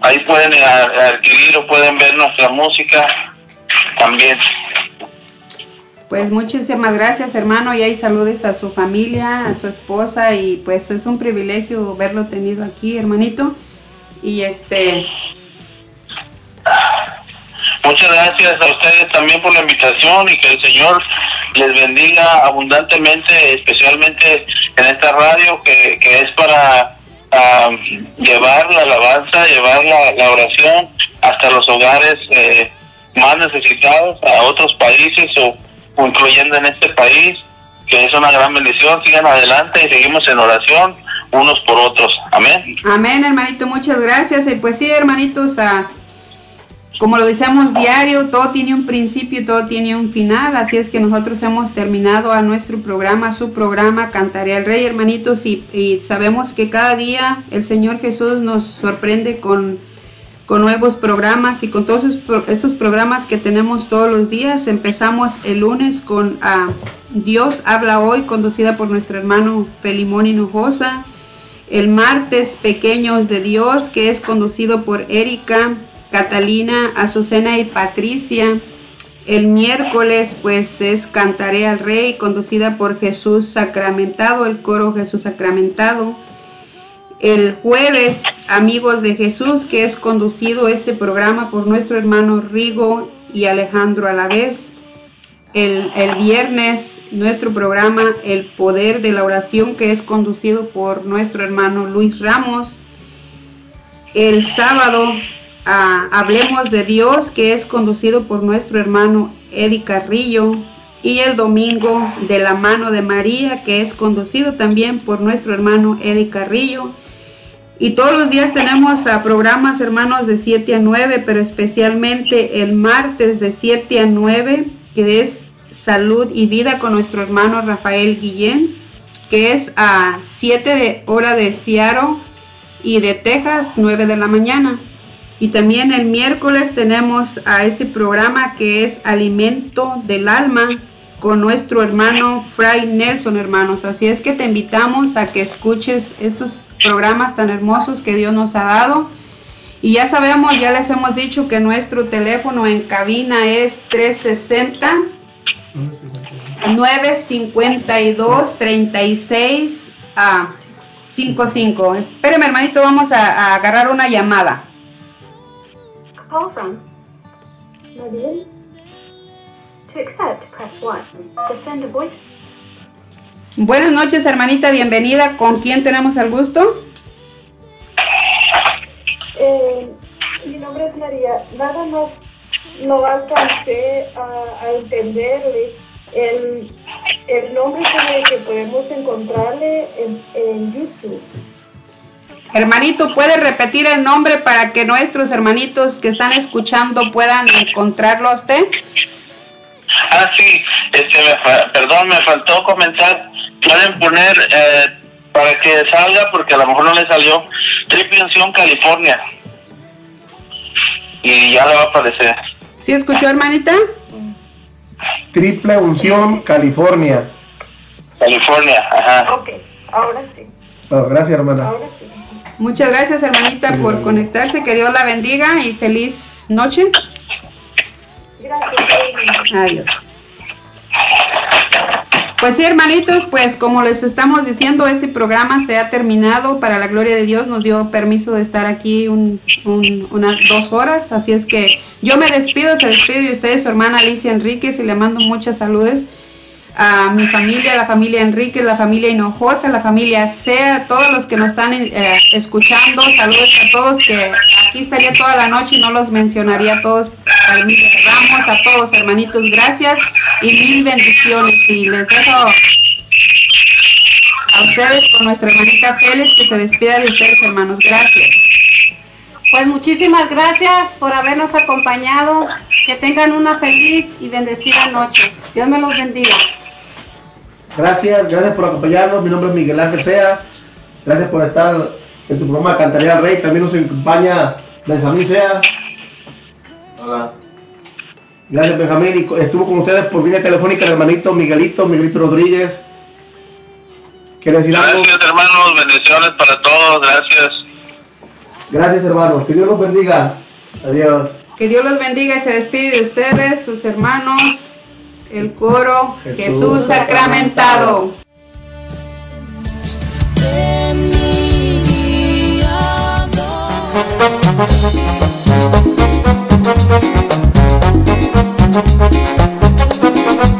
ahí pueden adquirir o pueden ver nuestra música también Pues muchísimas gracias, hermano, y ahí saludes a su familia, a su esposa, y pues es un privilegio verlo tenido aquí, hermanito. Y este, Muchas gracias a ustedes también por la invitación y que el Señor les bendiga abundantemente, especialmente en esta radio que, que es para llevar la alabanza, llevar la, oración hasta los hogares eh, más necesitados, a otros países o, incluyendo en este país, que es una gran bendición. Sigan adelante y seguimos en oración unos por otros. Amén. amén, hermanito, muchas gracias. Y pues sí, hermanitos, ah, como lo decíamos diario, todo tiene un principio y todo tiene un final, así es que nosotros hemos terminado a nuestro programa, su programa, Cantaré al Rey, hermanitos, y, sabemos que cada día el Señor Jesús nos sorprende con, con nuevos programas y con todos estos programas que tenemos todos los días. Empezamos el lunes con ah, Dios habla hoy, conducida por nuestro hermano Felimón Hinojosa. El martes Pequeños de Dios, que es conducido por Erika, Catalina, Azucena y Patricia. El miércoles pues es Cantaré al Rey, conducida por Jesús Sacramentado, el coro Jesús Sacramentado. El jueves Amigos de Jesús, que es conducido este programa por nuestro hermano Rigo y Alejandro a la vez. El, el viernes nuestro programa El Poder de la Oración, que es conducido por nuestro hermano Luis Ramos. El sábado ah, Hablemos de Dios, que es conducido por nuestro hermano Eddie Carrillo. Y el domingo de la mano de María, que es conducido también por nuestro hermano Eddie Carrillo. Y todos los días tenemos ah, programas, hermanos, de 7 a 9, pero especialmente el martes de 7 a 9, que es Salud y Vida con nuestro hermano Rafael Guillén, que es a 7 de hora de Seattle y de Texas, 9 de la mañana. Y también el miércoles tenemos a este programa que es Alimento del Alma con nuestro hermano Fray Nelson, hermanos. Así es que te invitamos a que escuches estos programas tan hermosos que Dios nos ha dado. Y ya sabemos, ya les hemos dicho que nuestro teléfono en cabina es 360 952 36 a 55. Espéreme, hermanito, vamos a, a agarrar una llamada. Call from Nabil. To accept, press 1. To send a voice Buenas noches, hermanita, bienvenida. ¿Con quién tenemos el gusto? Eh, mi nombre es María. Nada más no alcancé a, a entenderle el, el nombre con el que podemos encontrarle en, en YouTube. Hermanito, ¿puede repetir el nombre para que nuestros hermanitos que están escuchando puedan encontrarlo a usted? Ah, sí, este, me fa- perdón, me faltó comentar. Pueden poner eh, para que salga, porque a lo mejor no le salió, Triple Unción California. Y ya le va a aparecer. ¿Sí escuchó, hermanita? Triple Unción, California. California, ajá. Ok, ahora sí. Oh, gracias, hermana. Ahora sí. Muchas gracias, hermanita, por conectarse. Que Dios la bendiga y feliz noche. Gracias. Adiós. Pues sí, hermanitos, pues como les estamos diciendo, este programa se ha terminado. Para la gloria de Dios nos dio permiso de estar aquí un- un- unas dos horas. Así es que yo me despido, se despide de ustedes su hermana Alicia Enríquez y le mando muchas saludes a mi familia, la familia Enríquez, la familia Hinojosa, la familia Sea, a todos los que nos están eh, escuchando. Saludos a todos que aquí estaría toda la noche y no los mencionaría a todos. Familia Ramos, a todos hermanitos, gracias y mil bendiciones. Y les dejo a ustedes con nuestra hermanita Félix que se despida de ustedes hermanos. Gracias. Pues muchísimas gracias por habernos acompañado. Que tengan una feliz y bendecida noche. Dios me los bendiga. Gracias, gracias por acompañarnos. Mi nombre es Miguel Ángel Sea. Gracias por estar en tu programa Cantaría al Rey. También nos acompaña Benjamín Sea. Hola. Gracias, Benjamín. Y estuvo con ustedes por línea telefónica el hermanito Miguelito, Miguelito Rodríguez. ¿Quiere decir algo? Gracias, hermanos. Bendiciones para todos. Gracias. Gracias, hermano. Que Dios los bendiga. Adiós. Que Dios los bendiga y se despide de ustedes, sus hermanos, el coro Jesús Jesús, sacramentado. de mi guiador.